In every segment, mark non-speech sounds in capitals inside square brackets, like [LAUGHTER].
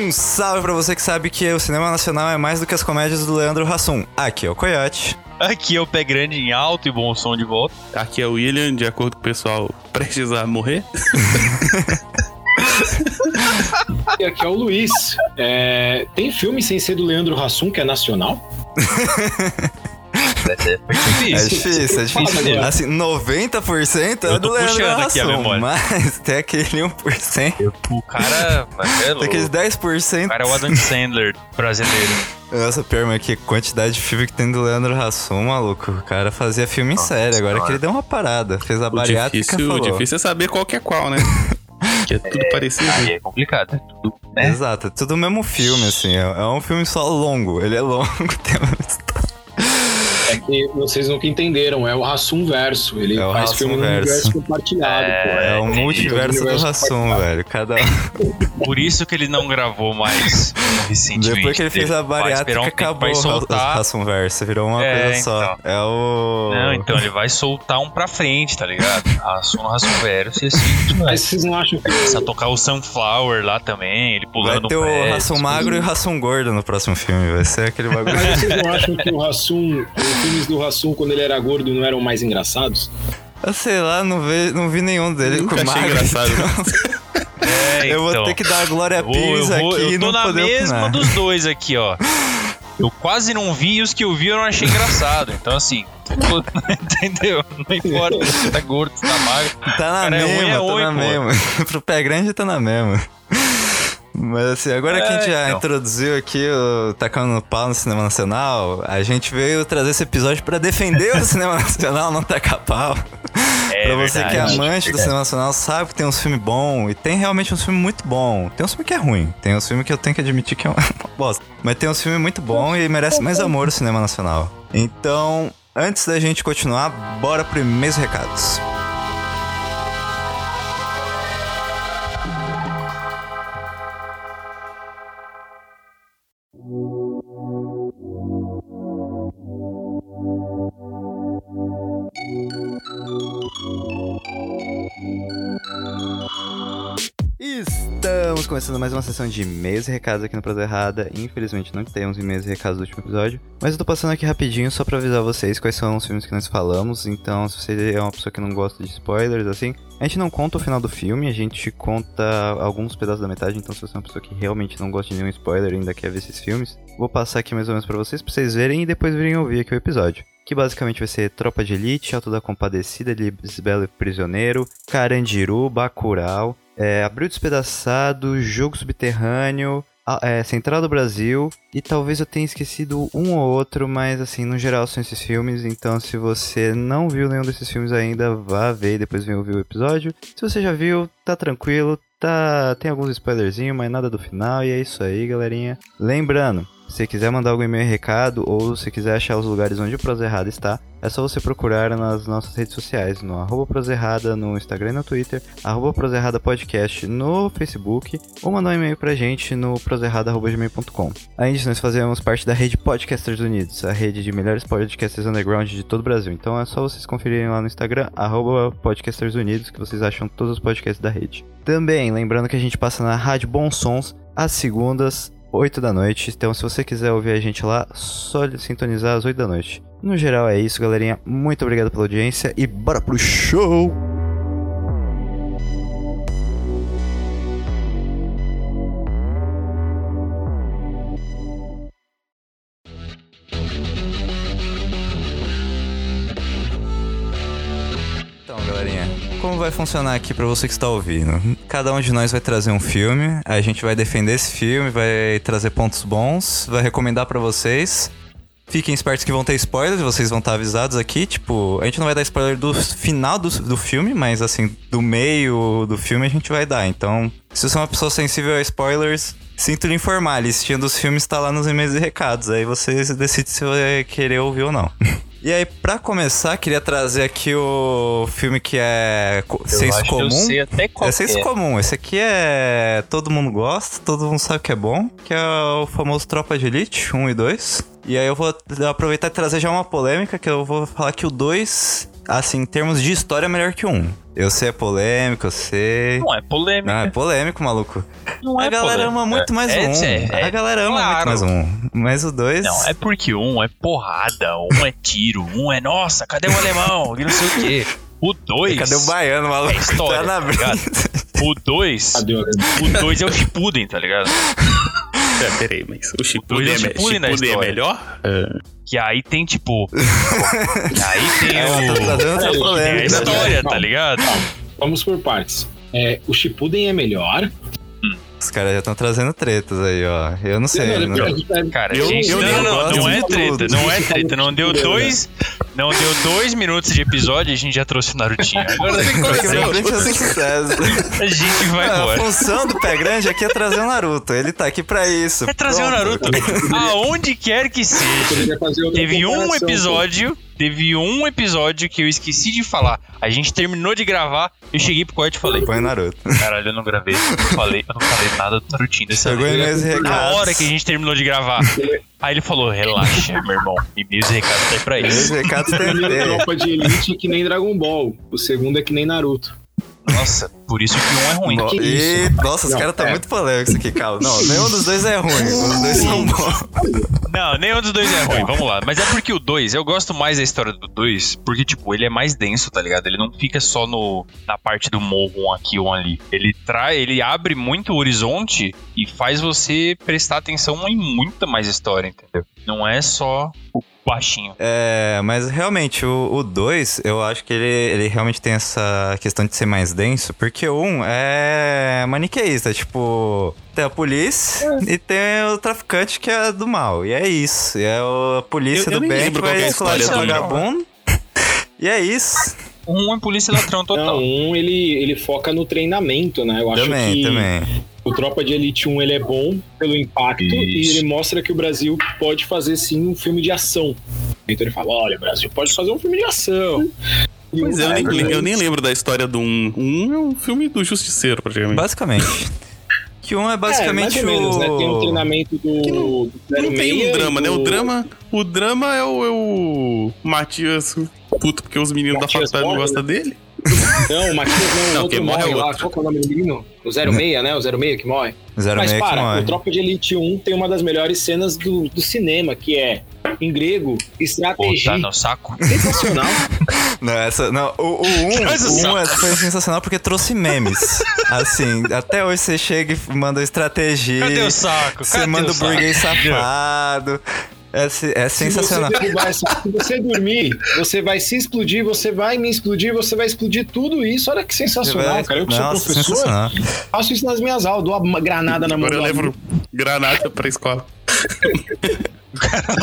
Um salve pra você que sabe que o cinema nacional é mais do que as comédias do Leandro Hassum. Aqui é o Coyote. Aqui é o Pé Grande em alto e bom som de volta. Aqui é o William, de acordo com o pessoal, prestes a morrer. E aqui é o Luiz. É, tem filme sem ser do Leandro Hassum, que é nacional? [LAUGHS] É difícil, é difícil. Assim, 90% é do Leandro Hassum, mas tem aquele 1%. O cara... É tem aqueles 10%. O cara é o Adam Sandler brasileiro. Nossa, pior, mas que quantidade de filme que tem do Leandro Hassum, maluco. O cara fazia filme em série, agora que ele deu uma parada. Fez a o bariátrica difícil, falou. O difícil é saber qual que é qual, né? [LAUGHS] que é tudo é, parecido. Aí é complicado, é tudo, né? Exato, é tudo o mesmo filme, assim. É, é um filme só longo. Ele é longo, [LAUGHS] tem uma história. É que vocês nunca entenderam, é o Rassum Verso. Ele é faz filme no universo compartilhado, é, pô. É, o multiverso do Rassum, velho. Cada [LAUGHS] Por isso que ele não gravou mais recentemente. Depois que ele fez a bariátrica, um acabou soltar... o Rassum Verso. Virou uma é, coisa só. Então. É o... Não, então ele vai soltar um pra frente, tá ligado? Rassum no Rassum Verso e assim. Mas vocês não acham que... Precisa tocar o Sunflower lá também, ele pulando Vai ter o Rassum magro e o Rassum gordo no próximo filme. Vai ser aquele bagulho. Mas vocês não acham que o Rassum filmes do Rassum, quando ele era gordo, não eram mais engraçados? Eu sei lá, não vi, não vi nenhum dele com magro. engraçado. É, [LAUGHS] eu vou então. ter que dar a Glória Pires aqui eu tô não na poder mesma opinar. dos dois aqui, ó. Eu quase não vi e os que eu vi eu não achei engraçado. Então, assim, [LAUGHS] entendeu? Não importa se tá gordo, se tá magro. Tá na Cara, é mesma, ruim, é tá ruim, na pô. mesma. [LAUGHS] Pro pé grande tá na mesma. Mas assim, agora É, que a gente já então. introduziu aqui o Tacando no Pau no Cinema Nacional, a gente veio trazer esse episódio pra defender o [LAUGHS] Cinema Nacional, não tacar pau. É pra você que é verdade, amante do verdade. cinema nacional, sabe que tem uns filmes bons. E tem realmente uns filmes muito bons. Tem uns filmes que é ruim. Tem uns filmes que eu tenho que admitir que é uma [LAUGHS] bosta. Mas tem uns filmes muito bons e merece mais amor o cinema nacional. Então, antes da gente continuar, bora pro e recados. Estamos começando mais uma sessão de e-mails e recados aqui no Prazer Errada. Infelizmente não temos e-mails e recados do último episódio, mas eu tô passando aqui rapidinho só pra avisar vocês quais são os filmes que nós falamos. Então, se você é uma pessoa que não gosta de spoilers, assim, a gente não conta o final do filme, a gente conta alguns pedaços da metade. Então, se você é uma pessoa que realmente não gosta de nenhum spoiler e ainda quer ver esses filmes, vou passar aqui mais ou menos pra vocês, pra vocês verem e depois virem ouvir aqui o episódio. Que basicamente vai ser Tropa de Elite, Alto da Compadecida, Lisbela e Prisioneiro, Carandiru, Bacurau, é, Abril Despedaçado, Jogo Subterrâneo, é, Central do Brasil e talvez eu tenha esquecido um ou outro, mas assim, no geral são esses filmes, então se você não viu nenhum desses filmes ainda, vá ver e depois vem ouvir o episódio. Se você já viu, tá tranquilo, tá tem alguns spoilerzinhos, mas nada do final e é isso aí, galerinha. Lembrando, se quiser mandar algum e-mail recado ou se quiser achar os lugares onde o Prosa Errada está, é só você procurar nas nossas redes sociais, no arroba no Instagram e no Twitter, arroba Prosa Errada Podcast no Facebook, ou mandar um e-mail pra gente no proserrada.gmail.com. Além disso, nós fazemos parte da rede Podcasters Unidos, a rede de melhores podcasters underground de todo o Brasil. Então é só vocês conferirem lá no Instagram, arroba Podcasters Unidos, que vocês acham todos os podcasts da rede. Também, lembrando que a gente passa na Rádio Bons Sons, às segundas, 8 da noite. Então, se você quiser ouvir a gente lá, só sintonizar às 8 da noite. No geral é isso, galerinha. Muito obrigado pela audiência e bora pro show! Como vai funcionar aqui pra você que está ouvindo? Cada um de nós vai trazer um filme, a gente vai defender esse filme, vai trazer pontos bons, vai recomendar pra vocês. Fiquem espertos que vão ter spoilers, vocês vão estar avisados aqui. Tipo, a gente não vai dar spoiler do final do, do filme, mas assim, do meio do filme a gente vai dar. Então, se você é uma pessoa sensível a spoilers, sinto lhe informar. A listinha dos filmes tá lá nos e-mails e recados. Aí você decide se vai querer ouvir ou não. [LAUGHS] E aí, pra começar, queria trazer aqui o filme que é co- senso comum. eu sei até qual é senso é. comum. Esse aqui é. Todo mundo gosta, todo mundo sabe que é bom. Que é o famoso Tropa de Elite 1 e 2. E aí eu vou aproveitar e trazer já uma polêmica, que eu vou falar que o 2. Assim, em termos de história, é melhor que 1. Eu sei é polêmico, eu sei. Não é polêmico. Não, é polêmico, maluco. Não a é galera polêmico. ama muito mais o É, 1. é, é, a galera ama claro. muito mais 1. Mas o 2. Não, é porque um é porrada, um é tiro, um é nossa, cadê o alemão? E não sei o quê. O 2. Cadê o baiano, maluco? É história, tá na tá. O 2. Cadê o O 2 é o Shippuden, tá ligado? É, peraí, mas o Shippuden é, é o Shippuden na Shippuden é melhor? É. Que aí tem tipo. [LAUGHS] que aí tem É, o. Tem a polêmica. história, tá ligado? Vamos por partes. É, o Shippuden é melhor. Os caras já estão trazendo tretas aí, ó. Eu não sei. Não, não- a gente vai- Cara, Eu- gente, eu não, não, não, não é treta, não é treta. Não deu dois. Não deu dois minutos de episódio e a gente já trouxe o Narutinho. Agora tem que é sucesso. A gente vai Ah, a embora. função do pé grande aqui é trazer o Naruto. Ele tá aqui pra isso. É trazer o Pronto. Naruto [LAUGHS] aonde quer que seja. Teve um episódio, teve um episódio que eu esqueci de falar. A gente terminou de gravar, eu cheguei pro corte e falei: Põe o Naruto. Caralho, eu não gravei. Eu falei, eu não falei nada do Narutinho dessa Chegou vez. meus recados. Na hora que a gente terminou de gravar. Aí ele falou: relaxa, meu irmão. E meus recados tá aí pra Meus isso. recados O primeiro tem tropa de elite é que nem Dragon Ball. O segundo é que nem Naruto. Nossa, por isso que um é ruim. No- Que E, isso? nossa, os caras tá é. muito polêmicos aqui, calma. Não, nenhum dos dois é ruim. Os dois são bons. Não, nenhum dos dois é ruim, vamos lá. Mas é porque o 2, eu gosto mais da história do 2, porque, tipo, ele é mais denso, tá ligado? Ele não fica só no, na parte do morro, um aqui, um ali. Ele traz, ele abre muito o horizonte e faz você prestar atenção em muita mais história, entendeu? Não é só o baixinho. É, mas realmente, o 2, eu acho que ele, ele realmente tem essa questão de ser mais denso, porque o 1 um é maniqueísta, tipo, tem a polícia e tem o traficante que é do mal, e é isso. E é a polícia Eu- eu do bem que é vai história esculachar o do- vagabundo. E é isso. Um é polícia ladrão Não, total. um ele, ele foca no treinamento, né? Eu acho Também, que também. O Tropa de Elite 1 ele é bom pelo impacto e Isso. ele mostra que o Brasil pode fazer sim um filme de ação. Então ele fala: olha, o Brasil pode fazer um filme de ação. E Pois o é, eu nem, eu nem lembro da história do 1. Um. Um é um filme do Justiceiro, praticamente. Basicamente. [LAUGHS] Que um é basicamente é, mais ou menos, né? Tem o o. treinamento do. Que não- do Não tem 06 um drama, e né? O do- drama, o drama é o, é o Matias puto porque os meninos Matias da faculdade não gostam dele. Não, o Matias não, Não, o outro morre é morre lá. Qual que é o nome do menino? O 06, né? O 06 que morre. Zero Mas meio que para, morre. o Tropa de Elite 1 tem uma das melhores cenas do, do cinema, que é, em grego, Pô, estratégia. tá no saco. Sensacional. [LAUGHS] Não, essa, não, o, o 1 Traz o um, foi sensacional porque trouxe memes. Assim, até hoje você chega e manda estratégia. Cadê o saco? Você Cadê manda o burguês safado. É, é sensacional. Se você, essa- se você dormir, você vai se explodir, você vai me explodir, você vai explodir tudo isso. Olha que sensacional, cara. Eu que sou Nossa, professor, sensacional. faço isso nas minhas aulas, dou uma granada na mão Agora eu levo granada pra escola. [LAUGHS]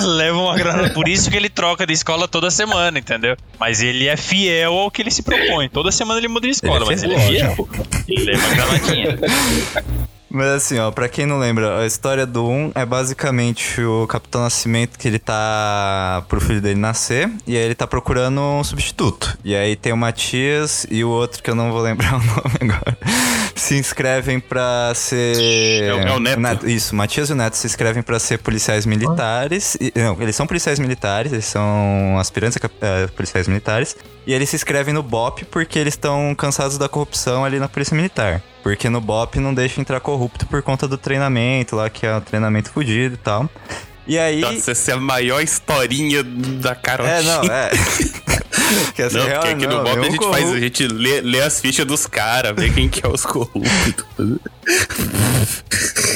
Leva uma grana. Por isso que ele troca de escola toda semana, entendeu? Mas ele é fiel ao que ele se propõe. Toda semana ele muda de escola, Ele é mas ele é fiel. Ele leva a granadinha. [LAUGHS] Mas assim, ó, pra quem não lembra, a história do 1 é basicamente o Capitão Nascimento que ele tá pro filho dele nascer, e aí ele tá procurando um substituto. E aí tem o Matias e o outro que eu não vou lembrar [LAUGHS] o nome agora. Se inscrevem pra ser. É o- é o Neto. Isso, o Matias e o Neto se inscrevem pra ser policiais militares. E- não, eles são policiais militares, eles são aspirantes a a policiais militares. E eles se inscrevem no BOP porque eles estão cansados da corrupção ali na Polícia Militar. Porque no BOP não deixa entrar corrupto por conta do treinamento lá, que é um treinamento fudido e tal. E aí. Nossa, essa é a maior historinha da carotinha. é, não, é. [LAUGHS] que essa Não, real, porque aqui não, no BOP a nenhum gente faz, a corrupto. gente lê, lê as fichas dos caras, vê quem que é os corruptos. [LAUGHS]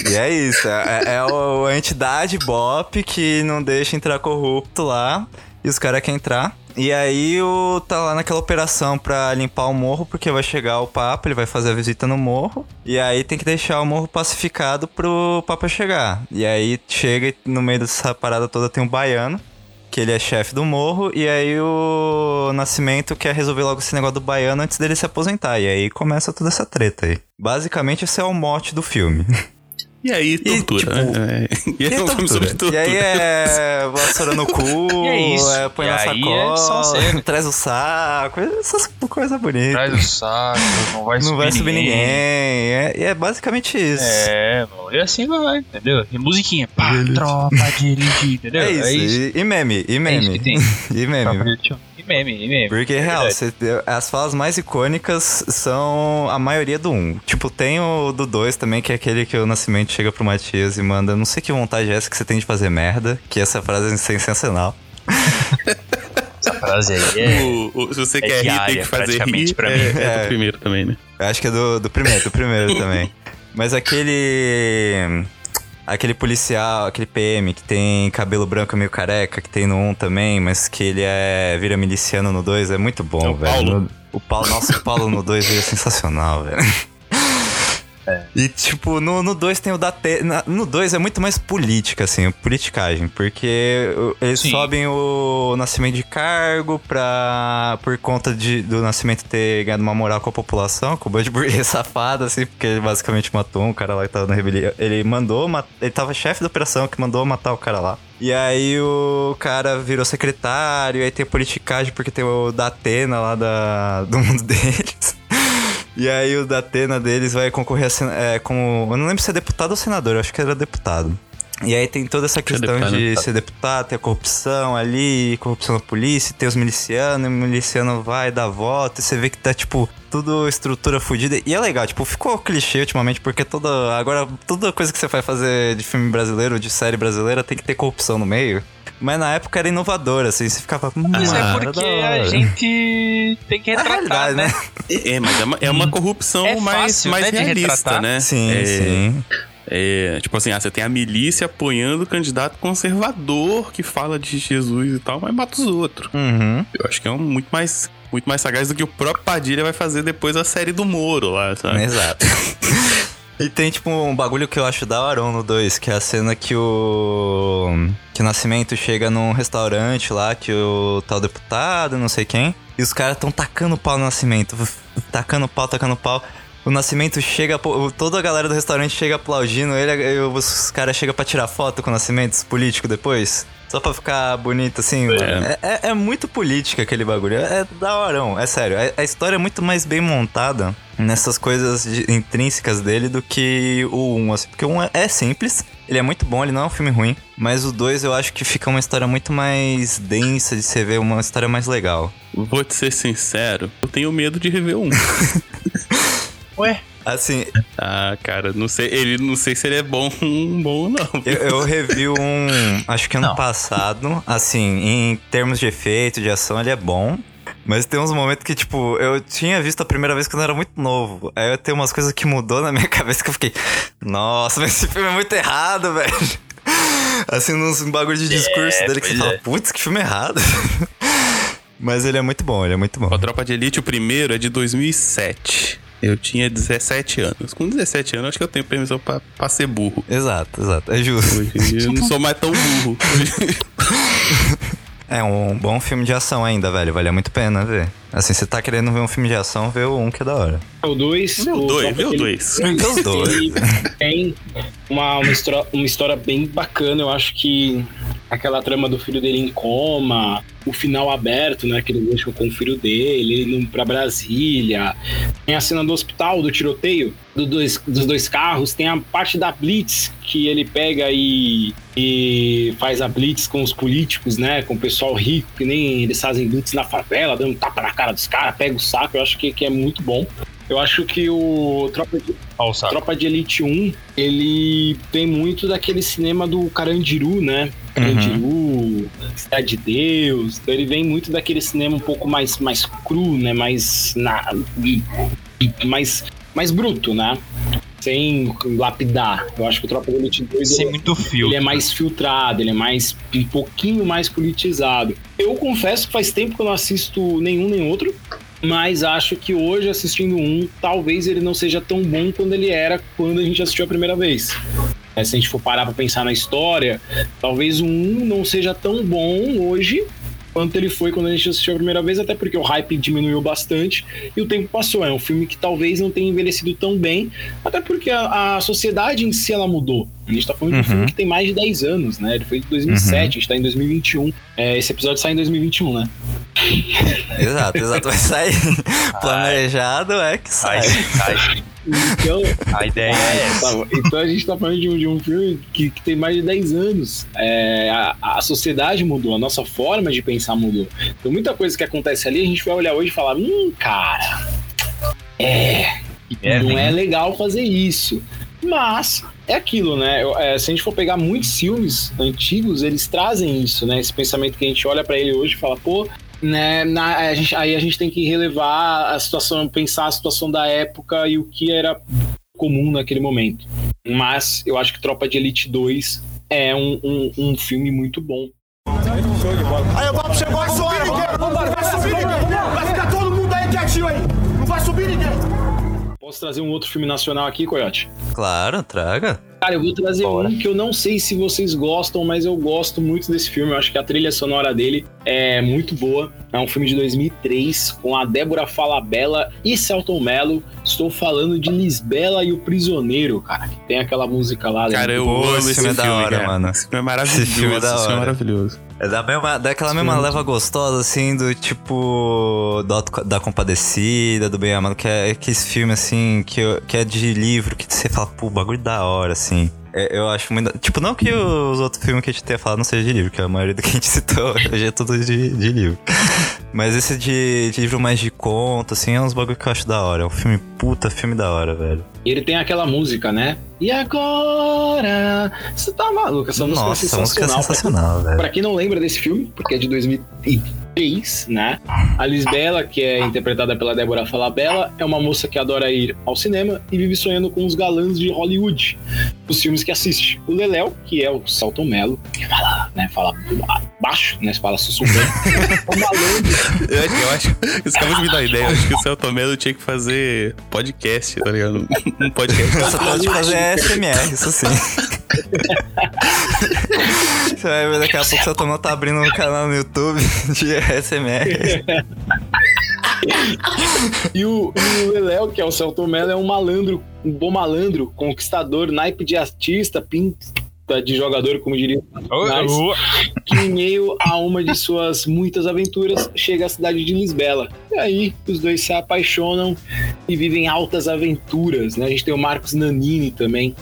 E é isso, é, é o- a entidade BOP que não deixa entrar corrupto lá, e os caras querem entrar. E aí o tá lá naquela operação pra limpar o morro, porque vai chegar o Papa, ele vai fazer a visita no morro, e aí tem que deixar o morro pacificado pro Papa chegar. E aí chega e no meio dessa parada toda tem um baiano, que ele é chefe do morro, e aí o Nascimento quer resolver logo esse negócio do baiano antes dele se aposentar. E aí começa toda essa treta aí. Basicamente, esse é o mote do filme. [LAUGHS] E aí, tortura. tipo, né? [LAUGHS] E aí, E, é um filme sobre tortura. tortura. e aí é vassoura no [LAUGHS] cu, E é isso. põe E na é sacola, cena. [LAUGHS] traz o saco, essas coisas bonitas. Traz o saco, não vai Não subir vai subir ninguém. ninguém. É, e é basicamente isso. É, mano, e assim vai, entendeu? E musiquinha, pá, tropa de elite, entendeu? É isso. E, e meme, e É isso meme. que tem. e meme. E meme, e meme. Porque, real, verdade. você- as falas mais icônicas são a maioria do 1. Tipo, tem o do 2 também, que é aquele que o Nascimento chega pro Matias e manda não sei que vontade é essa que você tem de fazer merda, que essa frase é sensacional. [LAUGHS] Essa frase aí é. O- o- se você é quer rir, tem diária, que fazer rir. pra é, mim. é É. do primeiro também, né? Eu acho que é do, do primeiro, do primeiro também. [LAUGHS] Mas aquele. Aquele policial, aquele PM que tem cabelo branco meio careca, que tem no 1 também, mas que ele é vira miliciano no 2, é muito bom, É o velho. Paulo? No- o Paulo, nossa, o Paulo no 2 ele é sensacional, velho. E, tipo, no, no 2 tem o da Te- No 2 é muito mais política, assim, politicagem. Porque eles Sim. sobem o nascimento de cargo pra. Por conta de, do nascimento ter ganhado uma moral com a população, com o Bud Burger [LAUGHS] safado, assim, porque ele basicamente matou um cara lá que tava na rebelião. Ele mandou. ma- Ele tava chefe da operação que mandou matar o cara lá. E aí o cara virou secretário, aí tem politicagem porque tem o da Atena lá da, do mundo [LAUGHS] deles. E aí o da Atena deles vai concorrer a é, como. Eu não lembro se é deputado ou senador, acho que era deputado. E aí tem toda essa é questão deputado, de deputado. ser deputado, ter a corrupção ali, corrupção na polícia, ter os milicianos, e o miliciano vai dar voto, e você vê que tá, tipo, tudo estrutura fodida. E é legal, tipo, ficou clichê ultimamente, porque toda. Agora, toda coisa que você vai fazer de filme brasileiro, de série brasileira, tem que ter corrupção no meio. Mas na época era inovador, assim, você ficava. Mas "Hum, é era porque a hora." gente tem que É retratar, realidade, né? É, mas é uma, é uma corrupção É mais, fácil, mais né, realista, né? Sim, é, sim. É, tipo assim, ah, você tem a milícia apoiando o candidato conservador que fala de Jesus e tal, mas mata os outros. Uhum. Eu acho que é um muito mais, muito mais sagaz do que o próprio Padilha vai fazer depois a série do Moro lá, sabe? Exato. [LAUGHS] E tem, tipo, um bagulho que eu acho da hora no 2, que é a cena que o. Que o Nascimento chega num restaurante lá, que o tal deputado, não sei quem, e os caras tão tacando pau no Nascimento. Tacando pau, tacando pau. O Nascimento chega, toda a galera do restaurante chega aplaudindo ele, os caras chegam pra tirar foto com o Nascimento, os políticos depois. Só pra ficar bonito, assim. É, é- é muito política aquele bagulho. É, é da horão, é sério. A, a história é muito mais bem montada nessas coisas de- intrínsecas dele do que o 1, assim. Porque o 1 é, é simples, ele é muito bom, ele não é um filme ruim. Mas o 2 eu acho que fica uma história muito mais densa de você ver, uma história mais legal. Vou te ser sincero, eu tenho medo de rever um. [LAUGHS] Ué, Assim, ah, cara, não sei, ele não sei se ele é bom, [LAUGHS] bom ou não. Eu, eu revi um, acho que ano Não. passado, assim, em termos de efeito, de ação, ele é bom. Mas tem uns momentos que, tipo, eu tinha visto a primeira vez quando eu era muito novo. Aí eu tenho umas coisas que mudou na minha [LAUGHS] cabeça que eu fiquei, nossa, mas esse filme é muito errado, velho. Assim, nos bagulho de discurso É, dele que você pois fala, é. putz, que filme errado. [LAUGHS] Mas ele é muito bom, ele é muito bom. A Tropa de Elite, o primeiro, é de 2007. Eu tinha 17 anos. Com 17 anos, acho que eu tenho permissão pra, pra ser burro. Exato, exato, é justo. Hoje em dia eu não sou mais tão burro. [LAUGHS] É um bom filme de ação ainda, velho. Vale muito a pena ver. Assim, você tá querendo ver um filme de ação, vê o um que é da hora. O 2. Vê o dois, vê o dois. Vê os dois. Ele tem uma, uma, história, uma história bem bacana. Eu acho que aquela trama do filho dele em coma, o final aberto, né? Que ele deixa com o filho dele, ele indo pra Brasília. Tem a cena do hospital, do tiroteio do dois, dos dois carros. Tem a parte da Blitz, que ele pega e, e faz a Blitz com os políticos, né? Com o pessoal rico, que nem eles fazem Blitz na favela, dando um tapa na cara dos caras, pega o saco. Eu acho que, que é muito bom. Eu acho que o Tropa de, ó o saco. Tropa de Elite 1, ele tem muito daquele cinema do Carandiru, né? Carandiru, Cidade de Deus. Então ele vem muito daquele cinema um pouco mais, mais cru, né? Mais, na, mais, mais bruto, né? Sem lapidar. Eu acho que o Tropa de Elite 2 Sem ele, muito fio. ele é mais filtrado, ele é mais um pouquinho mais politizado. Eu confesso que faz tempo que eu não assisto nenhum nem outro. Mas acho que hoje, assistindo um, talvez ele não seja tão bom quando ele era quando a gente assistiu a primeira vez. É, se a gente for parar pra pensar na história, talvez o 1 não seja tão bom hoje quanto ele foi quando a gente assistiu a primeira vez, até porque o hype diminuiu bastante e o tempo passou. É um filme que talvez não tenha envelhecido tão bem, até porque a, a sociedade em si ela mudou, A gente tá falando de um Uhum. filme que tem mais de 10 anos, né? Ele foi de 2007, a gente tá em 2021. É, esse episódio sai em 2021, né? Exato, exato. Vai sair [LAUGHS] planejado, é que sai. Sai, sai. Então, A ideia é essa. Tá, então a gente tá falando de um, de um filme que, que tem mais de 10 anos. É, a, a sociedade mudou, a nossa forma de pensar mudou. Então muita coisa que acontece ali, a gente vai olhar hoje e falar, hum, cara, é, merda, não hein? é legal fazer isso. Mas é aquilo, né? É, se a gente for pegar muitos filmes antigos, eles trazem isso, né? Esse pensamento que a gente olha pra ele hoje e fala, pô, né? na- a gente- aí a gente tem que relevar a situação, pensar a situação da época e o que era comum naquele momento. Mas eu acho que Tropa de Elite 2 é um, um, um filme muito bom. Aí o papo chegou agora, vambora, vambora, não vai subir ninguém. Vai ficar todo mundo aí quietinho aí. Não vai subir ninguém. Posso trazer um outro filme nacional aqui, Coyote? Claro, traga. Cara, eu vou trazer Bora. um que eu não sei se vocês gostam, mas eu gosto muito desse filme. Eu acho que a trilha sonora dele é muito boa. É um filme de 2003 com a Débora Falabella e Celton Mello. Estou falando de Lisbela e o Prisioneiro, cara. Que tem aquela música lá. né? Cara, eu amo esse filme é da hora, cara. mano. Esse filme é maravilhoso. Esse filme é da esse filme é hora. maravilhoso. É da mesma, daquela mesma leva gostosa, assim, do tipo. Do, da Compadecida, do Bem Amado, que é que esse filme, assim, que, que é de livro, que você fala, pô, bagulho da hora, assim. É, eu acho muito. Tipo, não que os outros filmes que a gente tenha falado não seja de livro, que a maioria do que a gente [LAUGHS] citou hoje é tudo de, de livro. Mas esse de, de livro mais de conto, assim, é uns bagulho que eu acho da hora. É um filme puta, filme da hora, velho. E ele tem aquela música, né? E agora? Você tá maluco? Essa música Nossa, é essa música é sensacional. Pra sensacional, velho. Pra quem não lembra desse filme, porque é de 2003, né? A Lisbela, que é interpretada pela Débora Falabella, é uma moça que adora ir ao cinema e vive sonhando com os galãs de Hollywood, os filmes que assiste. O Leléu, que é o Salton Mello, que fala, né? Fala baixo, né? Fala sussurrando. [LAUGHS] o malandro. Eu, acho- eu acho. Você acabou de me dar ideia. Eu acho que o Celton Mello tinha que fazer podcast, tá ligado? Um podcast. Você pode fazer SMR, isso sim. Você vai ver daqui a pouco seu Tomão tá abrindo um canal no YouTube de [LAUGHS] SMR. [LAUGHS] E o, e o Leléu, que é o Celton Mello, é um malandro, um bom malandro, conquistador, naipe de artista, pinta de jogador, como diria Ô, Nice. ô, que em meio a uma de suas muitas aventuras chega à cidade de Lisbela. E aí os dois se apaixonam e vivem altas aventuras, né? A gente tem o Marcos Nanini também.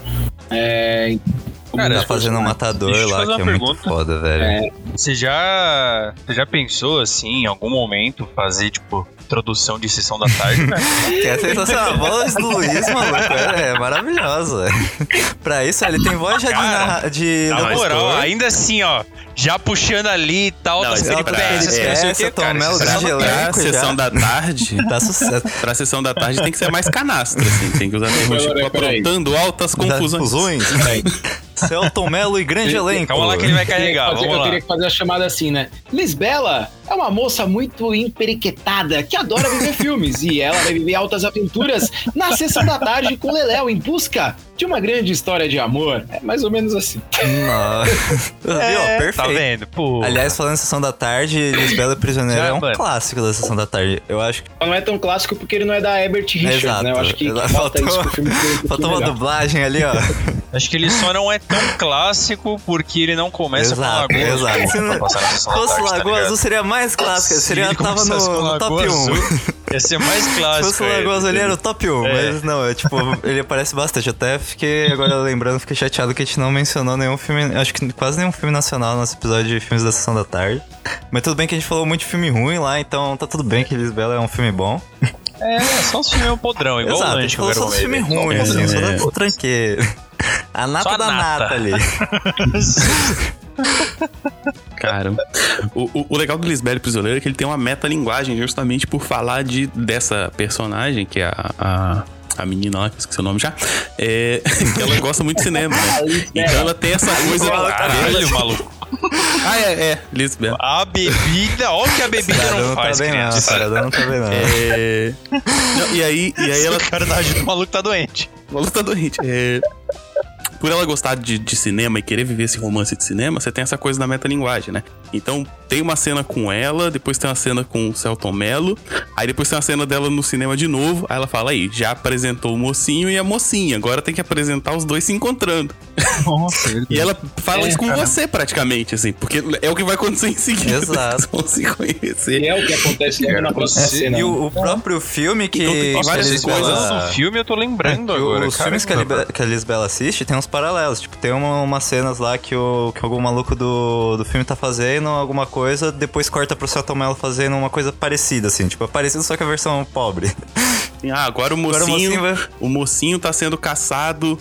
É, Cara, tá fazendo um matador lá, que é uma muito pergunta. foda, velho. É. Você já, você já pensou, assim, em algum momento, fazer, tipo, introdução de sessão da tarde, velho? [LAUGHS] Que é sensacional. A voz do Luiz, maluco, é, é maravilhosa. [LAUGHS] pra isso, ele tem voz já de, Cara, narra- de Na moral, ainda assim, ó, já puxando ali e tal, Não, das é pra- peripécias, que não sei o cara. Isso é grande uma- Pra elenco sessão da tarde. [LAUGHS] Dá sucesso. Pra sessão da tarde tem que ser mais canastra, assim. Tem que usar termos tipo aprontando altas confusões. Confusões. [LAUGHS] Celton Mello e grande elenco. Calma lá que ele vai carregar, fazer- vamos eu lá. teria que fazer a chamada assim, né? Lisbela é uma moça muito emperiquetada que adora viver filmes e ela vai viver altas aventuras na sessão da tarde com Leléu em busca de uma grande história de amor. É mais ou menos assim. Nossa. [LAUGHS] É, Perfeito. Tá vendo? Pô. Aliás, falando em Sessão da Tarde, Lisbela Prisioneira Já, é um mano. clássico da Sessão da Tarde. Eu acho que Não é tão clássico porque ele não é da Herbert Richards, Exato. né? Eu acho que, falta Faltou- isso pro filme um faltou uma dublagem ali, ó. [LAUGHS] Acho que ele só não é tão clássico porque ele não começa Exato, com Lagoa exato. Azul Se não fosse tá Lagoa ligado? Azul, seria mais clássica. Se Seria, tava no, no top Lagoa 1. Azul, Ia ser mais [LAUGHS] Se clássico. fosse o Lagoa Azul, ele era o top 1. É. Mas não, é tipo, ele aparece bastante. Até fiquei, agora lembrando, fiquei chateado que a gente não mencionou nenhum filme. Acho que quase nenhum filme nacional no nosso episódio de filmes da Sessão da Tarde. Mas tudo bem que a gente falou muito de filme ruim lá, então tá tudo bem que Lisbela é um filme bom. É, só uns filmes podrão, igual Exato, o a Lanche gente que eu só filmes ruins, assim, só É. da o tranqueiro. A nata Só a da nata. nata ali. [LAUGHS] Cara, o, o, o legal do Lisbelo Prisioneiro é que ele tem uma metalinguagem justamente por falar de, dessa personagem, que é a, a, a menina lá, que eu esqueci o nome já, é, [LAUGHS] que ela gosta muito de cinema, né? [LAUGHS] Então ela tem essa coisa... Caralho, maluco. Ah, é, é, Lisbelo. A bebida, olha o que a bebida não não tá faz, bem, não. Parada não tá bem, não. É... Não, e aí, e aí ela O cara da ajuda, o maluco tá doente. O maluco tá doente. É... Por ela gostar de, de cinema e querer viver esse romance de cinema, você tem essa coisa da metalinguagem, né? Então tem uma cena com ela, depois tem uma cena com o Celton Mello, aí depois tem uma cena dela no cinema de novo. Aí ela fala aí, já apresentou o mocinho e a mocinha, agora tem que apresentar os dois se encontrando. Nossa, [LAUGHS] E ela fala É, isso com cara. você praticamente, assim, porque é o que vai acontecer em seguida. Exato. [LAUGHS] Vão se conhecer. E é o que acontece logo na próxima Você- cena. E o, o próprio filme que. Então tem várias coisas. do filme, eu tô lembrando É, agora. Os cara. filmes que a, Libe- que a Lisbela assiste tem uns paralelos. Tipo, tem uma, umas cenas lá que, o, que algum maluco do, do filme tá fazendo alguma coisa, depois corta pro Celton Mello fazendo uma coisa parecida, assim. Tipo, é parecido, só que a versão pobre. Ah, agora o Agora o mocinho, mocinho vai- o mocinho tá sendo caçado.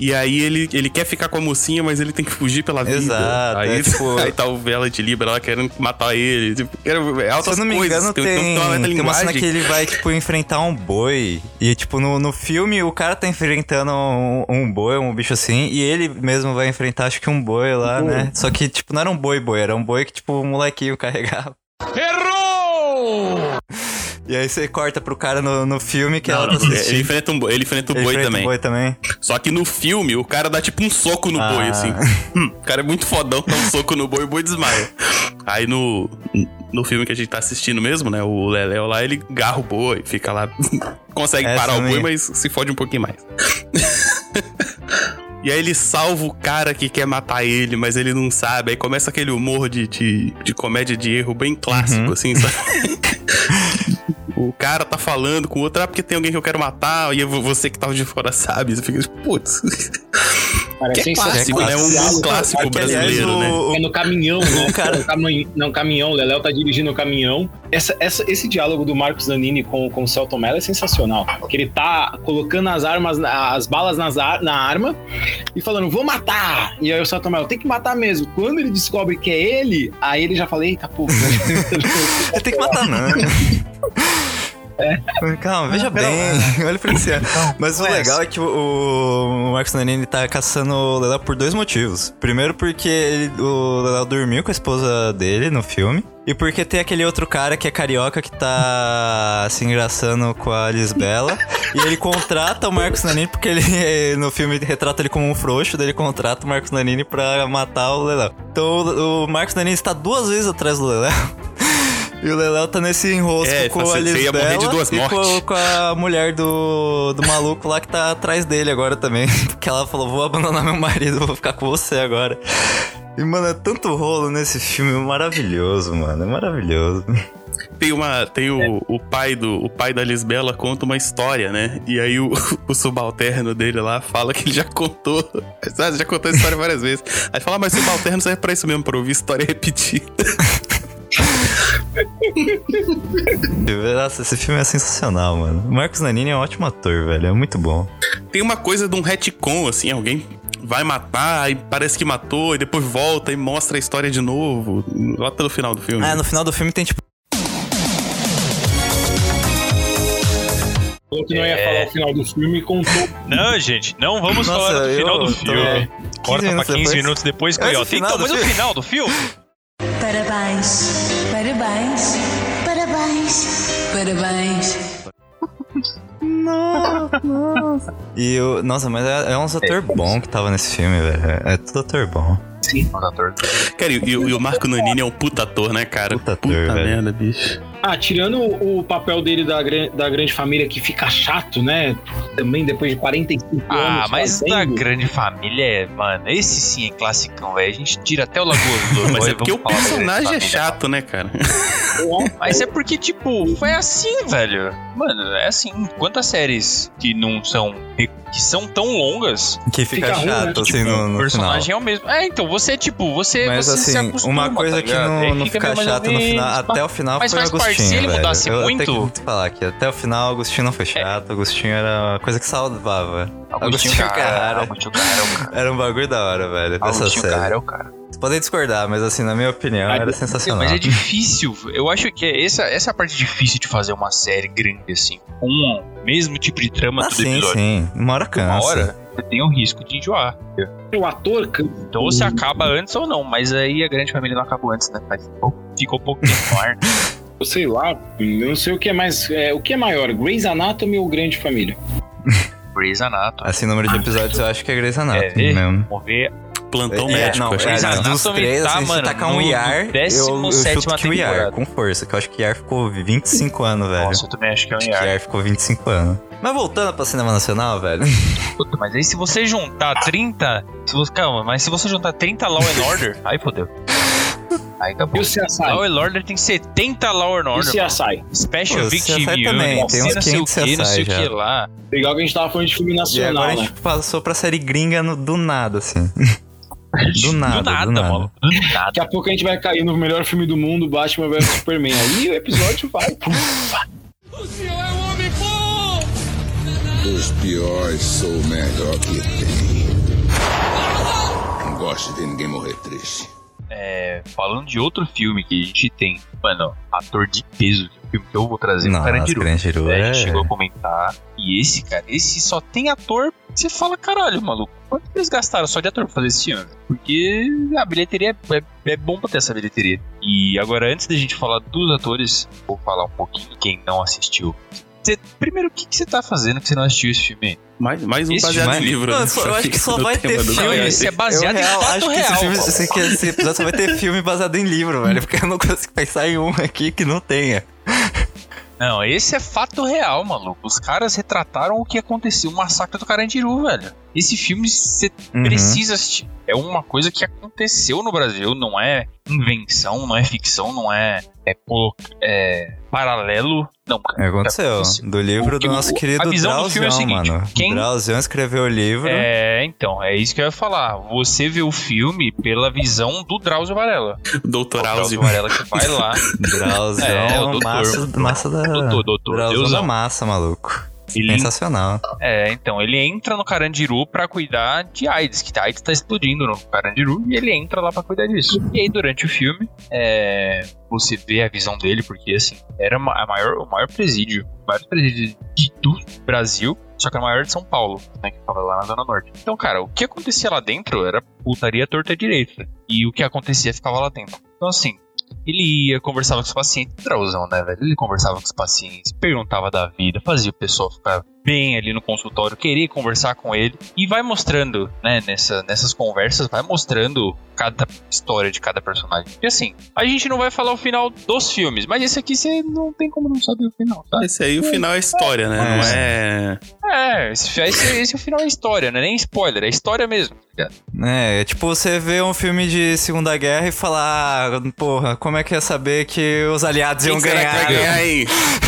E aí ele, ele quer ficar com a mocinha, mas ele tem que fugir pela vida. Exato, Aí, é tipo- [LAUGHS] aí tá o Vela de Libra lá querendo matar ele. Tipo, é Se altas eu não me coisas. engano, tem, tem, tem, uma uma metalinguagem. cena que ele vai, tipo, enfrentar um boi. E, tipo, no, no filme, o cara tá enfrentando um, um boi, um bicho assim, e ele mesmo vai enfrentar, acho que um boi lá, né? Só que, tipo, não era um boi-boi, era um boi que, tipo, o molequinho [LAUGHS] carregava. Errou! E aí você corta pro cara no, no filme que Não, ela não, tá ele assistindo. enfrenta, um, ele enfrenta o Ele boi enfrenta também. o boi também. Só que no filme, o cara dá tipo um soco no Ah. boi, assim. Hum, o cara é muito fodão, dá um soco no boi e o boi desmaia. Aí no, no filme que a gente tá assistindo mesmo, né? O Leléo lá, ele garra o boi, fica lá. [LAUGHS] consegue Essa parar o boi, mas se fode um pouquinho mais. [LAUGHS] E aí ele salva o cara que quer matar ele, mas ele não sabe. Aí começa aquele humor de, de, de comédia de erro bem clássico, Uhum. assim, sabe? [LAUGHS] o cara tá falando com o outro, ah, porque tem alguém que eu quero matar, e você que tava de fora sabe. Você fica tipo, putz. [LAUGHS] Que é clássico, né? Um Diálogo, clássico aliás, brasileiro, o- né? É no caminhão, né? [LAUGHS] cara- No, cami no caminhão, o Leléo tá dirigindo o caminhão. Essa, essa, esse diálogo do Marcos Danini com, com o Celton Mello é sensacional. Que ele tá colocando as armas, as balas nas na arma e falando, vou matar! E aí o Celton Mello, tem que matar mesmo. Quando ele descobre que é ele, aí ele já fala, eita, pô. Ele [LAUGHS] tem que matar, não. [LAUGHS] [LAUGHS] Calma, veja bem. [LAUGHS] Olha pra esse Mas o legal é que o, o Marcos Nanini tá caçando o Leléo por dois motivos. Primeiro porque ele- o Leléo dormiu com a esposa dele no filme. E porque tem aquele outro cara que é carioca que tá [LAUGHS] se engraçando com a Lisbela. e ele contrata o Marcos Nanini porque ele no filme retrata ele como um frouxo, daí ele contrata o Marcos Nanini pra matar o Leléo. Então o, o Marcos Nanini está duas vezes atrás do Leléo. E o Leléo tá nesse enrosco É, com a você ia de duas e mortes. com, com a mulher do, do maluco lá que tá atrás dele agora também. [LAUGHS] Porque ela falou, vou abandonar meu marido, vou ficar com você agora. E, mano, é tanto rolo nesse filme maravilhoso, mano. É maravilhoso. Tem uma. Tem o, o pai do. O pai da Lisbela conta uma história, né? E aí o, [LAUGHS] o subalterno dele lá fala que ele já contou. [LAUGHS] Sabe, já contou a história várias vezes. Aí fala, "Ah, mas subalterno serve pra isso mesmo, pra ouvir história repetida. [LAUGHS] Nossa, esse filme é sensacional, mano. O Marcos Nanini é um ótimo ator, velho. É muito bom. Tem uma coisa de um retcon, assim, alguém vai matar e parece que matou, e depois volta e mostra a história de novo. Lá pelo final do filme. Ah, no final do filme tem tipo. Falou que não ia falar o final do filme e contou. Não, gente, não vamos Nossa, falar do final do tô- filme. 15 Corta pra minutos 15 depois. minutos depois que ó, é o tem, final então, mas o final do filme? Parabéns, parabéns, parabéns, parabéns. E o. Nossa, mas é, é uns ator bom que tava nesse filme, velho. É, é tudo ator bom. Cara, e, e e o Marco Nanini é um puta ator, né, cara? Puta ator, velho. merda, bicho. Ah, tirando o papel dele da, da grande família que fica chato, né? Também depois de 45 anos. Ah, mas da fazendo. grande família, é, mano, esse sim é classicão, velho. A gente tira até o Lagoa Azul. Mas é porque o da personagem é chato, né, cara? [LAUGHS] Mas é porque, tipo, foi assim, velho. Mano, é assim. Quantas séries que não são. que são tão longas, Que fica, Fica ruim, né? chato, assim, tipo, no, o no personagem final. é o mesmo. É, então, você, tipo, você, Mas você se assim, acostuma, uma coisa tá que não, não fica fica chato no final, até o final Mas foi faz Agostinho, se ele velho. mudasse eu muito- tenho que falar aqui, até o final Agostinho não foi chato, Agostinho era uma coisa que salvava. Agostinho Carrara. Agostinho Carrara é o cara. Era um bagulho da hora, velho, Agostinho série. Carrara é o cara. Vocês podem discordar, mas assim, na minha opinião, Ah, era eu- sensacional. Mas é difícil. Eu acho que é essa, essa é a parte difícil de fazer uma série grande assim. Com o mesmo tipo de trama Ah, todo sim, episódio. sim. Uma hora cansa. Uma hora, você tem o risco de enjoar. O ator can- Então você acaba antes ou não, mas aí a grande família não acabou antes, né? Mas ficou- ficou pouco tempo no ar. Eu sei lá, eu não sei o que é mais. é, o que é maior, Grey's Anatomy ou Grande Família? [LAUGHS] Grey's Anatomy. Assim, número de episódios, eu acho que é Grey's Anatomy É, mesmo. Vamos ver plantão É, médico. não, é, Grey's dos Anatomy três, tá, assim, se mano, tacar um no- IAR, eu, eu chuto 17ª que o IAR, com força, que eu acho que o IAR ficou 25 anos, velho. Nossa, eu também acho que é um Acho que o IAR. IAR ficou 25 anos. Mas voltando pra cinema nacional, velho. Puta, mas aí se você juntar 30. Se você, calma, mas se você juntar 30 Law and Order, aí fodeu. [LAUGHS] Aí E acabou. o CSI? Law and Order tem 70 Law and E o Order. mano. CSI? Special Pô, Victim CSI também, tem uns não sei o 500 que, não sei o CSI que lá. Legal que a gente tava falando de filme E nacional, agora a né? gente passou pra série gringa no- do nada, assim. [LAUGHS] Do nada, do nada, do nada. mano. Do nada. Daqui a pouco a gente vai cair no melhor filme do mundo, Batman vs Superman. Aí o episódio vai. Dos piores, sou o melhor que tem. Não gosto de ver ninguém morrer triste. É, falando de outro filme que a gente tem, mano, ator de peso, que é o filme que eu vou trazer no Nossa, Carandiru. Carandiru É, é... A gente chegou a comentar. E esse, cara, esse só tem ator. Você fala, caralho, maluco. Quanto eles gastaram só de ator pra fazer esse filme? Porque a bilheteria é, é, é bom pra ter essa bilheteria. E agora, antes da gente falar dos atores, vou falar um pouquinho quem não assistiu. Você- primeiro, o que, que você tá fazendo que você não assistiu esse filme? Mais, mais um Esse baseado filme- em livro. Não, né? só- eu acho que só vai ter filme. Não, esse é baseado eu real, em fato acho que real. esse, filme, esse, que esse episódio só vai ter filme baseado em livro, velho. Porque eu não consigo pensar em um aqui que não tenha. Não, esse é fato real, maluco. Os caras retrataram o que aconteceu, o massacre do Carandiru, velho. Esse filme você Uhum. precisa assistir. É uma coisa que aconteceu no Brasil, não é invenção, não é ficção, não é, é, é paralelo. Não, cara. Aconteceu. Do livro O que- do nosso o- querido a visão do filme é o Drauzião, seguinte, mano. quem- Drauzião escreveu o livro. É, então, é isso que eu ia falar. Você vê o filme pela visão do Drauzio Varela. Doutor O Drauzio. Varela que vai lá. [LAUGHS] Drauzião, É, o doutor. massa, massa da. Doutor, doutor, Deusão. da massa, maluco. Ele Sensacional. É, então, ele entra no Carandiru pra cuidar de AIDS, que a AIDS tá explodindo no Carandiru, e ele entra lá pra cuidar disso. E aí, durante o filme, é, você vê a visão dele, porque, assim, era a maior, o maior presídio, o maior presídio de- do Brasil, só que o maior de São Paulo, né, que ficava lá na Zona Norte. Então, cara, o que acontecia lá dentro era putaria torta direita, e o que acontecia ficava lá dentro. Então, assim, ele ia, conversava com os pacientes, Drauzão, né, velho? Ele conversava com os pacientes, perguntava da vida, fazia o pessoal ficar bem ali no consultório, querer conversar com ele e vai mostrando, né, nessa, nessas conversas, vai mostrando cada história de cada personagem. E assim, a gente não vai falar o final dos filmes, mas esse aqui você não tem como não saber o final, tá? Esse aí, o final é história, né? Não é. É, esse, esse, esse é o final é história, não é nem spoiler, é história mesmo. tá? É, é tipo você ver um filme de Segunda Guerra e falar, ah, porra, como é que ia saber que os aliados iam Quem será ganhar? que vai ganhar aí? [LAUGHS]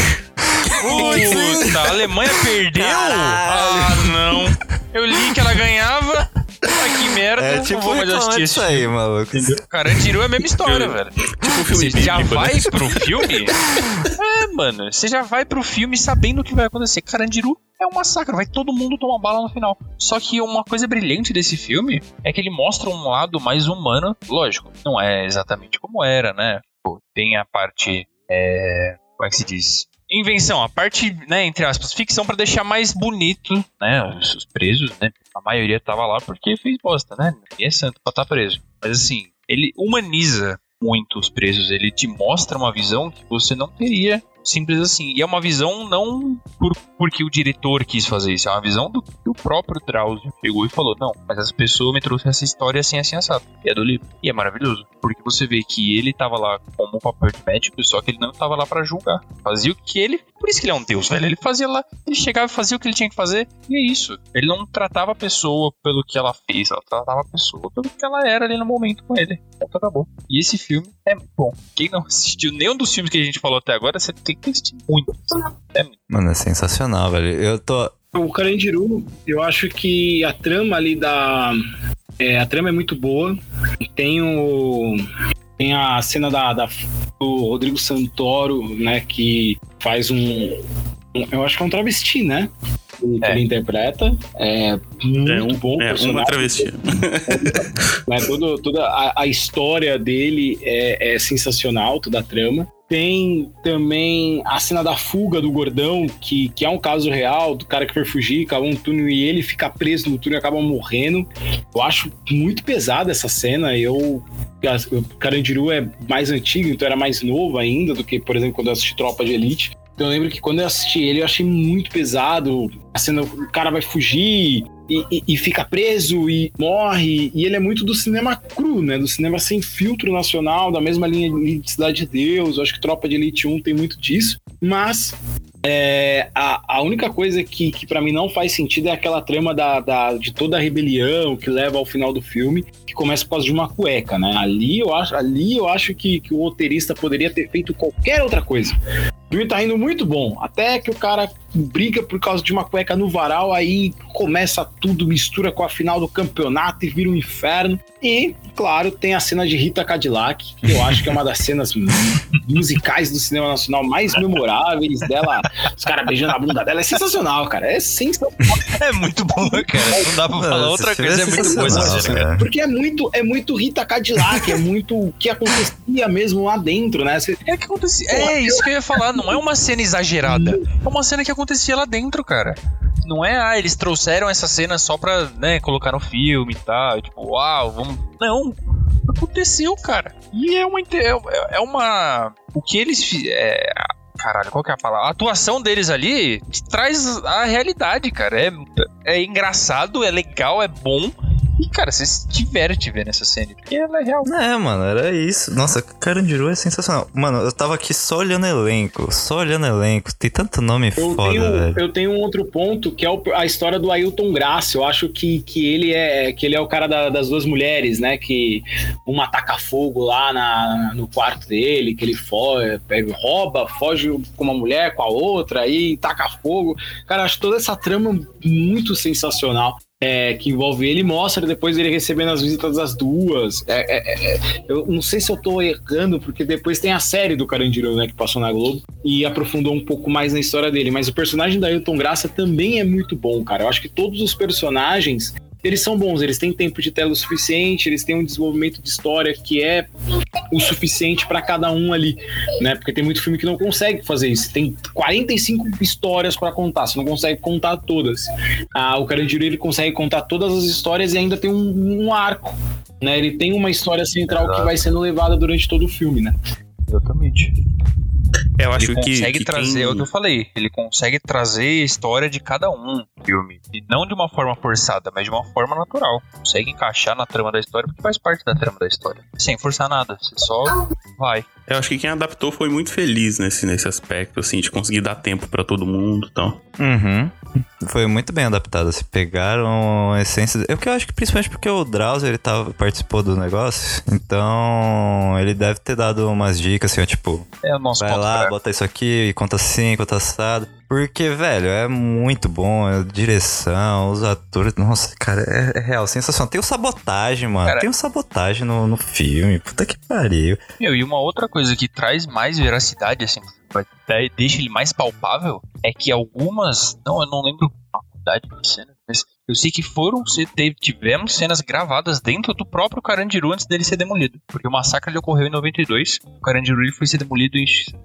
Puta, a Alemanha perdeu? Ah, não. Eu li que ela ganhava. Ai, que merda. É não tipo vou mais assistir esse aí, maluco. Carandiru é a mesma história, velho. Tipo um filme Você já bíblico, né? vai pro filme? É, mano. Você já vai pro filme sabendo o que vai acontecer. Carandiru é um massacre. Vai todo mundo tomar bala no final. Só que uma coisa brilhante desse filme é que ele mostra um lado mais humano. Lógico, não é exatamente como era, né? Pô, tem a parte. É, como é que se diz? Invenção, a parte, né, entre aspas, ficção pra deixar mais bonito, né, os, os presos, né, a maioria tava lá porque fez bosta, né, ninguém é santo pra estar preso. Mas assim, ele humaniza muito os presos, ele te mostra uma visão que você não teria simples assim. E é uma visão não por, porque o diretor quis fazer isso, é uma visão do que o próprio Drauzio pegou e falou: não, mas essa pessoa me trouxe essa história assim, assim, assado. E é do livro. E é maravilhoso, porque você vê que ele tava lá como um papel de médico, só que ele não tava lá pra julgar. Fazia o que ele. Por isso que ele é um deus, velho. Ele fazia lá, ele chegava e fazia o que ele tinha que fazer, e é isso. Ele não tratava a pessoa pelo que ela fez, ela tratava a pessoa pelo que ela era ali no momento com ele. Ponto, acabou. E esse filme é bom. Quem não assistiu nenhum dos filmes que a gente falou até agora, você tem assistir muito. É muito. Mano, é sensacional, velho. Eu tô. O Carandiru, eu acho que a trama ali da. é, a trama é muito boa. Tem o. Tem a cena da, da- do Rodrigo Santoro, né? Que faz um. um- eu acho que é um travesti, né? O que É. ele interpreta. É muito É, um, bom. é uma travesti. [LAUGHS] né? Todo, toda a, a história dele é, é sensacional, toda a trama. Tem também a cena da fuga do gordão, que, que é um caso real, do cara que foi fugir, cavou um túnel e ele fica preso no túnel e acaba morrendo. Eu acho muito pesada essa cena. Eu. O Carandiru é mais antigo, então era mais novo ainda do que, por exemplo, quando eu assisti Tropa de Elite. Então eu lembro que quando eu assisti ele, eu achei muito pesado. A cena, o cara vai fugir e, e- fica preso e morre. E ele é muito do cinema cru, né? Do cinema sem filtro nacional, da mesma linha de Cidade de Deus. Eu acho que Tropa de Elite 1 tem muito disso. Mas é, a, a única coisa que, que para mim não faz sentido é aquela trama da, da- de toda a rebelião que leva ao final do filme, que começa por causa de uma cueca, né? Ali eu acho, ali eu acho que, que o roteirista poderia ter feito qualquer outra coisa. O filme tá indo muito bom, até que o cara briga por causa de uma cueca no varal, aí começa tudo, mistura com a final do campeonato e vira um inferno. E, claro, tem a cena de Rita Cadillac, que eu acho que é uma das cenas [LAUGHS] musicais do cinema nacional mais memoráveis dela. Os caras beijando a bunda dela. É sensacional, cara. É sensacional. É muito bom, cara. Não dá pra falar Mano, outra esse coisa. É muito boa essa cena, cara. Porque é muito, é muito Rita Cadillac, é muito o que acontecia mesmo lá dentro, né? Você- É que acontecia. É isso que eu ia falar. Não é uma cena exagerada. É uma cena que acontecia lá dentro, cara. Não é, ah, eles trouxeram essa cena só pra, né, colocar no filme e tal. Tipo, uau, vamos. Não. Aconteceu, cara. E é uma. inte- É é uma. O que eles. É... Caralho, qual que é a palavra? A atuação deles ali traz a realidade, cara. É, é engraçado, é legal, é bom. E, cara, você se diverte vendo essa cena. Porque ela é real. É, mano, era isso. Nossa, Carandiru é sensacional. Mano, eu tava aqui só olhando elenco, só olhando elenco. Tem tanto nome Eu foda, tenho, velho. eu tenho um outro ponto que é o- a história do Ailton Graça. Eu acho que, que ele é que ele é o cara da- das duas mulheres, né? Que uma ataca fogo lá na- no quarto dele, que ele foge, pega, rouba, foge com uma mulher, com a outra, aí taca fogo. Cara, eu acho toda essa trama muito sensacional. É, que envolve ele mostra depois ele recebendo as visitas das duas. É, é, é, eu não sei se eu tô errando, porque depois tem a série do Carandiru, né, que passou na Globo, e aprofundou um pouco mais na história dele. Mas o personagem da Ailton Graça também é muito bom, cara. Eu acho que todos os personagens. Eles são bons, eles têm tempo de tela o suficiente, eles têm um desenvolvimento de história que é o suficiente pra cada um ali, né? Porque tem muito filme que não consegue fazer isso. Tem 45 histórias pra contar, você não consegue contar todas. Ah, o Carandiru ele consegue contar todas as histórias e ainda tem um, um arco, né? Ele tem uma história central que vai sendo levada durante todo o filme, né? Exatamente. É, eu acho ele que. consegue que trazer, quem- é o que eu falei, ele consegue trazer a história de cada um no filme. E não de uma forma forçada, mas de uma forma natural. Consegue encaixar na trama da história, porque faz parte da trama da história. Sem forçar nada, você só vai. Eu acho que quem adaptou foi muito feliz nesse, nesse aspecto, assim, de conseguir dar tempo pra todo mundo então. Uhum. Foi muito bem adaptado. Se pegaram a essência. É o que eu acho que principalmente porque o Drauzio ele tava, participou do negócio. Então ele deve ter dado umas dicas assim, ó, tipo, É o nosso vai lá, fraco. bota isso aqui, conta assim, conta assado. Porque, velho, é muito bom. A direção, os atores. Nossa, cara, é, é real, sensacional. Tem o sabotagem, mano. Cara- Tem o sabotagem no, no filme. Puta que pariu. Meu, e uma outra coisa que traz mais veracidade, assim, deixa ele mais palpável, é que algumas. Não, eu não lembro a quantidade de cenas, eu sei que foram. Tivemos cenas gravadas dentro do próprio Carandiru antes dele ser demolido. Porque o massacre ocorreu em 92, o Carandiru ele foi ser demolido em,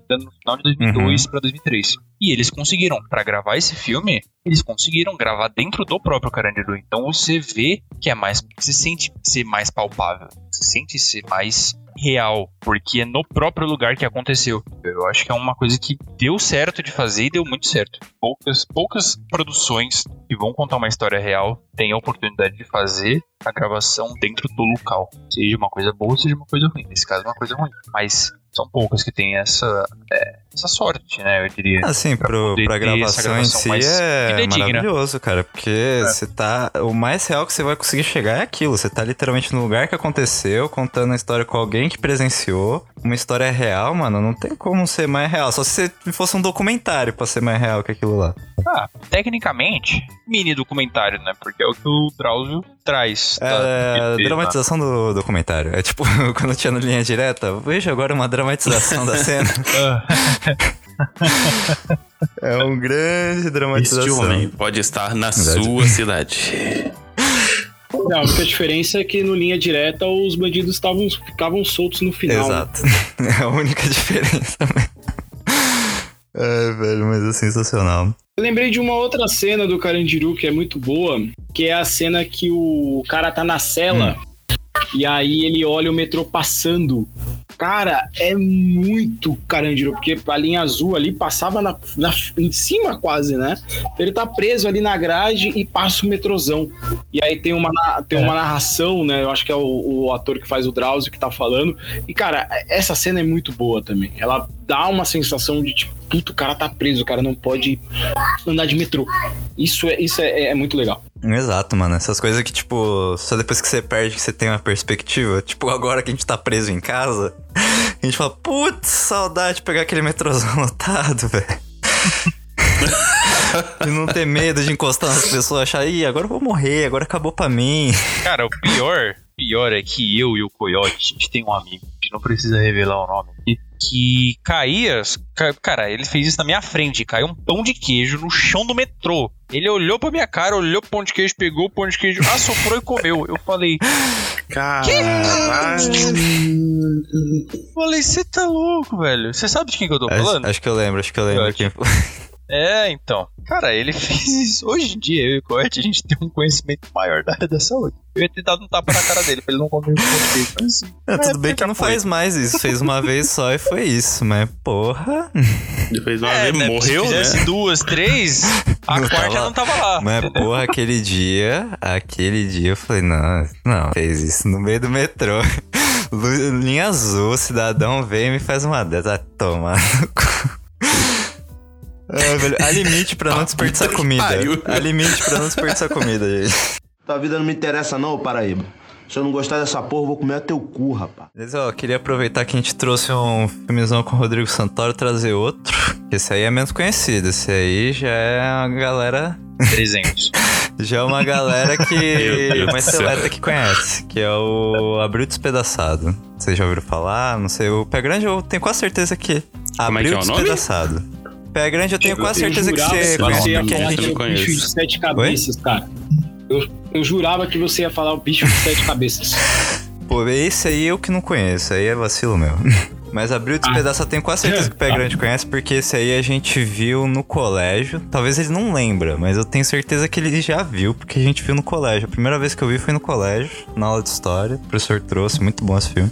no final de 2002 pra 2003. E eles conseguiram, pra gravar esse filme, eles conseguiram gravar dentro do próprio Carandiru. Então você vê que é mais. Você sente ser mais palpável. Você sente ser mais real, porque é no próprio lugar que aconteceu. Eu acho que é uma coisa que deu certo de fazer e deu muito certo. Poucas, poucas produções que vão contar uma história real têm a oportunidade de fazer a gravação dentro do local. Seja uma coisa boa, seja uma coisa ruim. Nesse caso, uma coisa ruim. Mas são poucas que têm essa, é, essa sorte, né? Eu diria. Assim, Pra pro, pra gravação em si mais é maravilhoso, cara. Porque você tá. O mais real que você vai conseguir chegar é aquilo. Você tá literalmente no lugar que aconteceu, contando a história com alguém que presenciou. Uma história real, mano, não tem como ser mais real. Só se fosse um documentário pra ser mais real que aquilo lá. Ah, tecnicamente, mini documentário, né? Porque é o que o Drauzio traz. tá? É Ele- dramatização do documentário. É tipo, [LAUGHS] quando tinha no linha direta, veja agora uma dramatização da [LAUGHS] cena. É um grande Este dramatização. homem pode estar na Verdade. sua cidade. Não, a única diferença é que no linha direta os bandidos estavam ficavam soltos no final. Exato. [LAUGHS] É a única diferença. Ai, velho, mas é sensacional. Eu lembrei de uma outra cena do Carandiru que é muito boa, que é a cena que o cara tá na cela e aí ele olha o metrô passando Cara, é muito Carandiru, porque a linha azul ali passava na, na- em cima quase, né? Ele tá preso ali na grade e passa o metrozão. E aí tem uma, tem uma narração, né? Eu acho que é o, o ator que faz o Drauzio que tá falando. E, cara, essa cena é muito boa também. Ela dá uma sensação de tipo, puto, o cara tá preso, o cara não pode andar de metrô. Isso é, isso é, é muito legal. Exato, mano. Essas coisas que, tipo, só depois que você perde que você tem uma perspectiva. Tipo, agora que a gente tá preso em casa, a gente fala, putz, saudade de pegar aquele metrôzão [LAUGHS] lotado, velho. e não ter medo de encostar nas pessoas, achar, ih, agora eu vou morrer, agora acabou pra mim. Cara, o pior, pior é que eu e o Coyote, a gente tem um amigo, a gente não precisa revelar o nome aqui, que caía. ca- Cara, ele fez isso na minha frente, caiu um pão de queijo no chão do metrô. Ele olhou pra minha cara, olhou pro pão de queijo, pegou o pão de queijo, assoprou e comeu. Eu falei, Caralho. falei, você tá louco, velho. Você sabe de quem que eu tô Acho, falando? acho que eu lembro, acho que eu lembro Coyote. quem. [LAUGHS] É, então. Cara, ele [LAUGHS] fez isso. Hoje em dia, eu e o Coyote, a gente tem um conhecimento maior da área da saúde. Eu ia ter dado um tapa na cara dele pra ele não comer o queijo. Mas, assim, É, tudo bem que não foi. faz mais isso. Fez uma vez só e foi isso, mas porra. Depois uma É, vez né, morreu, se né? fizesse duas, três, [LAUGHS] a Não quarta tava- não tava lá. Mas porra, aquele dia, aquele dia eu falei, não, não, fez isso no meio do metrô. [LAUGHS] Linha azul, cidadão vem e me faz uma dessa. Ah, toma. no cu. Ah, velho, há limite pra não desperdiçar comida. pariu. Há limite pra não desperdiçar comida, gente. Tua vida não me interessa não, Paraíba. Se eu não gostar dessa porra, eu vou comer teu cu, rapaz. Mas ó, queria aproveitar que a gente trouxe um filmezão com o Rodrigo Santoro e trazer outro. Esse aí é menos conhecido. Esse aí já é uma galera 300. [LAUGHS] Já é uma galera que. Céu. seleta que conhece, que é o Abril Despedaçado. Vocês já ouviram falar? Não sei. O Pé Grande eu tenho quase certeza que. Como é que Abril é o nome? Pé Grande eu tenho quase certeza que você conhece. porque a gente- bicho de sete cabeças, cara. Eu, eu jurava que você ia falar o bicho de sete cabeças. Pô, esse aí eu que não conheço, aí é vacilo meu. [LAUGHS] Mas Abril Despedaçado eu tenho quase certeza que o Pé [LAUGHS] Grande conhece, porque esse aí a gente viu no colégio. Talvez ele não lembra, mas eu tenho certeza que ele já viu, porque a gente viu no colégio. A primeira vez que eu vi foi no colégio, na aula de história. O professor trouxe, muito bom esse filme.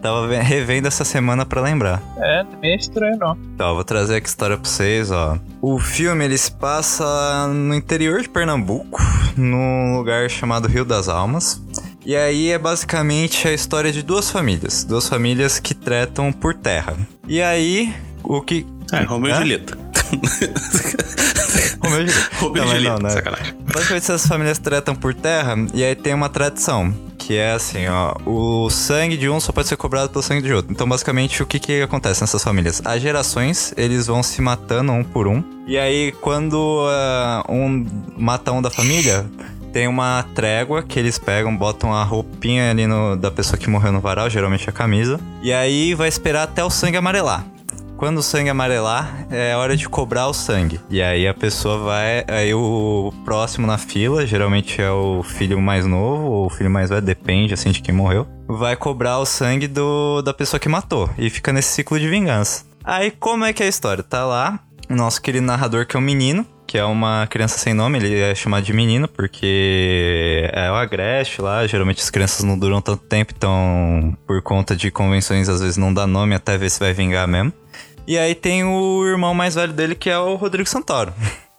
Tava ve- revendo essa semana pra lembrar. É, é estranho, não. Então, vou trazer aqui a história pra vocês, ó. O filme, ele se passa no interior de Pernambuco, num lugar chamado Rio das Almas. E aí é basicamente a história de duas famílias. Duas famílias que tretam por terra. E aí, o que... É, Romeu e? Julieta. [LAUGHS] Romeu e Julieta. Romeu e Julieta, não, né? sacanagem. Basicamente essas famílias tretam por terra e aí tem uma tradição. Que é assim, ó, o sangue de um só pode ser cobrado pelo sangue de outro. Então, basicamente, o que que acontece nessas famílias? As gerações, eles vão se matando um por um. E aí, quando ah, um mata um da família, tem uma trégua que eles pegam, botam a roupinha ali no, da pessoa que morreu no varal, geralmente a camisa. E aí vai esperar até o sangue amarelar. Quando o sangue amarelar, é hora de cobrar o sangue. E aí a pessoa vai. Aí o próximo na fila, geralmente é o filho mais novo ou o filho mais velho, depende assim de quem morreu. Vai cobrar o sangue do, da pessoa que matou. E fica nesse ciclo de vingança. Aí como é que é a história? Tá lá o nosso querido narrador, que é um menino, que é uma criança sem nome, ele é chamado de menino porque é o agreste lá, geralmente as crianças não duram tanto tempo, então por conta de convenções às vezes não dá nome até ver se vai vingar mesmo. E aí tem o irmão mais velho dele, que é o Rodrigo Santoro. [LAUGHS]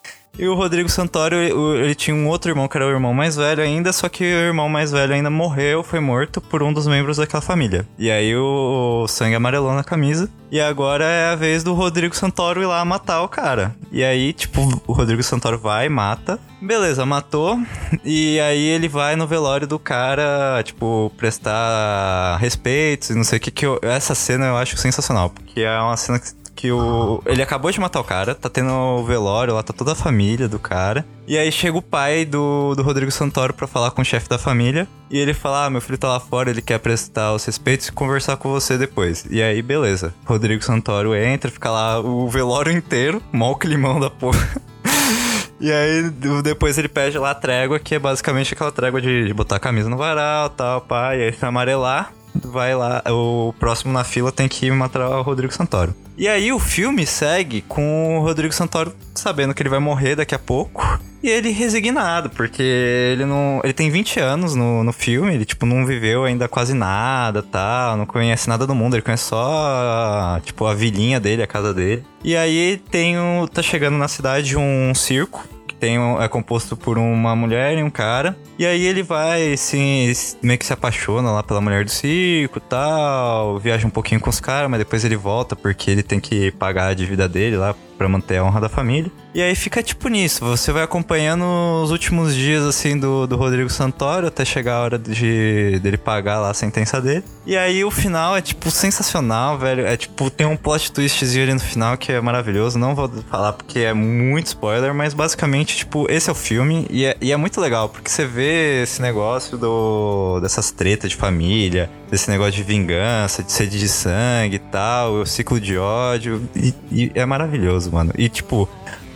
E o Rodrigo Santoro, ele, tinha um outro irmão que era o irmão mais velho ainda, só que o irmão mais velho ainda morreu, foi morto por um dos membros daquela família. E aí o, o sangue amarelou na camisa. E agora é a vez do Rodrigo Santoro ir lá matar o cara. E aí, tipo, o Rodrigo Santoro vai, mata. Beleza, matou. E aí ele vai no velório do cara, tipo, prestar respeitos e não sei o que. que eu- essa cena eu acho sensacional, porque é uma cena que que o. Ele acabou de matar o cara, tá tendo o velório lá, tá toda a família do cara. E aí chega o pai do, do Rodrigo Santoro pra falar com o chefe da família. E ele fala: Ah, meu filho tá lá fora, ele quer prestar os respeitos e conversar com você depois. E aí, beleza. Rodrigo Santoro entra, fica lá o velório inteiro, mal climão da porra. [LAUGHS] E aí, depois ele pede lá a trégua, que é basicamente aquela trégua de, de botar a camisa no varal tal, pá. E aí, se amarelar, vai lá. O próximo na fila tem que matar o Rodrigo Santoro. E aí, o filme segue com o Rodrigo Santoro sabendo que ele vai morrer daqui a pouco. E ele resignado, porque ele não. Ele tem 20 anos no, no filme, ele, tipo, não viveu ainda quase nada tal, não conhece nada do mundo, ele conhece só, tipo, a vilinha dele, a casa dele. E aí tem um. tá chegando na cidade um circo tem um, é composto por uma mulher e um cara. E aí ele vai, assim, meio que se apaixona lá pela mulher do circo tal, viaja um pouquinho com os caras, mas depois ele volta porque ele tem que pagar a dívida dele lá para manter a honra da família. E aí fica tipo nisso, você vai acompanhando os últimos dias assim do, do Rodrigo Santoro até chegar a hora de dele pagar lá a sentença dele. E aí o final é tipo sensacional, velho. É tipo, tem um plot twistzinho ali no final que é maravilhoso. Não vou falar porque é muito spoiler, mas basicamente, tipo, esse é o filme e é, e é muito legal, porque você vê esse negócio do dessas tretas de família, desse negócio de vingança, de sede de sangue e tal, o ciclo de ódio. E, e é maravilhoso, mano. E tipo,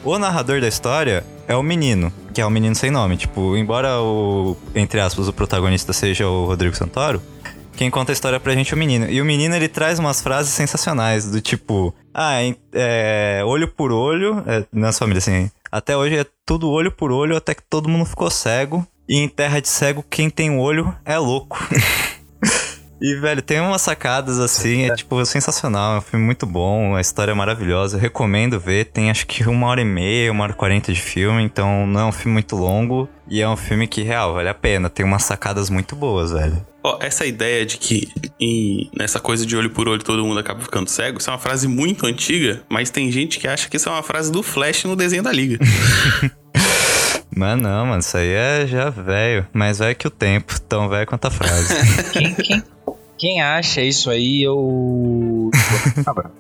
o narrador da história é o menino, que é o menino sem nome. Tipo, embora o, entre aspas, o protagonista seja o Rodrigo Santoro, quem conta a história pra gente é o menino. E o menino, ele traz umas frases sensacionais, do tipo... Ah, é, olho por olho... É, nas famílias, assim... Até hoje é tudo olho por olho, até que todo mundo ficou cego. E em terra de cego, quem tem olho é louco. [LAUGHS] E, velho, tem umas sacadas assim, é tipo sensacional. É um filme muito bom, a história é maravilhosa. Eu recomendo ver. Tem acho que uma hora e meia, uma hora e quarenta de filme, então não é um filme muito longo. E é um filme que, real, vale a pena. Tem umas sacadas muito boas, velho. Ó, essa ideia de que em, nessa coisa de olho por olho todo mundo acaba ficando cego, isso é uma frase muito antiga, mas tem gente que acha que isso é uma frase do Flash no desenho da Liga. [LAUGHS] Mas não, mano, isso aí é já velho. Mais velho que o tempo, tão velho quanto a frase. [LAUGHS] Quem, quem, quem acha isso aí, eu. Calma,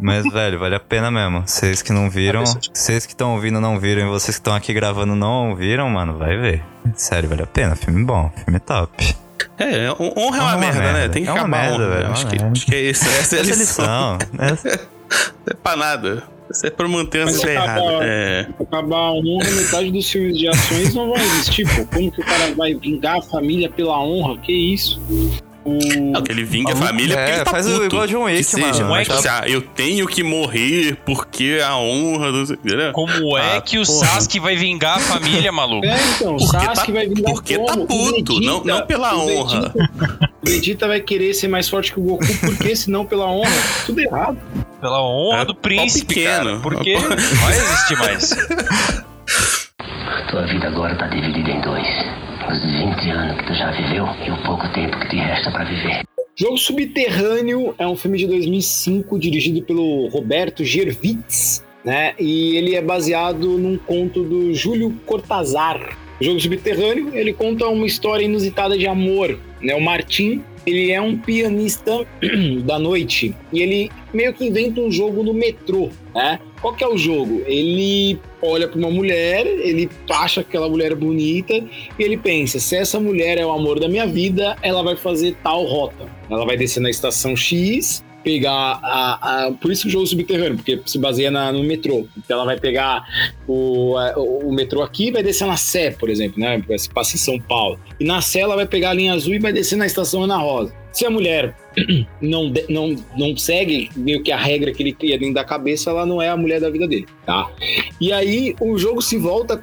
Mas, velho, vale a pena mesmo. Vocês que não viram, vocês que estão ouvindo não viram e vocês que estão aqui gravando não viram, mano, vai ver. Sério, vale a pena. Filme bom, filme top. É, honra é uma, merda, merda, né? Tem que é acabar merda, honra. velho. Acho, que, acho que é isso. Essa é a é lição. lição. Essa- [LAUGHS] é pra nada. Isso é pra manter Mas essa ideia acabar- errada. É. Acabar a honra, metade dos filmes de ações não vai existir, pô. Como que o cara vai vingar a família pela honra? Que isso? O... Não, que ele vinga a Maluco, família porque é, ele tá faz o- puto. igual John Wick, que seja, mano. assim, ah, eu tenho que morrer porque a honra do... Como é Ah, que o porra. Sasuke vai vingar a família, maluco? [LAUGHS] É, então, o Porque Sasuke tá- vai vingar porque como? tá O puto, não- não pela o honra. Vegeta- O Vegeta vai querer ser mais forte que o Goku, porque senão pela honra? Tudo errado. Pela honra É do príncipe, pequeno. cara. Porque não vai existir mais. [LAUGHS] Tua vida agora tá dividida em dois. Os 20 anos que tu já viveu e o pouco tempo que te resta pra viver. Jogo Subterrâneo é um filme de 2005 dirigido pelo Roberto Gervitz, né? E ele é baseado num conto do Júlio Cortázar. O Jogo Subterrâneo, ele conta uma história inusitada de amor, né? O Martim, ele é um pianista [CLEARS THROAT] da noite e ele meio que inventa um jogo no metrô, né? Qual que é o jogo? Ele olha para uma mulher, ele acha aquela mulher bonita e ele pensa: se essa mulher é o amor da minha vida, ela vai fazer tal rota. Ela vai descer na estação X, pegar a. a- por isso que o jogo subterrâneo, porque se baseia na- no metrô. Então ela vai pegar o, a- o metrô aqui e vai descer na Sé, por exemplo, né? Porque se passa em São Paulo. E na Sé ela vai pegar a linha azul e vai descer na estação Ana Rosa. Se a mulher [CLEARS THROAT] não, não, não segue meio que a regra que ele cria dentro da cabeça, ela não é a mulher da vida dele, tá? E aí o jogo se volta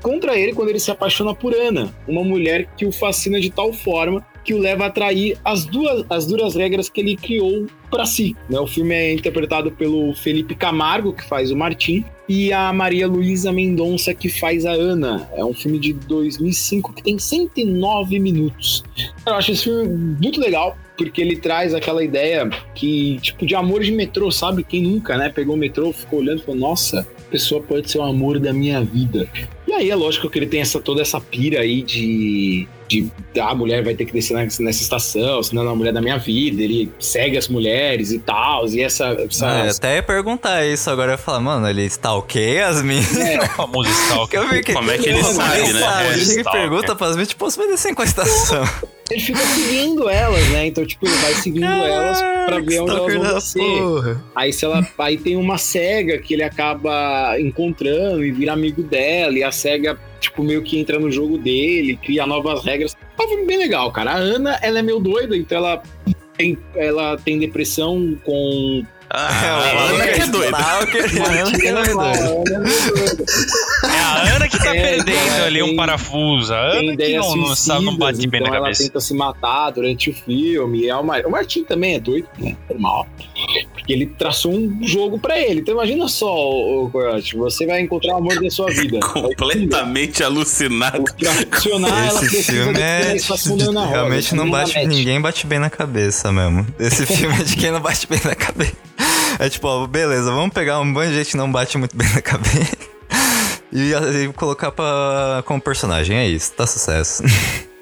contra ele quando ele se apaixona por Ana, uma mulher que o fascina de tal forma que o leva a trair as duas as duras regras que ele criou para si. Né? O filme é interpretado pelo Felipe Camargo, que faz o Martim, e a Maria Luísa Mendonça, que faz a Ana. É um filme de 2005 que tem 109 minutos. Eu acho esse filme muito legal, porque ele traz aquela ideia que, tipo, de amor de metrô, sabe? Quem nunca, né? Pegou o metrô, ficou olhando e falou, nossa, a pessoa pode ser o amor da minha vida. E aí é lógico que ele tem essa, toda essa pira aí de, de ah, a mulher vai ter que descer nessa, nessa estação, senão ela é a mulher da minha vida. Ele segue as mulheres e tal, e essa. essa Ah, eu até ia perguntar isso, agora eu ia falar, mano, ele stalkeia as minhas. É, O famoso Stalker. Que- Como é que ele sabe, ele né? sabe? É, Ele chega e stalker. pergunta pras vezes, tipo, você vai descer em qual estação? [LAUGHS] ele fica seguindo elas, né? Então, tipo, ele vai seguindo elas pra ver onde elas vão descer. porra. Aí se ela, aí tem uma cega que ele acaba encontrando e vira amigo dela, e a cega, tipo, meio que entra no jogo dele, cria novas regras. É um filme bem legal, cara. A Ana, ela é meio doida, então ela tem, ela tem depressão com. Ah, a Ana que é doida. Stalker, a Ana que é Ela doida. é. É a Ana que tá É, perdendo ali um parafuso. A Ana que não, não sabe, não bate suicidas, bem na então ela cabeça. tenta se matar durante o filme. É o, Mar... o Martin também é doido, né? Normal. Porque ele traçou um jogo pra ele. Então imagina só, o Coyote, você vai encontrar o amor da sua vida. [LAUGHS] Completamente alucinado. Pra funcionar, ela Esse filme é. roda, Realmente não bate. Ninguém bate bem na cabeça mesmo. Esse [LAUGHS] filme é de quem não bate bem na cabeça. [LAUGHS] É tipo, ó, beleza, vamos pegar um monte de gente que não bate muito bem na cabeça. [LAUGHS] E, e colocar pra, como personagem, é isso, tá sucesso.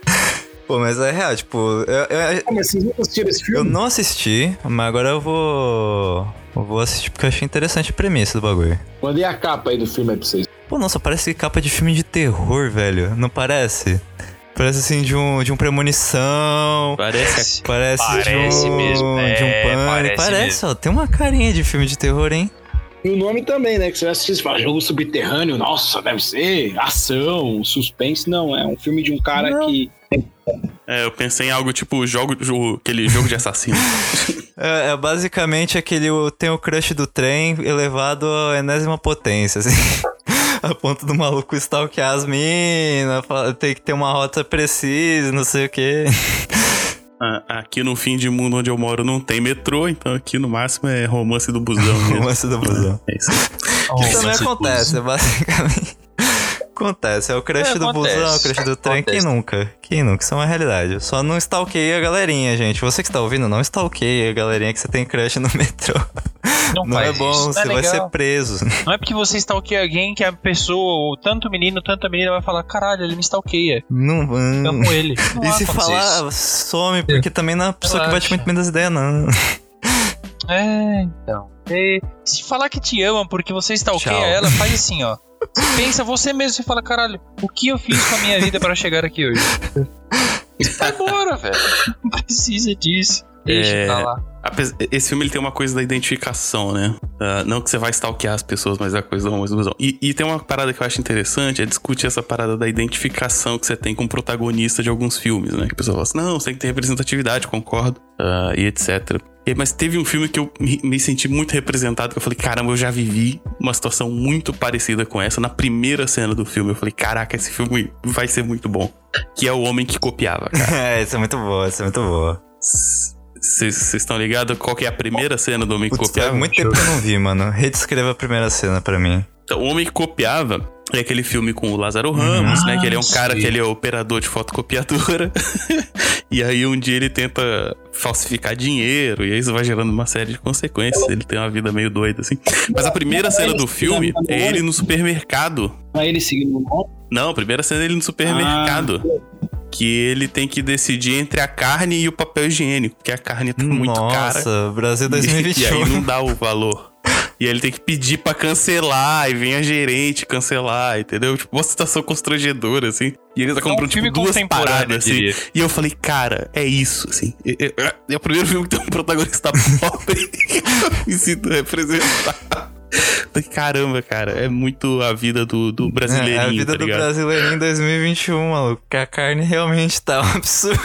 [LAUGHS] Pô, mas é real, tipo, eu, eu, Ah, mas vocês nunca assistiram esse eu filme? não assisti, mas agora eu vou. Eu vou assistir porque eu achei interessante a premissa do bagulho. Mandei a capa aí do filme aí pra vocês. Pô, nossa, parece capa de filme de terror, velho. Não parece? Parece assim de um, de um premonição. Parece. Parece, Parece de um, mesmo, de um é, pânico. parece Parece, mesmo. ó. Tem uma carinha de filme de terror, hein? E o nome também, né? Que você vai assistir, fala, jogo subterrâneo, nossa, deve ser ação, suspense. Não, é um filme de um cara Não. que. É, eu pensei em algo tipo jogo, jo- aquele jogo de assassino. [LAUGHS] É, é basicamente aquele. o- Tem o crush do trem elevado à enésima potência, assim. [LAUGHS] A ponto do maluco stalkear as minas, tem que ter uma rota precisa, não sei o quê. [LAUGHS] Ah, aqui no fim de mundo onde eu moro não tem metrô, então aqui no máximo é romance do busão. [LAUGHS] Romance do busão. É isso aí. Isso também acontece, é basicamente. Acontece, é o crush É, do acontece. busão, o crush do trem. Quem nunca? Quem nunca? Isso é uma realidade. Só não stalkeia a galerinha, gente. Você que está ouvindo, não stalkeia a galerinha que você tem crush no [LAUGHS] metrô. Não, Não, é bom, isso, não você é vai legal. ser preso. Não é porque você stalkeia alguém que a pessoa, ou tanto menino, tanto menina vai falar, caralho, ele me stalkeia. Não, não. Tamo ele. Não E vai se falar, some, porque também não é a pessoa que bate Relaxa. muito bem das ideias, não. É, então. E se falar que te ama porque você stalkeia Tchau. ela, faz assim, ó. Você pensa você mesmo e fala, caralho, o que eu fiz com a minha vida para chegar aqui hoje? Vai embora, velho. Não precisa disso. Deixa É. pra lá. Esse filme ele tem uma coisa da identificação, né? Ah, não que você vai stalkear as pessoas, mas é a coisa da homosexual. E, e tem uma parada que eu acho interessante, é discutir essa parada da identificação que você tem com o protagonista de alguns filmes, né? Que a pessoa fala assim, não, você tem que ter representatividade, concordo, ah, e etc. Mas teve um filme que eu me, me senti muito representado, que eu falei, caramba, eu já vivi uma situação muito parecida com essa. Na primeira cena do filme, eu falei, caraca, esse filme vai ser muito bom. Que é O Homem que Copiava, cara. [LAUGHS] É, isso é muito boa, isso é muito boa. Vocês estão ligados qual que é a primeira cena do Homem que Putz, Copiava? faz muito tempo que eu não vi, mano. Redescreva a primeira cena pra mim. Então, o Homem que Copiava é aquele filme com o Lázaro Ramos, né? Que ele é um cara sim. que ele é operador de fotocopiadora. [LAUGHS] e aí um dia ele tenta falsificar dinheiro. E aí isso vai gerando uma série de consequências. Ele tem uma vida meio doida, assim. Mas a primeira cena do filme é ele no supermercado. Pra ele seguindo o. Não, a primeira cena é ele no supermercado. Que ele tem que decidir entre a carne e o papel higiênico. Porque a carne tá muito cara. Nossa, Brasil [LAUGHS] E, e aí 2021. não dá o valor. E aí ele tem que pedir pra cancelar, e vem a gerente cancelar, entendeu? Tipo, uma situação constrangedora, assim. E ele tá comprando, filme tipo, duas paradas, eu assim. diria. E eu falei, cara, é isso, assim. É, é- é o primeiro filme que tem um protagonista [LAUGHS] pobre. [LAUGHS] me sinto representado. [LAUGHS] Caramba, cara, é muito a vida do, do brasileirinho, É a vida tá do ligado? brasileirinho em 2021, maluco. Que a carne realmente tá um absurdo.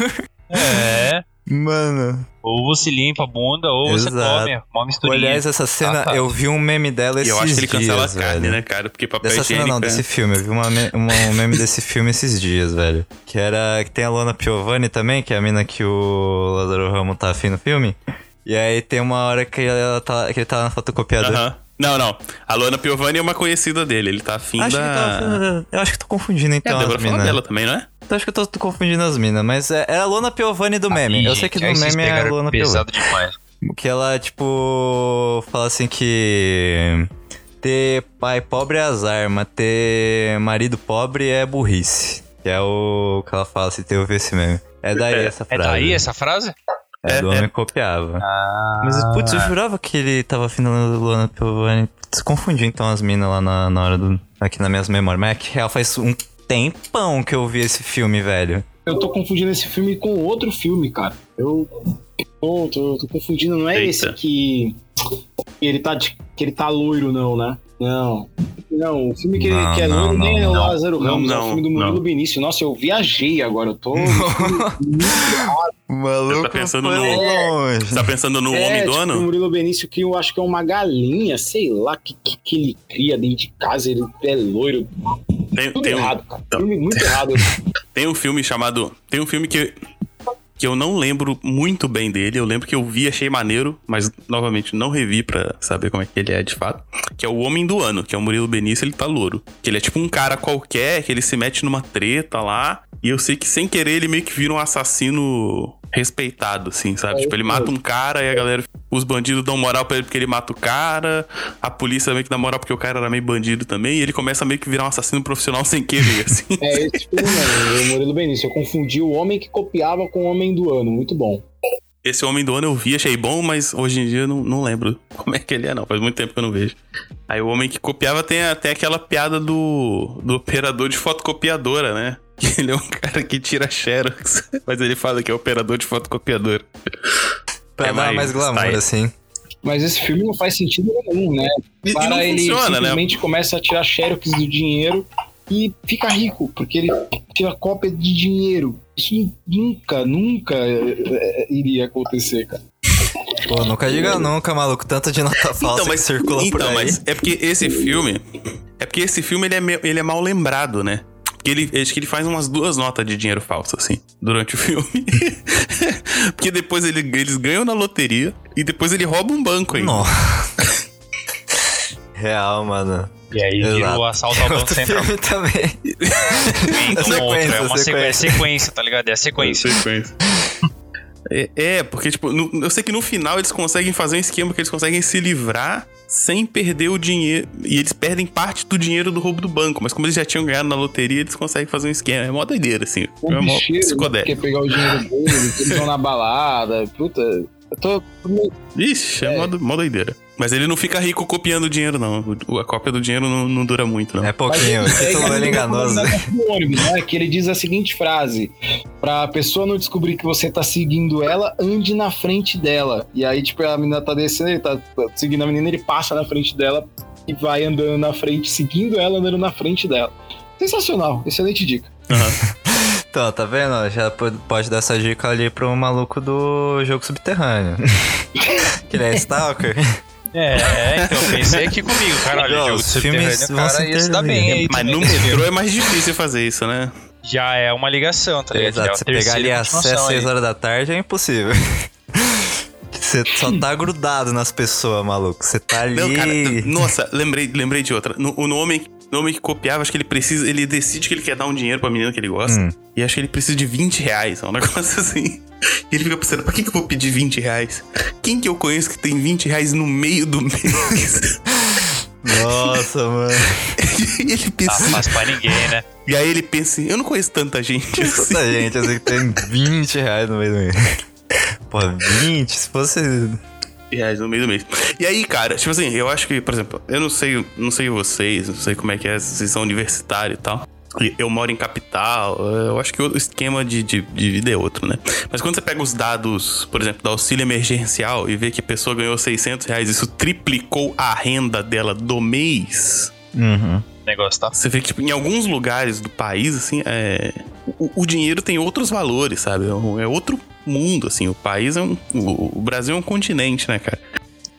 É. Mano. Ou você limpa a bunda, ou você Exato. come uma misturinha. Aliás, essa cena, Ah, tá. eu vi um meme dela E esses eu acho que ele cancela dias, a carne, velho. né, cara? Porque papel Dessa cena higiênico... não, é- desse filme. Eu vi uma me- uma- um meme desse filme esses dias, velho. Que era. Que tem a Lona Piovani também, que é a mina que o Lázaro Ramos tá afim no filme. E aí tem uma hora que, ela tá, que ele tá na fotocopiadora. Aham. Não, não. A Luana Piovani é uma conhecida dele. Ele tá afim Acho que da... eu acho que tô confundindo É, então a as Débora dela também, não é? Então acho que eu tô, tô confundindo as minas, mas é, é a Lona Piovani do meme. Ih, eu sei que no aí vocês meme é a pegaram Lona Piovani. pesado demais. Que ela, tipo, fala assim que ter pai pobre é azar, mas ter marido pobre é burrice. Que é o que ela fala assim, tem ouvido esse meme. É daí É- essa É frase. daí essa frase? É, É, do é. homem que copiava. Ah. Mas, putz, eu jurava que ele tava afim da Luana Piovani. Putz, confundi então as minas lá na, na hora do... Aqui nas minhas memórias. Mas é que real faz um tempão que eu vi esse filme, velho. Eu tô confundindo esse filme com outro filme, cara. Eu tô, tô, tô confundindo, não é Eita. esse que ele tá de, que ele tá loiro, não, né? Não. não. O filme que, Não, que é não, loiro nem é o não. Lázaro Não, Ramos, é o não, filme do Murilo não. Benício. Nossa, eu viajei agora. Eu tô. [LAUGHS] Maluco Tá pensando foi no- longe. Você tá pensando no é, Homem do tipo, Ano? o Murilo Benício que eu acho que é uma galinha, sei lá, que, que, que ele cria dentro de casa, ele é loiro. Tem, Tudo tem, um, errado, cara. Então. Filme muito errado. [LAUGHS] tem um filme chamado. Tem um filme que. Que eu não lembro muito bem dele. Eu lembro que eu vi, achei maneiro, mas novamente não revi pra saber como é que ele é de fato. Que é o Homem do Ano, que é o Murilo Benício, ele tá louro. Que ele é tipo um cara qualquer, que ele se mete numa treta lá. E eu sei que sem querer ele meio que vira um assassino respeitado, assim, sabe? É tipo, ele mata um cara e a galera. Os bandidos dão moral pra ele porque ele mata o cara. A polícia meio que dá moral porque o cara era meio bandido também. E ele começa meio que virar um assassino profissional [LAUGHS] sem querer, assim. É esse filme mesmo, o Murilo Benício. Eu confundi o homem que copiava com o homem do ano. Muito bom. Esse Homem do Ano eu vi, achei bom, mas hoje em dia eu não, não lembro [LAUGHS] como é que ele é, não. Faz muito tempo que eu não vejo. Aí o Homem que copiava tem até aquela piada do, do operador de fotocopiadora, né? Que [LAUGHS] ele é um cara que tira xerox, [LAUGHS] mas ele fala que é operador de fotocopiadora. Pra É dar mais, mais glamour, style. assim. Mas esse filme não faz sentido nenhum, né? E, e Para não ele funciona, né? simplesmente começa a tirar xerox do dinheiro e fica rico, porque ele tira cópia de dinheiro. Isso nunca, nunca é, é, iria acontecer, cara. Pô, nunca diga nunca, maluco. Tanto de nota falsa que circula por então, aí. mas é porque esse filme. É porque esse filme ele é, ele é mal lembrado, né? Porque ele, acho que ele faz umas duas notas de dinheiro falso, assim, durante o filme. [LAUGHS] porque depois ele- eles ganham na loteria e depois ele rouba um banco aí. Nossa. Real, mano. E aí o assalto ao [LAUGHS] Banco Outro Central. filme também. Vem com sequência, outro, é uma sequência. sequência. sequência, tá ligado? É a sequência. É, é, porque, tipo, no- eu sei que no final eles conseguem fazer um esquema que eles conseguem se livrar sem perder o dinheiro. E eles perdem parte do dinheiro do roubo do banco. Mas como eles já tinham ganhado na loteria, eles conseguem fazer um esquema. É mó doideira, assim. O é mó psicodélico. quer pegar o dinheiro dele, eles vão na balada. Puta, eu tô. Ixi, é, Mó, do- mó doideira. Mas ele não fica rico copiando o dinheiro, não. A cópia do dinheiro não, não dura muito, não. É pouquinho. O título é enganoso. No ônibus, né? Que ele diz a seguinte frase: pra pessoa não descobrir que você tá seguindo ela, ande na frente dela. E aí, tipo, a menina tá descendo, ele tá seguindo a menina, ele passa na frente dela e vai andando na frente, seguindo ela, andando na frente dela. Sensacional, excelente dica. [LAUGHS] Então, tá vendo? Já pode pode dar essa dica ali pro maluco do jogo subterrâneo. [LAUGHS] que ele é Stalker. É, então pensei aqui comigo, caralho, Não, jogo filmes cara se dar bem aí. Mas no metrô é mais difícil fazer isso, né? Já é uma ligação, tá ligado? É Exato, a você pegar ali às continuação 6 aí. horas da tarde é impossível. [LAUGHS] Você só tá grudado nas pessoas, maluco. Você tá ali. Não, cara, [LAUGHS] nossa, lembrei, lembrei de outra. No, o nome, nome que copiava, acho que ele precisa. Ele decide que ele quer dar um dinheiro pra menina que ele gosta. Hum. E acho que ele precisa de 20 reais. É um negócio [LAUGHS] assim. E ele fica pensando, pra que, que eu vou pedir 20 reais? Quem que eu conheço que tem 20 reais no meio do mês? [LAUGHS] Nossa, mano. [LAUGHS] e ele pensa. fácil pra ninguém, né? E aí ele pensa assim, eu não conheço tanta gente assim. Tanta gente, assim, que tem 20 reais no meio do mês. Pô, 20? Se fosse. reais no meio do mês. E aí, cara, tipo assim, eu acho que, por exemplo, eu não sei, não sei vocês, não sei como é que é, se vocês são universitários e tal. Eu moro em capital, eu acho que o esquema de, de, de vida é outro, né? Mas quando você pega os dados, por exemplo, do auxílio emergencial e vê que a pessoa ganhou 600 reais, isso triplicou a renda dela do mês. Uhum. Negócio tá. Você vê que, tipo, em alguns lugares do país, assim, é... o, o dinheiro tem outros valores, sabe? É É outro mundo, assim. O país é um. O, o Brasil é um continente, né, cara?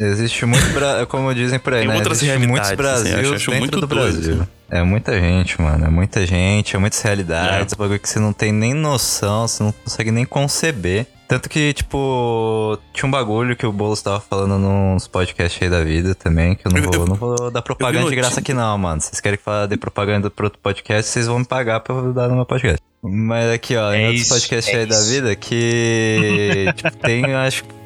Existe muito, [LAUGHS] como dizem por aí, Tem né? Existe muitos assim, Brasil acho- acho dentro muito do doido, Brasil. assim. É muita gente, mano. É muita gente, é muitas realidades. É. É. bagulho que você não tem nem noção, você não consegue nem conceber. Tanto que, tipo, tinha um bagulho que o Boulos tava falando nos podcasts aí da vida também, que eu não Eu- vou, eu- não vou dar propaganda eu de graça aqui não, mano. Vocês querem que fale de propaganda pro outro podcast, vocês vão me pagar pra eu dar no meu podcast. Mas aqui, ó, em É outros isso, podcasts é aí da isso. vida, que [LAUGHS] tipo, tem, acho tro-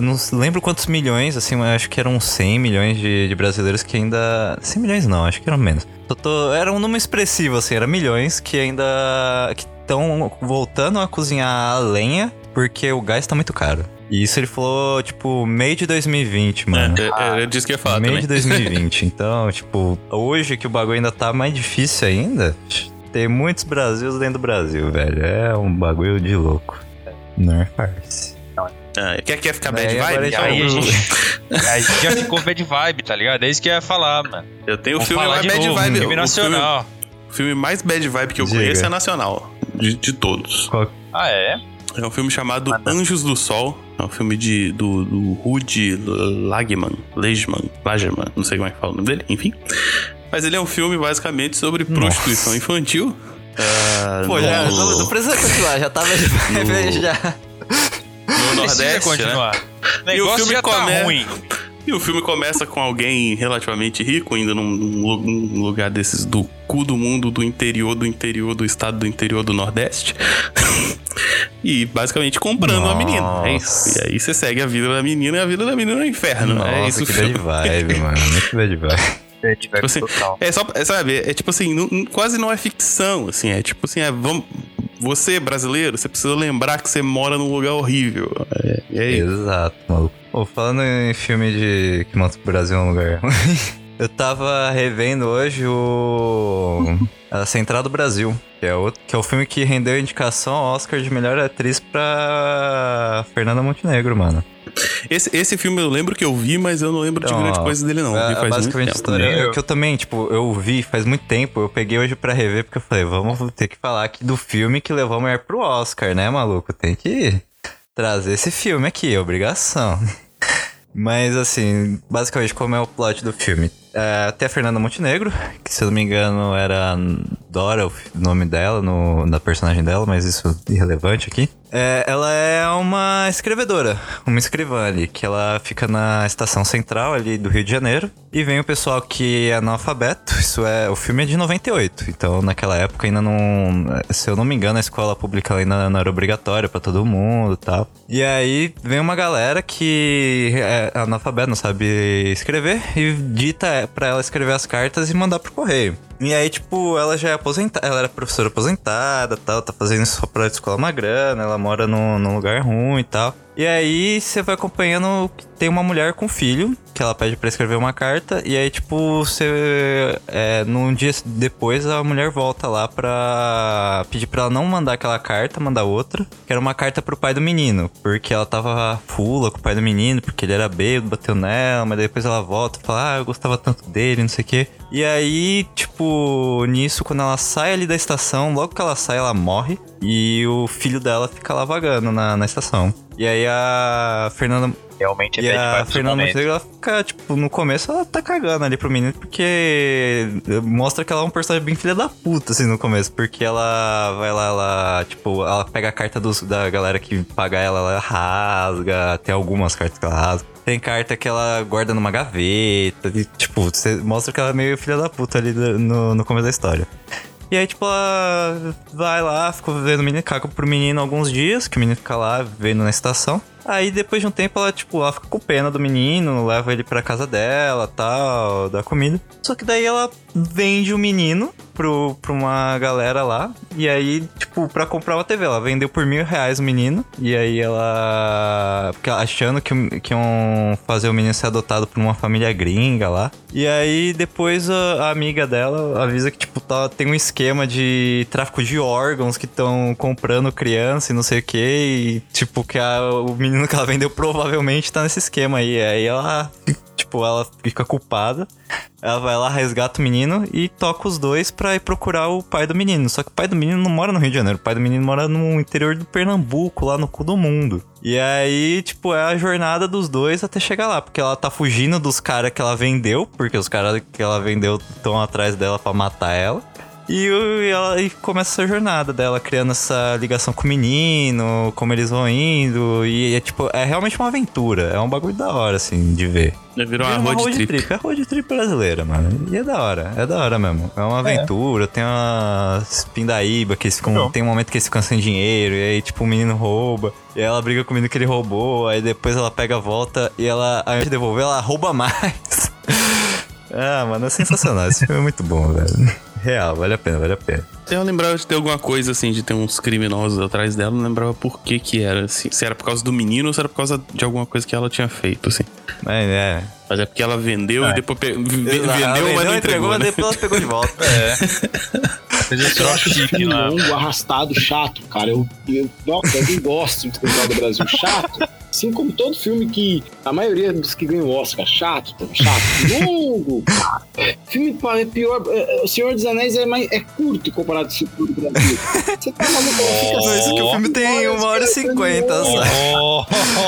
não lembro quantos milhões, assim, mas acho que eram 100 milhões de, de brasileiros que ainda. 100 milhões não, acho que eram menos. Tô- era um número expressivo, assim, era milhões que ainda. que estão voltando a cozinhar a lenha porque o gás tá muito caro. E isso ele falou, tipo, meio de 2020, mano. É, é, é disso que eu ia falar meio também. de 2020. [LAUGHS] Então, tipo, hoje que o bagulho ainda tá mais difícil ainda, tem muitos Brasils dentro do Brasil, velho. É um bagulho de louco. Não é farce. Ah, quer, quer ficar bad Aí vibe? já Aí a o- gente, [LAUGHS] a gente já ficou bad vibe, tá ligado? É isso que eu ia falar, mano. Eu tenho o filme mais bad novo, vibe. filme o nacional. Filme, o filme mais bad vibe que eu Diga. conheço é nacional. De, de todos. Ah, é? É um filme chamado Anjos do Sol. É um filme de, do, do Rudy Lagman. Lagman. Lagerman. Não sei como é que fala o nome dele. Enfim. Mas ele é um filme basicamente sobre prostituição infantil. Ah, Pô, no, já, não, não precisa continuar, já tava [LAUGHS] de vibe [LAUGHS] já. No Nordeste, né? continuar. O E o filme já tá ruim. E o filme começa com alguém relativamente rico, ainda num, num lu- num lugar desses do cu do mundo, do interior, do interior, do estado do interior do Nordeste. [LAUGHS] e basicamente comprando uma menina. É isso. E aí você segue a vida da menina e a vida da menina é um inferno. Nossa, é isso o que filme. bad vibe, mano. Muito bad vibe. [LAUGHS] Tipo assim, é só, é, sabe, é tipo assim, não- quase não é ficção, assim, é tipo assim, é, vamos, você brasileiro, você precisa lembrar que você mora num lugar horrível. É, é. Exato, maluco. Pô, falando em filme de que mostra o Brasil é um lugar [LAUGHS] eu tava revendo hoje o A Central do Brasil, que é, o, que é o filme que rendeu indicação ao Oscar de melhor atriz pra Fernanda Montenegro, mano. Esse, esse filme eu lembro que eu vi, mas eu não lembro de Então, grande ó, coisa dele, não. É, faz basicamente a história é que eu também, tipo, eu vi faz muito tempo, eu peguei hoje pra rever, porque eu falei, vamos ter que falar aqui do filme que levou a mulher pro Oscar, né, maluco? Tem que trazer esse filme aqui, obrigação. [LAUGHS] Mas assim, basicamente, como é o plot do filme? É, tem a Fernanda Montenegro, que se eu não me engano era Dora, o nome dela, no, da personagem dela, mas isso é irrelevante aqui. É, ela é uma escrevedora, uma escrivã ali, que ela fica na estação central ali do Rio de Janeiro. E vem o pessoal que é analfabeto, isso é. O filme é de 98, então naquela época ainda não. Se eu não me engano, a escola pública ainda não era obrigatória pra todo mundo e tal. E aí vem uma galera que é analfabeto, não sabe escrever, e dita pra ela escrever as cartas e mandar pro correio. E aí, tipo, ela já é aposentada, ela era professora aposentada tal, tá fazendo isso só pra escola uma grana, ela mora num lugar ruim e tal. E aí você vai acompanhando tem uma mulher com filho, que ela pede pra escrever uma carta, e aí, tipo, você. É, num dia depois a mulher volta lá pra pedir pra ela não mandar aquela carta, mandar outra, que era uma carta pro pai do menino, porque ela tava fula com o pai do menino, porque ele era bêbado, bateu nela, mas depois ela volta e fala, ah, eu gostava tanto dele, não sei o quê. E aí, tipo, nisso, quando ela sai ali da estação, logo que ela sai, ela morre. E o filho dela fica lá vagando na, na estação. E aí a Fernanda. Realmente é E a Fernanda. Montenegro, ela fica, tipo, no começo ela tá cagando ali pro menino, porque mostra que ela é um personagem bem filha da puta, assim, no começo. Porque ela vai lá, ela, tipo, ela pega a carta dos, da galera que paga ela, ela rasga. Tem algumas cartas que ela rasga. Tem carta que ela guarda numa gaveta. E, tipo, você mostra que ela é meio filha da puta ali no, no começo da história. E aí, tipo, ela vai lá, fica vendo o menino, caga pro menino alguns dias, que o menino fica lá vendo na estação. Aí depois de um tempo ela, tipo, ela fica com pena do menino, leva ele pra casa dela tal, dá comida. Só que daí ela vende o menino pro, pra uma galera lá. E aí, tipo, pra comprar uma TV. Ela vendeu por mil reais o menino. E aí ela. Achando que, que iam fazer o menino ser adotado por uma família gringa lá. E aí depois a, a amiga dela avisa que, tipo, tá, tem um esquema de tráfico de órgãos que estão comprando criança e não sei o que. E, tipo, que a- o menino que ela vendeu provavelmente tá nesse esquema aí. Aí ela, tipo, ela fica culpada. Ela vai lá, resgata o menino e toca os dois pra ir procurar o pai do menino. Só que o pai do menino não mora no Rio de Janeiro. O pai do menino mora no interior do Pernambuco, lá no cu do mundo. E aí, tipo, é a jornada dos dois até chegar lá. Porque ela tá fugindo dos caras que ela vendeu. Porque os caras que ela vendeu estão atrás dela pra matar ela. E, e ela e começa essa jornada dela, criando essa ligação com o menino, como eles vão indo. E é tipo, é realmente uma aventura. É um bagulho da hora, assim, de ver. Virou uma Vira road trip. É road trip brasileira, mano. E é da hora, é da hora mesmo. É uma aventura, tem umas pindaíba que eles ficam, tem um momento que eles ficam sem dinheiro, e aí, tipo, o menino rouba, e aí ela briga com o menino que ele roubou, aí depois ela pega a volta e ela, ao invés de devolver, ela rouba mais. [LAUGHS] ah, mano, é sensacional. Esse filme é muito bom, velho. Real, vale a pena, vale a pena. Eu lembrava de ter alguma coisa assim, de ter uns criminosos atrás dela, não lembrava por que que era, assim. Se era por causa do menino ou se era por causa de alguma coisa que ela tinha feito, assim. É, é. Mas é porque ela vendeu e depois pe- vendeu, mas não entregou, mas né? depois ela pegou de volta. É. [LAUGHS] Eu acho filme lá. longo, arrastado, chato, cara. Eu, eu, nossa, eu não gosto do Central do Brasil. Chato. Assim como todo filme que. A maioria dos que ganham Oscar, chato, chato, longo. filme pa- é pior. é, é, O Senhor dos Anéis é, mais, é curto comparado com o Senhor do Brasil. [LAUGHS] Você tá maluco? Fica isso que o filme tem uma hora e cinquenta, sabe? Oh,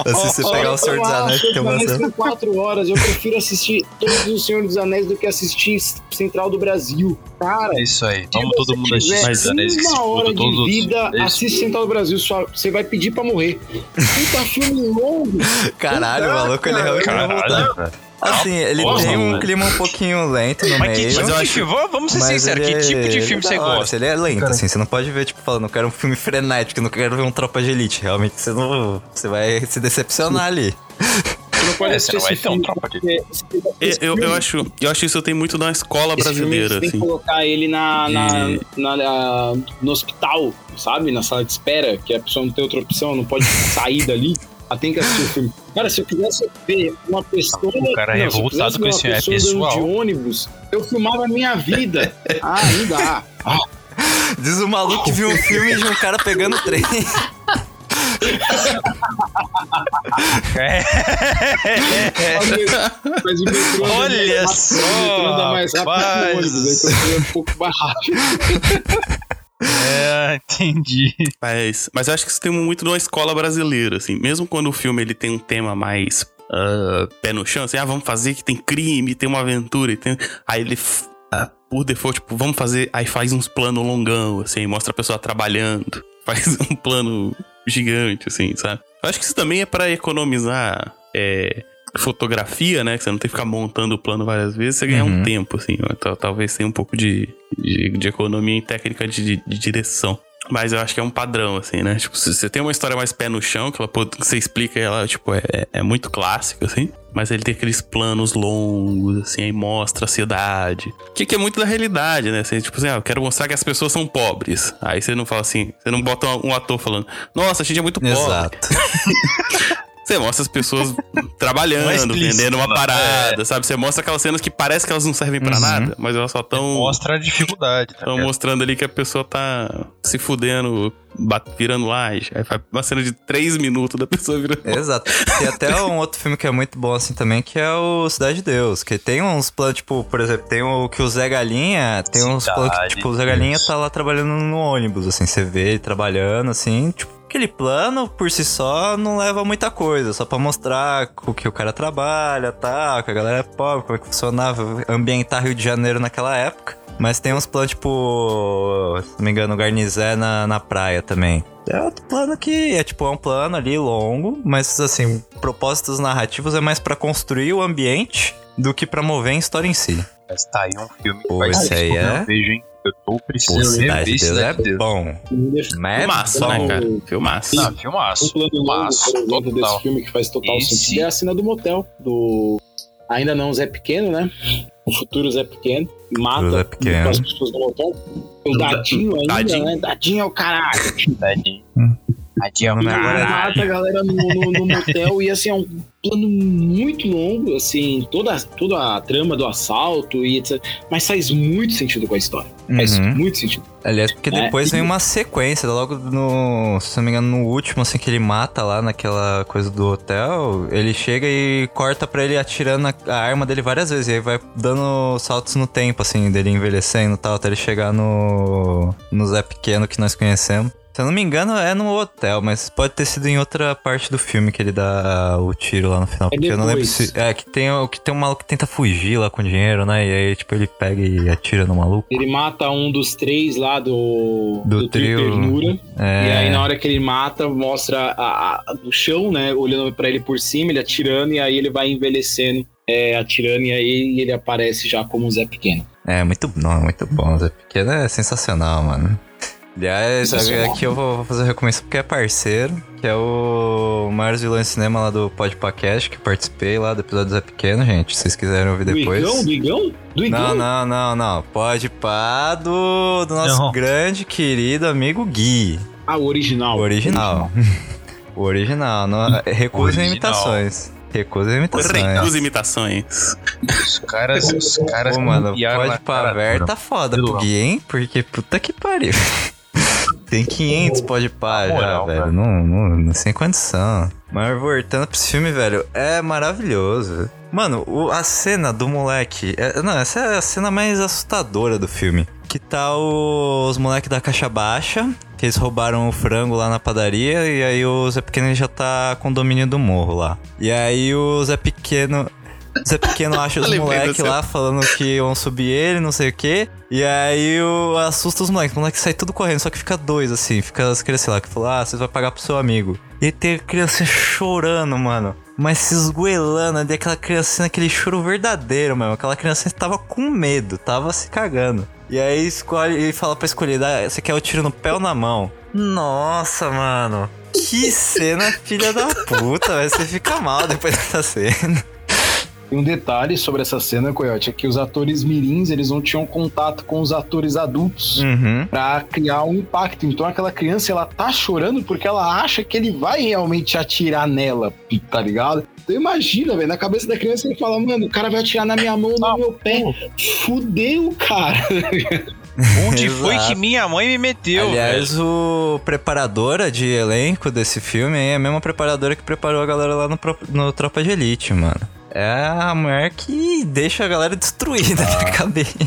Se você pegar o Senhor dos Anéis, que tem uma cena. horas. Eu prefiro assistir todos os Senhor dos Anéis do que assistir Central do Brasil. Cara, é isso aí. se Vamos todo mundo assistir Senhor dos Anéis uma hora de vida, É assiste Central do Brasil. Só, você vai pedir pra morrer. Puta filme longo. [LAUGHS] Caralho, o maluco, ele voltar. Caralho, velho. Assim, ele Nossa, tem um clima um pouquinho lento no Mas que meio. tipo de filme? Vamos- ser mas sinceros, que tipo de é- filme é você hora, gosta? Ele é lento, assim, você não pode ver, tipo, falando, eu quero um filme frenético, eu não quero ver um Tropa de Elite. Realmente, você não. Você vai se decepcionar ali. Você não pode É, assistir você esse um filme. tropa de- esse- Eu, eu, filme- eu acho, eu acho isso tem muito da escola esse filme brasileira, Você tem que assim. colocar ele na, na, De- na- na- no hospital, sabe? Na sala de espera, que a pessoa não tem outra opção, não pode sair dali. Ela tem que assistir o filme. Cara, se eu quisesse ver uma pessoa. O cara é não, revoltado com esse é pessoal. de ônibus, eu filmava a minha vida. [LAUGHS] Ah, dá. Ah, Diz o maluco que viu um filme de um cara pegando trem. mas o metrô anda Olha só, ônibus, aí é um pouco mais rápido. É, entendi. Mas, mas eu acho que isso tem muito de uma escola brasileira, assim. Mesmo quando o filme ele tem um tema mais ah, pé no chão, assim, ah, vamos fazer que tem crime, tem uma aventura, tem... aí ele, ah, por default, tipo, vamos fazer, aí faz uns planos longão, assim, mostra a pessoa trabalhando, [LAUGHS] faz um plano gigante, assim, sabe? Eu acho que isso também é pra economizar é, fotografia, né? Que você não tem que ficar montando o plano várias vezes, você ganha Uhum. um tempo, assim. Tal- Talvez tenha um pouco de, de, de economia em técnica de, de direção. Mas eu acho que é um padrão, assim, né? Tipo, se você tem uma história mais pé no chão, que ela, que você explica ela, tipo, é, é- é muito clássico, assim. Mas ele tem aqueles planos longos, assim, aí mostra a cidade. Que, que é muito da realidade, né? Assim, tipo assim, ah, eu quero mostrar que as pessoas são pobres. Aí você não fala assim, você não bota um, um ator falando, nossa, a gente é muito pobre. Exato. [LAUGHS] Você mostra as pessoas [LAUGHS] trabalhando, é vendendo uma né? parada, sabe? Você mostra aquelas cenas que parece que elas não servem pra Uhum. nada, mas elas só estão Mostra a dificuldade, tá Estão ligado? mostrando ali que a pessoa tá se fudendo, virando laje. Aí faz uma cena de três minutos da pessoa virando. Exato. Tem até [LAUGHS] um outro filme que é muito bom assim também, que é o Cidade de Deus. Que tem uns planos, tipo, por exemplo, tem o que o Zé Galinha. Tem uns planos que, tipo, o Zé Galinha tá lá trabalhando no ônibus, assim, você vê ele trabalhando, assim, tipo. Aquele plano, por si só, não leva muita coisa, só pra mostrar com que o cara trabalha, tá, que a galera é pobre, como é que funcionava, ambientar Rio de Janeiro naquela época. Mas tem uns planos, tipo, se não me engano, Garnizé na, na praia também. É outro plano que é tipo, é um plano ali longo, mas assim, propósitos narrativos é mais pra construir o ambiente do que pra mover a história em si. Mas tá aí um filme que Pô, faz esse aí eu é- vejo, hein? Eu tô Pô, precisando Cidade rever de Deus é Cidade de Deus. bom. Mas Filmaço, né, cara? Filmaço. Ah, filmaço. Um plano longo, Filmaço, exemplo, total. desse filme que faz total Esse- sentido é a cena do motel, do... Ainda não Zé Pequeno, né? O futuro Zé Pequeno. Mata Zé Pequeno. as pessoas do motel. O Dadinho ainda, Dadinho. né? Dadinho é o caralho. [LAUGHS] Tadinho. É Cara, agora. mata a galera no, no- no motel e assim, é um plano muito longo, assim, toda, toda a trama do assalto e etc. Mas faz muito sentido com a história. Faz Uhum. muito sentido. Aliás, porque É, depois e- vem uma sequência, logo no. Se não me engano, no último, assim, que ele mata lá naquela coisa do hotel, ele chega e corta pra ele atirando a, a arma dele várias vezes. E aí vai dando saltos no tempo, assim, dele envelhecendo e tal, até ele chegar no. no Zé Pequeno que nós conhecemos. Se eu não me engano, é no hotel, mas pode ter sido em outra parte do filme que ele dá o tiro lá no final. É porque eu não lembro depois. se. É, que tem, o- que tem um maluco que tenta fugir lá com dinheiro, né? E aí, tipo, ele pega e atira no maluco. Ele mata um dos três lá do, Do trio. Ternura. É. E aí, na hora que ele mata, mostra a, a- do chão, né? Olhando pra ele por cima, ele atirando, e aí ele vai envelhecendo, é, atirando, e aí ele aparece já como o Zé Pequeno. É, muito, não, muito bom. Zé Pequeno é sensacional, mano. Aliás, Sensacional. aqui eu vou fazer recomendação porque é parceiro, que é o Maiores Vilões de Cinema lá do Podpacast, que participei lá do episódio do Zé Pequeno, gente. Se vocês quiserem ouvir Do depois. Igão? Do Igão? Do Igão? Não, não, não, não. Pode pá do, do nosso Não. grande querido amigo Gui. Ah, o original. O original. [LAUGHS] o original. Não, recusa imitações. Recusa imitações. Recusa imitações. Os caras, os caras Pô, mano, pode dura. tá foda pro Gui, hein? Porque puta que pariu. Tem 500 pode pá já, moral, velho. Não, não, não- sem condição. Mas voltando pra esse filme, velho, é maravilhoso. Mano, o- a cena do moleque. é- não, essa é a cena mais assustadora do filme. Que tá o- os moleques da caixa baixa, que eles roubaram o frango lá na padaria, e aí o Zé Pequeno já tá com o domínio do morro lá. E aí o Zé Pequeno. Zé Pequeno acha [LAUGHS] os moleques lá falando que iam subir ele, não sei o quê. E aí o, assusta os moleques. Os moleques saem tudo correndo, só que fica dois, assim. Fica as crianças lá que falam, ah, vocês vão pagar pro seu amigo. E tem a criança chorando, mano. Mas se esgoelando, ali, aquela criancinha, aquele choro verdadeiro, mano. Aquela criança tava com medo, tava se cagando. E aí escolhe e fala pra escolher, dá, você quer o tiro no pé ou na mão? Nossa, mano. Que cena filha da puta, velho. Você fica mal depois [LAUGHS] dessa cena. E um detalhe sobre essa cena, Coyote, é que os atores mirins, eles não tinham contato com os atores adultos Uhum. pra criar um impacto. Então aquela criança, ela tá chorando porque ela acha que ele vai realmente atirar nela, tá ligado? Então imagina, velho, na cabeça da criança ele fala, mano, o cara vai atirar na minha mão, no meu pé. Fudeu, cara. [LAUGHS] Onde foi que minha mãe me meteu, velho? Aliás, o preparadora de elenco desse filme aí é a mesma preparadora que preparou a galera lá no, no Tropa de Elite, mano. É a mulher que deixa a galera destruída Ah. na cabeça.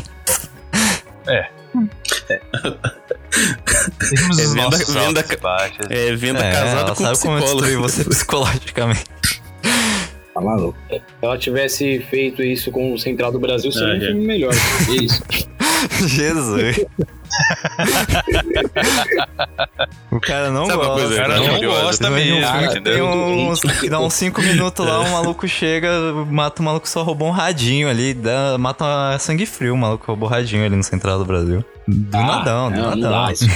É os venda- venda- baixos. É venda É, casada ela com sabe como psicólogo. destruir você [LAUGHS] psicologicamente. Tá maluco. Se ela tivesse feito isso com o Central do Brasil, seria Ah, um é. filme melhor. Isso. [LAUGHS] [LAUGHS] Jesus. o cara não Sabe gosta. coisa O cara não maravilhosa? gosta Tem mesmo, um- entendeu? Tem uns, dá uns 5 minutos lá, o maluco chega, mata o maluco que só roubou um radinho ali, dá, mata uma sangue frio, o maluco roubou radinho ali no Central do Brasil. Do Ah, nadão, do não, não nadão. dá isso.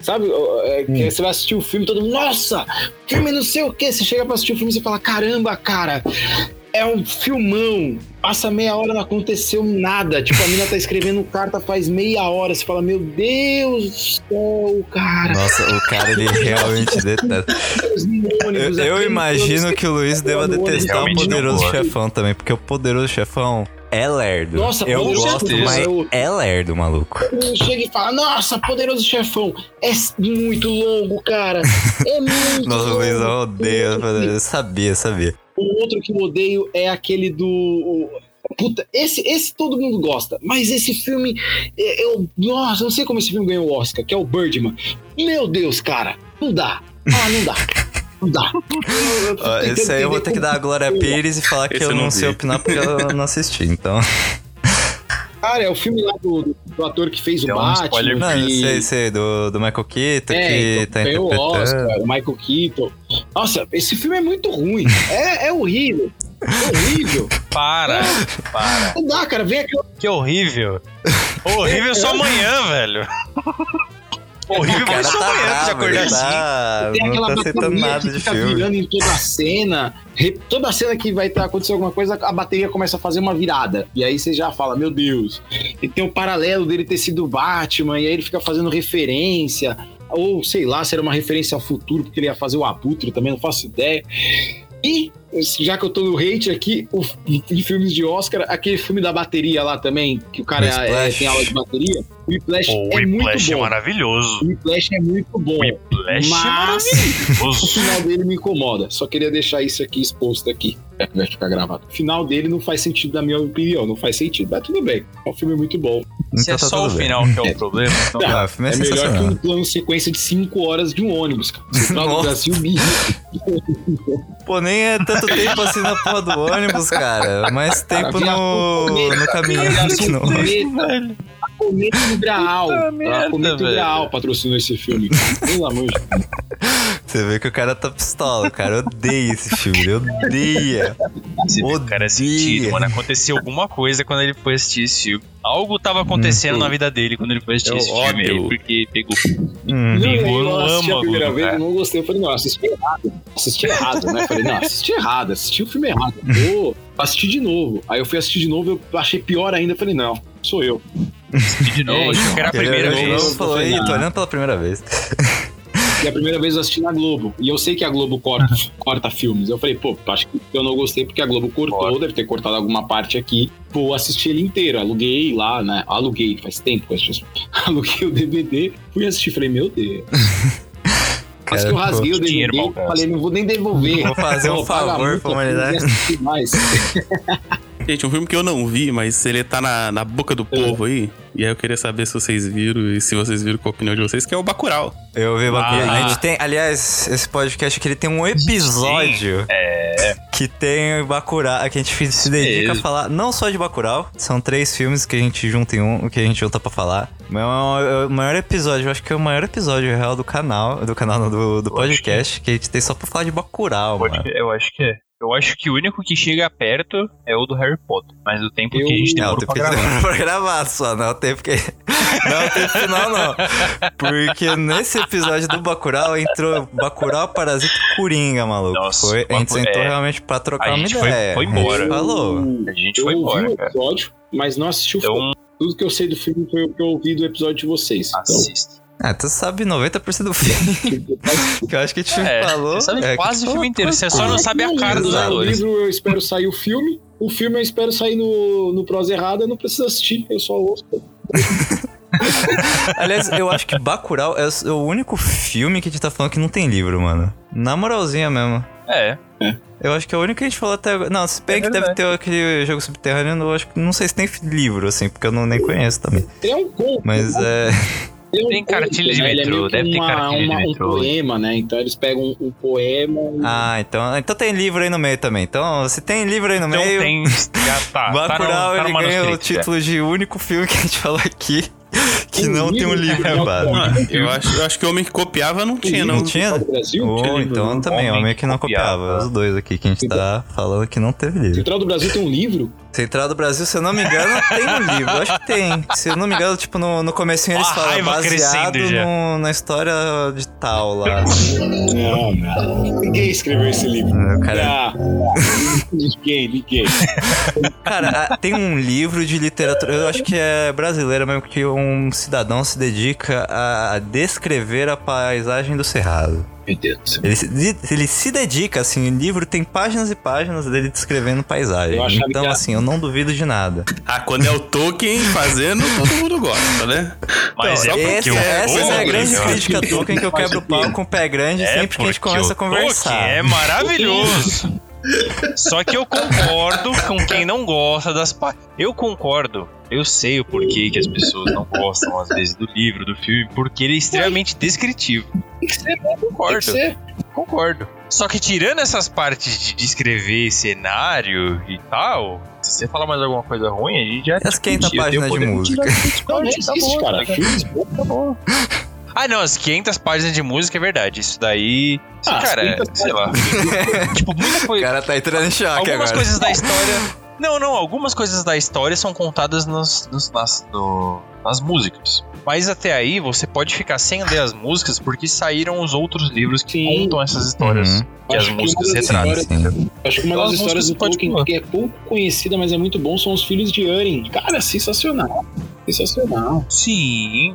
Sabe, é, que você vai assistir o filme, todo mundo, nossa, filme não sei o que. Você chega pra assistir o filme e você fala, caramba, cara, é um filmão. Passa meia hora, não aconteceu nada. Tipo, a mina tá escrevendo carta faz meia hora. Você fala, meu Deus do céu, cara. Nossa, o cara ele [LAUGHS] realmente detesta. Eu, eu imagino que o Luiz deva detestar o Poderoso. Chefão também, porque o Poderoso Chefão é lerdo. Nossa, eu gosto, certeza. mas Eu- é lerdo, maluco. Chega e fala, nossa, poderoso chefão, é muito longo, cara. É [LAUGHS] muito Nossa, o longo. Luizão odeia. Eu sabia, sabia. O outro que eu odeio é aquele do. Puta, esse, esse todo mundo gosta, mas esse filme. é- Eu, nossa, não sei como esse filme ganhou o Oscar, que é o Birdman. Meu Deus, cara, não dá. Ah, não dá. Não dá. Esse aí eu vou ter que dar a Glória como- Pires e falar que Esse eu eu não não sei opinar porque eu não assisti, então. [LAUGHS] Cara, é o filme lá do, do- do ator que fez o Deu um Batman. spoiler. Não, que- sei, sei, do, do Michael Keaton É, que então, tá o interpretando. Oscar, o Michael Keaton. Nossa, esse filme é muito ruim. É, é horrível. É horrível. Para, para. Não dá, cara. Vem aqui. Que horrível. Horrível só amanhã, velho. Horrível O cara foi só tá amanhã de acordar ele assim. tá, Tem não aquela tá aceitando bateria nada que de fica filme. virando em toda a cena. Toda cena que vai tá, acontecer alguma coisa, a bateria começa a fazer uma virada. E aí você já fala, meu Deus. E tem o paralelo dele ter sido o Batman, e aí ele fica fazendo referência. Ou sei lá, se era uma referência ao futuro, porque ele ia fazer o Abutre também, não faço ideia. E, já que eu tô no hate aqui, o, de filmes de Oscar, aquele filme da bateria lá também, que o cara O é, Splash. tem aula de bateria, o Whiplash O é muito Whiplash é bom. maravilhoso. O Whiplash é muito bom. O Whiplash é Mas- O maravilhoso. final dele me incomoda. Só queria deixar isso aqui exposto aqui. É vai ficar gravado. O final dele não faz sentido, na minha opinião. Não faz sentido. Mas tudo bem. É um filme muito bom. Se é Então tá só o bem. final que é o problema, então [LAUGHS] Ah, o filme é, É melhor que um plano sequência de 5 horas de um ônibus, cara. Do [LAUGHS] Nossa. Brasil me Pô, nem é tanto tempo assim na porra do ônibus, cara. Mais tempo Cara, no, no caminho do que ônibus. Cometa do Graal. A merda, Cometa do. Graal patrocinou esse filme. Pelo amor de Deus. Você vê que o cara tá pistola. O cara odeia esse filme. Ele odeia. Você vê que o cara é sentido, Odeia. mano. Aconteceu alguma coisa quando ele foi assistir esse filme. Algo tava acontecendo Hum. na vida dele quando ele foi assistir esse filme aí, porque pegou. Hum. Eu no assisti a primeira vez, cara. eu não gostei. Eu falei, não, assisti errado. Assisti errado, né? Eu falei, não, assisti errado, assisti o filme errado. Vou assistir de novo. Aí eu fui assistir de novo, eu achei pior ainda. Eu falei, não, sou eu. De novo, achei que era a Ele primeira vez. novo e falou, Ih, tô olhando pela primeira vez. [LAUGHS] E a primeira vez eu assisti na Globo. E eu sei que a Globo corta, [LAUGHS] corta filmes. Eu falei, pô, acho que eu não gostei porque a Globo cortou, deve ter cortado alguma parte aqui. Pô, assisti ele inteiro. Aluguei lá, né? Aluguei, faz tempo que eu assisti. [LAUGHS] Aluguei o DVD, fui assistir. Falei, meu Deus. Mas que eu rasguei o DVD, falei, não vou nem devolver. Vou fazer um Eu pago a favor pra humanidade. assistir mais. Gente, um filme que eu não vi, mas ele tá na, na boca do povo aí. E aí eu queria saber se vocês viram e se vocês viram qual a opinião de vocês, que é o Bacurau. Eu vi Bacurau. Ah. A gente tem, aliás, esse podcast aqui ele tem um episódio É. que tem Bacurau, que a gente se dedica a Isso. falar não só de Bacurau, são três filmes que a gente junta em um, que a gente junta pra falar. Mas é o- é o maior episódio, eu acho que é o maior episódio real do canal, do canal do, do podcast, que a gente tem só pra falar de Bacurau, Pode- mano. eu acho que é. Eu acho que o único que chega perto é o do Harry Potter. Mas o tempo Eu- que a gente Não, demorou tem pra que gravar. pra gravar só, não tem porque. [LAUGHS] Não tem final, não. Porque nesse episódio do Bacurau entrou Bacurau, Parasita e Coringa, maluco. Nossa, foi, a gente sentou é. realmente pra trocar A uma foi- ideia. foi A gente embora. falou. A gente Eu foi embora, o cara. episódio, mas não assisti o filme. Então, Tudo que eu sei do filme foi o que eu ouvi do episódio de vocês. Então, assista. Ah, tu sabe 90% do filme. [LAUGHS] que eu acho que a gente É, falou. você sabe é quase o filme inteiro. Você só não sabe a cara dos o atores. livro eu espero sair o filme. O filme eu espero sair no, no prosa errada. Eu não preciso assistir, eu só ouço. [LAUGHS] Aliás, eu acho que Bacurau é o único filme que a gente tá falando que não tem livro, mano. Na moralzinha mesmo. É. Eu acho que é o único que a gente falou até agora. Não, se bem É que deve ter aquele jogo subterrâneo, eu acho que não sei se tem livro, assim, porque eu não, nem conheço também. É um conto. Mas é. É um Tem cartilha de né? É metrô, que deve ter uma- cartilha de uma- metrô. Um poema, né? Então eles pegam um, um poema. e- Ah, então, então tem livro aí no meio também. Então, se tem livro aí no Então meio, tem. Já tá. [LAUGHS] Bacurau tá no, tá no ele ganha o título de único filme que a gente falou aqui [LAUGHS] que não tem um livro? É, não. Ah, eu, acho, eu acho que o homem que copiava não tinha, não. Não tinha? Ou então também, Homem homem que não copiava. copiava. Os dois aqui que a gente tá falando que não teve livro. Central do Brasil tem um livro? Central do Brasil, se eu não me engano, tem um livro. Eu acho que tem. Se eu não me engano, tipo, no, no comecinho eles falam baseado no- na história de tal lá. Não, não. Ninguém escreveu esse livro. O cara, Ah, ninguém, ninguém. [LAUGHS] cara, tem um livro de literatura, eu acho que é brasileiro mesmo, que um cidadão se dedica a descrever a paisagem do Cerrado. Meu Deus do céu. Ele se, ele se dedica, assim, o livro tem páginas e páginas dele descrevendo paisagem. Então, que assim, eu não duvido de nada. Ah, quando é o Tolkien fazendo, todo mundo gosta, né? Mas Então, é porque esse- o essa é a grande eu acho crítica que- a Tolkien que eu quebro o pau com o pé grande É sempre que a gente começa a conversar. Tolkien é maravilhoso. [LAUGHS] Só que eu concordo com quem não gosta das partes. Eu concordo. Eu sei o porquê que as pessoas não gostam, às vezes, do livro, do filme, porque ele é extremamente descritivo. Tem que ser, né? Tem Concordo. que ser. Concordo. Só que tirando essas partes de descrever cenário e tal, se você falar mais alguma coisa ruim, a gente já. As 500 discutiu, eu tenho páginas de música? tirar- [LAUGHS] Não, não existe, bom, cara. tá bom. Ah, não, as 500 páginas de música é verdade. Isso daí. Ah, cara, as 500 sei lá. tipo, muita O coisa. cara tá entrando em choque Algumas agora. coisas da história. Não, não, algumas coisas da história são contadas nos, nos- nas, no- nas músicas. Mas até aí você pode ficar sem ler as músicas porque saíram os outros livros que Sim. contam essas histórias Uhum. que as que músicas das retratam. Acho que uma Então, das as histórias do Tolkien que é pouco conhecida, mas é muito bom, são os filhos de Urin. Cara, sensacional. Sensacional. Sim.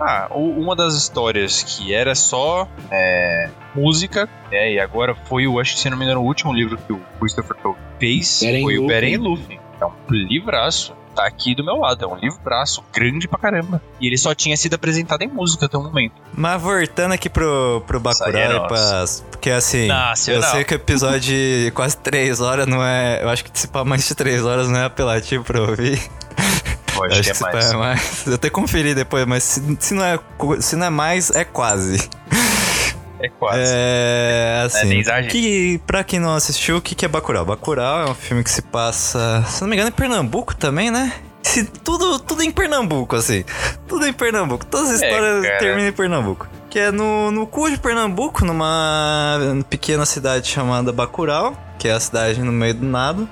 Ah, o- uma das histórias que era só é, música, né? E agora foi o, acho que se não me engano, o último livro que o Christopher Tolkien fez Beren foi o Lúthien. Beren Lúthien. É um livraço. Tá aqui do meu lado, é um livraço grande pra caramba. E ele só tinha sido apresentado em música até o momento. Mas voltando aqui pro, pro Bacurau é pra... Porque assim, Nossa, eu não. sei que o episódio de quase 3 horas não é... Eu acho que se pá mais de 3 horas não é apelativo pra ouvir. [LAUGHS] Eu Eu acho que é se pá mais. é mais. Eu até conferi depois, mas se, se, não é, se não é mais, é quase. É quase. É, assim, nem exagero. que, pra quem não assistiu, o que, que é Bacurau? Bacurau é um filme que se passa, se não me engano, em Pernambuco também, né? Se, tudo, tudo em Pernambuco, assim. Tudo em Pernambuco. Todas as É, histórias cara. terminam em Pernambuco. Que é no, no cu de Pernambuco, numa pequena cidade chamada Bacurau, que é a cidade no meio do nada.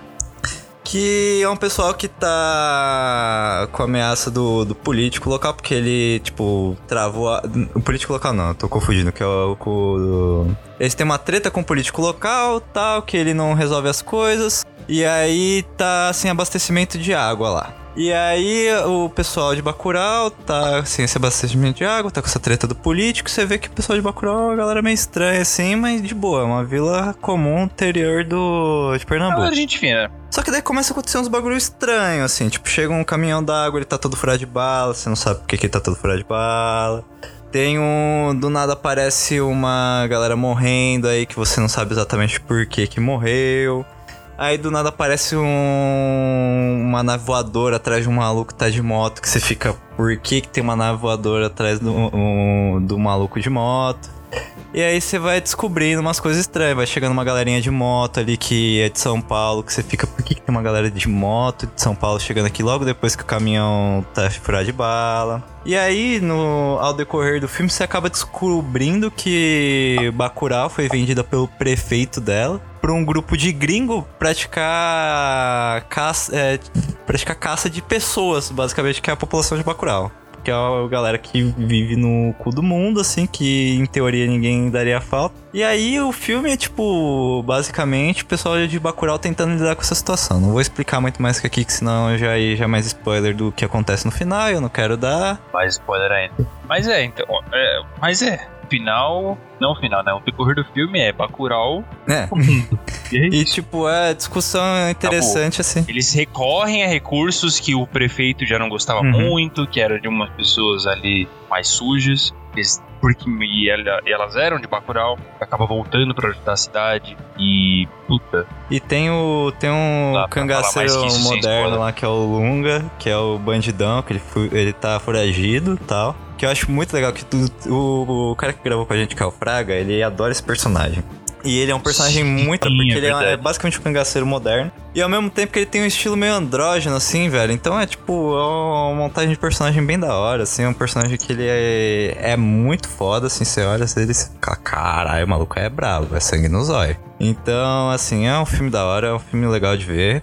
Que é um pessoal que tá com a ameaça do, do político local, porque ele, tipo, travou a... O político local não, tô confundindo, que é o... o eles têm uma treta com o político local, tal, que ele não resolve as coisas. E aí tá sem abastecimento de água lá. E aí o pessoal de Bacurau tá sem esse abastecimento de água, tá com essa treta do político. Você vê que o pessoal de Bacurau é uma galera meio estranha assim, mas de boa. É uma vila comum interior do, de Pernambuco. Galera, gente fina. Só que daí começa a acontecer uns bagulho estranho, assim. Tipo, chega um caminhão d'água, ele tá todo furado de bala, você não sabe por que, que ele tá todo furado de bala. Tem um. Do nada aparece uma galera morrendo aí que você não sabe exatamente por que que morreu. Aí do nada aparece um, uma nave voadora atrás de um maluco que tá de moto, que você fica, por que, que tem uma nave voadora atrás do, um, do maluco de moto? E aí você vai descobrindo umas coisas estranhas, vai chegando uma galerinha de moto ali que é de São Paulo, que você fica, por que, que tem uma galera de moto de São Paulo chegando aqui logo depois que o caminhão tá furado de bala? E aí, no, ao decorrer do filme, você acaba descobrindo que Bacurau foi vendida pelo prefeito dela para um grupo de gringo praticar caça, é, praticar caça de pessoas, basicamente, que é a população de Bacurau que é a galera que vive no cu do mundo, assim, que em teoria ninguém daria falta. E aí o filme é tipo, basicamente, o pessoal de Bacurau tentando lidar com essa situação. Não vou explicar muito mais que aqui, que senão já, já é mais spoiler do que acontece no final, eu não quero dar. Mais spoiler ainda. Mas é, então. É, mas é. Final. Não final, né? O decorrer do filme é Bacurau. É. e [LAUGHS] tipo, é discussão interessante, assim. Eles recorrem a recursos que o prefeito já não gostava Uhum. muito, que era de umas pessoas ali mais sujas. Eles, porque e, ela- e elas eram de Bacurau, acaba voltando pra ajudar a cidade. E. Puta. E tem o tem um Dá cangaceiro isso moderno lá que é o Lunga, que é o bandidão, que ele, ele tá foragido e tal. Que eu acho muito legal que tu- o, o cara que gravou com a gente, que é o Fraga, ele adora esse personagem. E ele é um personagem muito. Sim, Porque é ele é, é basicamente um cangaceiro moderno. E ao mesmo tempo que ele tem um estilo meio andrógeno, assim, velho. Então é tipo, é uma montagem de personagem bem da hora, assim. É um personagem que ele é, é muito foda, assim. Você olha assim, ele fica, caralho, o maluco é brabo, é sangue no zóio. Então, assim, é um filme da hora, é um filme legal de ver.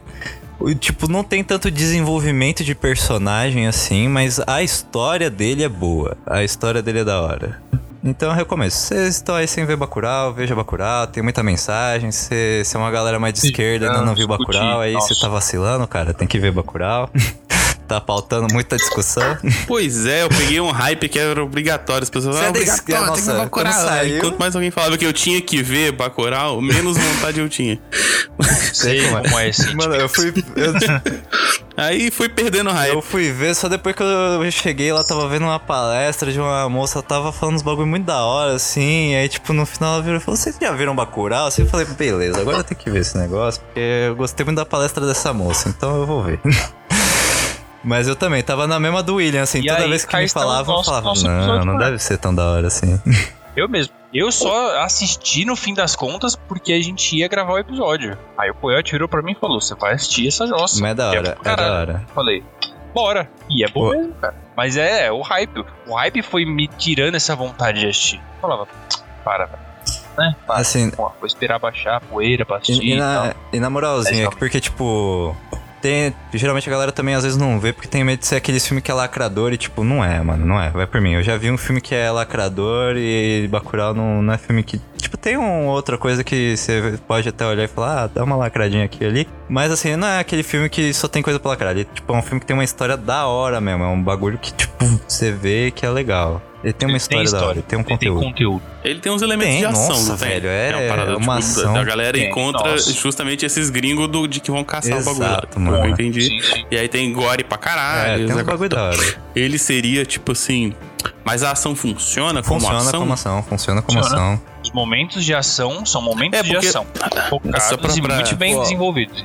O- Tipo, não tem tanto desenvolvimento de personagem assim, mas a história dele é boa. A história dele é da hora. Então eu recomendo. Se vocês estão aí sem ver Bacurau, veja Bacurau, tem muita mensagem. Se é uma galera mais de esquerda e ainda não viu Bacurau, aí você tá vacilando, cara. Tem que ver Bacurau. [LAUGHS] tá pautando muita discussão. [LAUGHS] Pois é, eu peguei um hype que era obrigatório. As pessoas falavam, é obrigatório, esquerda, tem que ver nossa, Bacurau. saiu- Quanto mais alguém falava que eu tinha que ver Bacurau, menos vontade eu tinha. [LAUGHS] Sei é. como é esse Mano, eu fui. Eu, [LAUGHS] Aí fui perdendo hype. eu fui ver só depois que eu cheguei lá, tava vendo uma palestra de uma moça, tava falando uns bagulho muito da hora, assim. Aí, tipo, no final ela virou e falou: Vocês já viram Bacurau? Assim, eu falei: Beleza, agora eu tenho que ver esse negócio, porque eu gostei muito da palestra dessa moça, então eu vou ver. Mas eu também, tava na mesma do William, assim, E toda aí, vez que me falavam, eu nosso- falava: nosso Não, não né?" deve ser tão da hora assim. [LAUGHS] Eu mesmo. Eu só assisti no fim das contas porque a gente ia gravar o episódio. Aí o Poeta virou pra mim e falou: Você vai assistir essa jossa. Mas é da Que hora, pro é da hora. Falei, bora. E é bom Pô. mesmo, cara. Mas é, é o hype. O hype foi me tirando essa vontade de assistir. Eu falava, para, velho. né? Para. Assim, Pô, vou esperar baixar a poeira pra assistir E, e e, na, tal. e na moralzinha, é porque, tipo. Tem, geralmente a galera também às vezes não vê porque tem medo de ser aquele filme que é lacrador e, tipo, não é, mano, não é. Vai por mim. Eu já vi um filme que é lacrador e Bacurau não, não é filme que. Tipo, tem uma outra coisa que você pode até olhar e falar, ah, dá uma lacradinha aqui ali. Mas assim, não é aquele filme que só tem coisa pra lacrar. Ele, tipo, é um filme que tem uma história da hora mesmo. É um bagulho que, tipo, você vê que é legal. Ele tem uma Ele história, da hora, ele tem um Ele tem conteúdo. conteúdo. Ele tem uns elementos Tem, de ação, nossa, tem? velho, é uma parada uma tipo, ação. da galera Tem, encontra nossa. justamente esses gringos do, de que vão caçar Exato, o bagulho. mano. Eu entendi. Sim, sim. E aí tem gore pra É, caralho. tem esse um bagulho da hora. Ele seria, tipo assim. Mas a ação funciona como Funciona ação? como ação, funciona como Funciona. ação. Os momentos de ação são momentos É, de ação. Focados Só pra- e pra- muito bem Pô. desenvolvidos.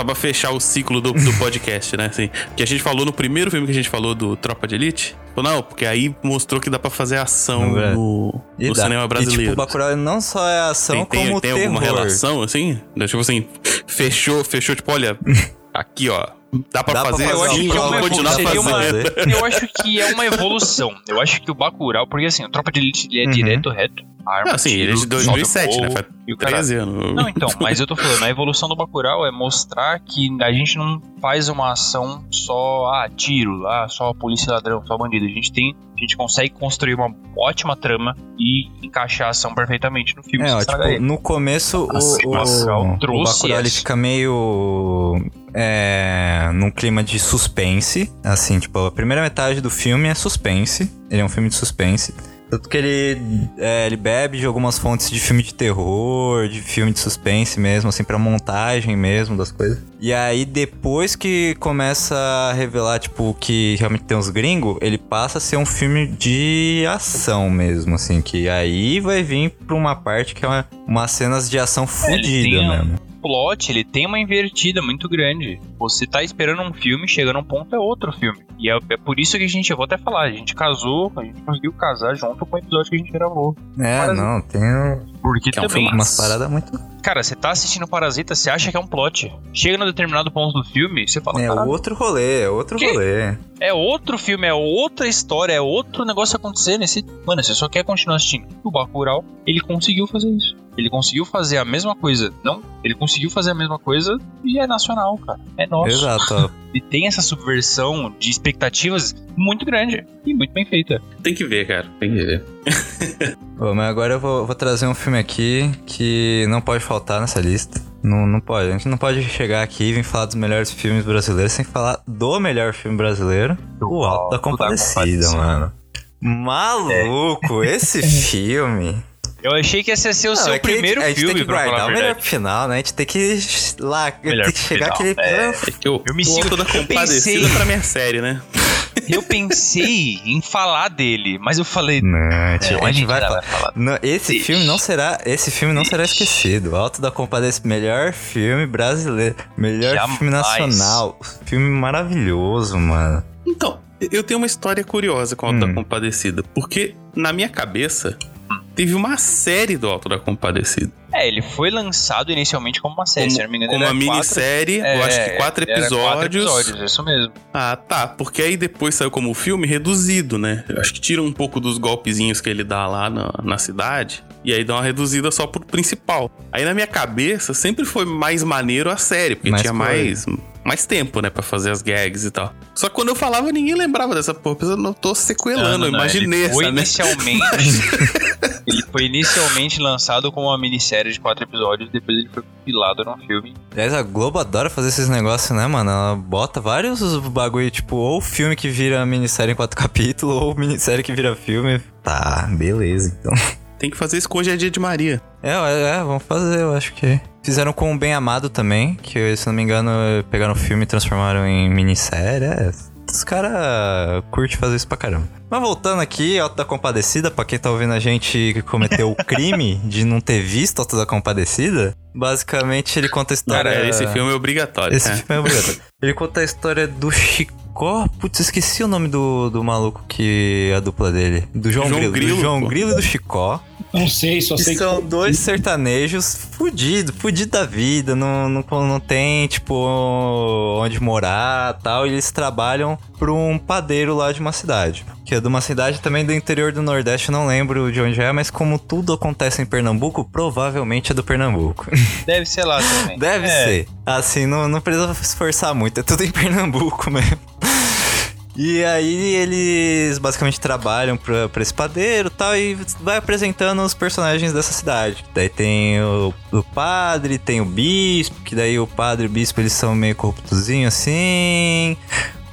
Só pra fechar o ciclo do, do podcast, né? Assim, que a gente falou no primeiro filme que a gente falou do Tropa de Elite. Não, porque aí mostrou que dá pra fazer ação Não no, no cinema brasileiro. E, tipo, o Bacurau não só é ação, tem, tem, como tem terror. alguma relação, assim? Tipo assim, fechou, fechou, tipo, olha, [LAUGHS] aqui, ó. Dá pra Dá pra fazer fazer Eu acho assim, que é uma continuar seria uma- fazer. Eu acho que é uma evolução. Eu acho que o Bacurau, porque assim, o Tropa de Elite ele é Uhum. direto, reto. arma, Ah, sim, ele é de tiro, 2007, solta né? Faz e o caralho. 13 anos. Não, então, mas eu tô falando, a evolução do Bacurau é mostrar que a gente não faz uma ação só, ah, tiro, ah, só polícia ladrão, só bandido. A gente tem, a gente consegue construir uma ótima trama e encaixar a ação perfeitamente no filme. É, ó, tipo, no começo o, Bacurau o, o trouxe Bacurau ele fica meio é, num clima de suspense, assim, tipo, a primeira metade do filme é suspense, ele é um filme de suspense. Tanto que ele, é, ele bebe de algumas fontes de filme de terror, de filme de suspense mesmo, assim, pra montagem mesmo das coisas. E aí, depois que começa a revelar, tipo, que realmente tem uns gringos, ele passa a ser um filme de ação mesmo, assim, que aí vai vir pra uma parte que é uma, umas cenas de ação fodida mesmo. Plot, ele tem uma invertida muito grande. Você tá esperando um filme, chega num ponto é outro filme. E é, é por isso que a gente, eu vou até falar, a gente casou, a gente conseguiu casar junto com o episódio que a gente gravou. É, Parasita. não, tem um- Porque É um também, umas paradas muito. cara, você tá assistindo Parasita, você acha que é um plot. Chega num determinado ponto do filme, você fala, É "Caralho, outro rolê, é outro Que? rolê. é outro filme, é outra história, é outro negócio acontecendo. Esse, mano, você só quer continuar assistindo. O Bacurau, ele conseguiu fazer isso. Ele conseguiu fazer a mesma coisa. Não, ele conseguiu fazer a mesma coisa e é nacional, cara. É nosso. Exato. [LAUGHS] E tem essa subversão de expectativas muito grande e muito bem feita. Tem que ver, cara. Tem que ver. [LAUGHS] Ô, mas agora eu vou, vou trazer um filme aqui que não pode faltar nessa lista. Não, não pode. A gente não pode chegar aqui e vir falar dos melhores filmes brasileiros sem falar do melhor filme brasileiro, o Alto da Compadecida, Compadecida. mano. Maluco, esse [LAUGHS] filme. Eu achei que esse ia ser o Não, seu é que a gente- primeiro a gente filme, tem que pra falar guardar a o melhor final, né? A gente tem que lá, tem que chegar final, aquele. é. É que eu, Eu me o sigo- Alto da eu Compadecida pensei- pra minha série, né? [LAUGHS] Eu pensei em falar dele, mas eu falei. Não, a gente, Não, a gente vai, ainda falar. vai falar. Não, esse Deixa. filme não será, esse filme não será esquecido. Alto da Compadecida, melhor filme brasileiro, melhor Jamais. filme nacional, filme maravilhoso, mano. Então, eu tenho uma história curiosa com o Alto Hum. da Compadecida. Porque, na minha cabeça, teve uma série do Alto da Compadecida. É, ele foi lançado inicialmente como uma série, Como, se não me engano. como uma minissérie, quatro- eu acho é, que quatro episódios. Quatro episódios, isso mesmo. Ah, tá. Porque aí depois saiu como filme reduzido, né? Eu acho que tira um pouco dos golpezinhos que ele dá lá na, na cidade. E aí dá uma reduzida só pro principal. Aí na minha cabeça sempre foi mais maneiro a série, porque Mais tinha mais, mais tempo, né, pra fazer as gags e tal. Só que quando eu falava, ninguém lembrava dessa porra. Eu não tô sequelando, eu imaginei ele foi essa, né? inicialmente. [LAUGHS] ele foi inicialmente lançado como uma minissérie de quatro episódios, depois ele foi compilado num filme. Aliás, a Globo adora fazer esses negócios, né, mano? Ela bota vários bagulho, tipo, ou filme que vira minissérie em quatro [LAUGHS] capítulos, ou minissérie que vira filme. Tá, beleza, então. Tem que fazer isso com hoje é dia de Maria. É, é, é, vamos fazer, eu acho que. Fizeram com o Bem Amado também, que se não me engano, pegaram o filme e transformaram em minissérie. É, os caras curtem fazer isso pra caramba. Mas voltando aqui, Alto da Compadecida, pra quem tá ouvindo a gente que cometeu o [LAUGHS] crime de não ter visto Alto da Compadecida, basicamente ele conta a história. Cara, esse filme é obrigatório. Esse é. filme é obrigatório. Ele conta a história do Chicó. Putz, esqueci o nome do, do maluco que é a dupla dele. Do João, João Grilo. Grilo, do João pô. Grilo e do Chicó. Não sei, só Que sei são que. dois sertanejos fudidos, fudidos da vida, não, não, não tem, tipo, onde morar tal. E eles trabalham pra um padeiro lá de uma cidade. Que é de uma cidade também do interior do Nordeste, não lembro de onde é, mas como tudo acontece em Pernambuco, provavelmente é do Pernambuco. [LAUGHS] Deve ser lá também. Deve É. ser. Assim, não, não precisa se esforçar muito, é tudo em Pernambuco [LAUGHS] mesmo. E aí eles basicamente trabalham pra, pra esse padeiro e tal, e vai apresentando os personagens dessa cidade. Daí tem o, o padre, tem o bispo, que daí o padre e o bispo eles são meio corruptozinhos assim.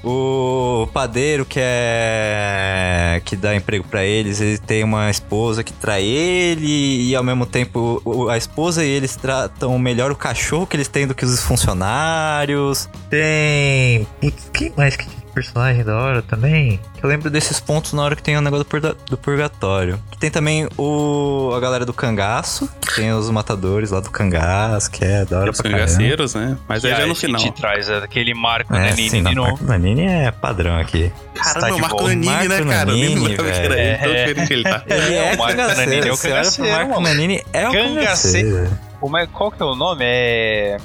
O padeiro que é que dá emprego pra eles, ele tem uma esposa que trai ele e ao mesmo tempo a esposa e eles tratam melhor o cachorro que eles têm do que os funcionários. Tem, putz, quem mais que personagem da hora também? Eu lembro desses pontos na hora que tem o negócio do, purga- do purgatório. Tem também o a galera do cangaço, tem os matadores lá do cangaço, que é da hora Os caramba. cangaceiros, né? Mas aí já aí no a final. gente traz aquele Marco É, Nanini sim, de não, novo. Marco Nanini é padrão aqui. Caramba, Tá o de Marco. Nanini, né, Marco cara? Eu nem Nanini, lembrava que era ele. Tão velho. diferente que ele tá. [LAUGHS] Ele é, o Marco cangaceiro. Nanini é o cangaceiro, Marco. Nanini é o Cangaceiro. cangaceiro. Como é, qual que é o nome? É.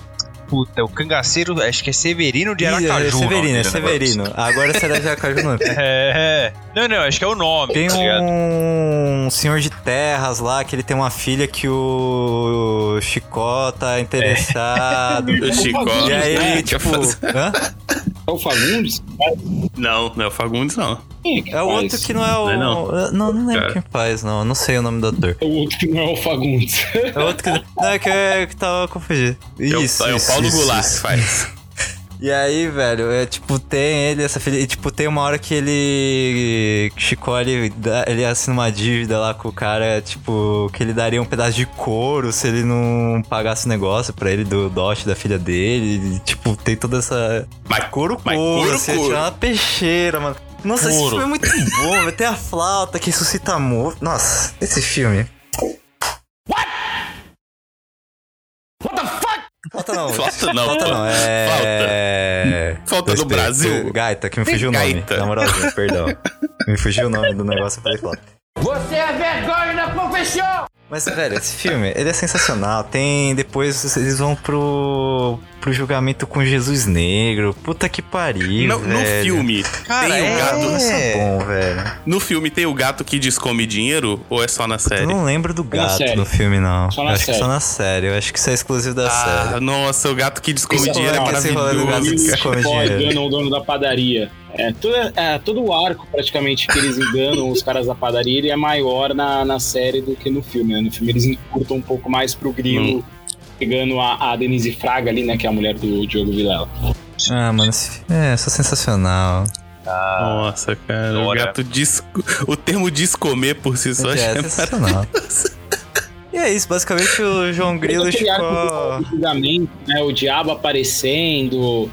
Puta, o cangaceiro, acho que é Severino de Ih, Aracaju. é Severino, é negócio. Severino. Agora será de Aracaju não. [LAUGHS] É. Não, não, acho que é o nome. Tem tá um senhor de terras lá que ele tem uma filha que o Chicó tá interessado. [LAUGHS] O Chicó. E aí, né, tipo. Hã? É o Fagundes? Não, não é o Fagundes, não. É É o outro que não é o. Não é Não, não, lembro Cara. quem faz, não. Não sei o nome do ator. É o outro que não é o Fagundes. É o outro que. Não, é que, é que tava confundindo. É o- Isso. é o isso, Paulo isso, Goulart isso. que faz. E aí, velho, é tipo, tem ele, essa filha. E tipo, tem uma hora que ele. Chicó, ele, ele assina uma dívida lá com o cara, tipo, que ele daria um pedaço de couro se ele não pagasse o negócio pra ele do dote da filha dele. E, tipo, tem toda essa. Mas Couro, Mas couro, couro, assim, couro. uma peixeira, mano. Nossa, esse Couro. filme é muito bom, velho. Tem a flauta que ressuscita amor. Nossa, esse filme. Falta não. Falta não, Falta não. É. Falta no Respeito. Brasil. Gaita, que me fugiu o nome. gaita. Na moralzinha, perdão. Me fugiu o nome do negócio, eu falei flauta. Você é vergonha da profissão! Mas, velho, esse filme, ele é sensacional. Tem. Depois eles vão pro. pro julgamento com Jesus Negro. Puta que pariu. No, no filme, Cara, tem o é- gato. Nossa, É. bom, velho. No filme tem o gato que descome dinheiro ou é só na Eu série? não lembro do na gato no filme, não. Só na eu acho que série. só na série. Eu acho que isso é exclusivo da Ah, série. nossa, o gato que descome dinheiro é rolê- esse rolê do gato que maravilhoso. descome dinheiro. o dono da padaria. É, todo, é, todo o arco, praticamente, que eles enganam os caras da padaria, ele é maior na, na série do que no filme. Né? No filme eles encurtam um pouco mais pro grilo, Hum. pegando a, a Denise Fraga ali, né? Que é a mulher do Diogo Vilela. Ah, mano, esse filme é sensacional. Nossa, cara, o gato dis... O termo descomer por si só É, já é sensacional. [LAUGHS] E é isso, basicamente o João Grilo ficou. julgamento, né? O diabo aparecendo.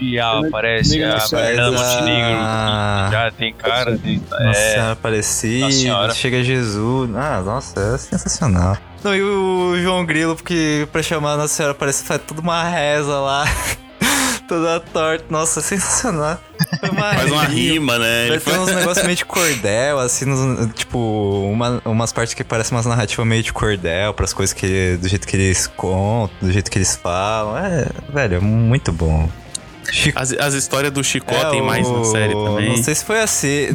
Já aparece a. Fernanda Montenegro. Ah. Já tem cara de. Nossa É. Senhora Aparecida, chega Jesus. Ah, nossa, é sensacional. Não, e o João Grilo, porque pra chamar a Nossa Senhora Aparecida faz toda uma reza lá. [LAUGHS] toda torta. Nossa, sensacional. Uma Faz uma rima. né? Vai ter uns faz- negócios meio de cordel, assim, nos- tipo, uma- umas partes que parecem umas narrativas meio de cordel, pras coisas que. do jeito que eles contam, do jeito que eles falam. É, velho, é muito bom. As, as histórias do Chicó é, tem mais na o- série também. Não sei se foi assim.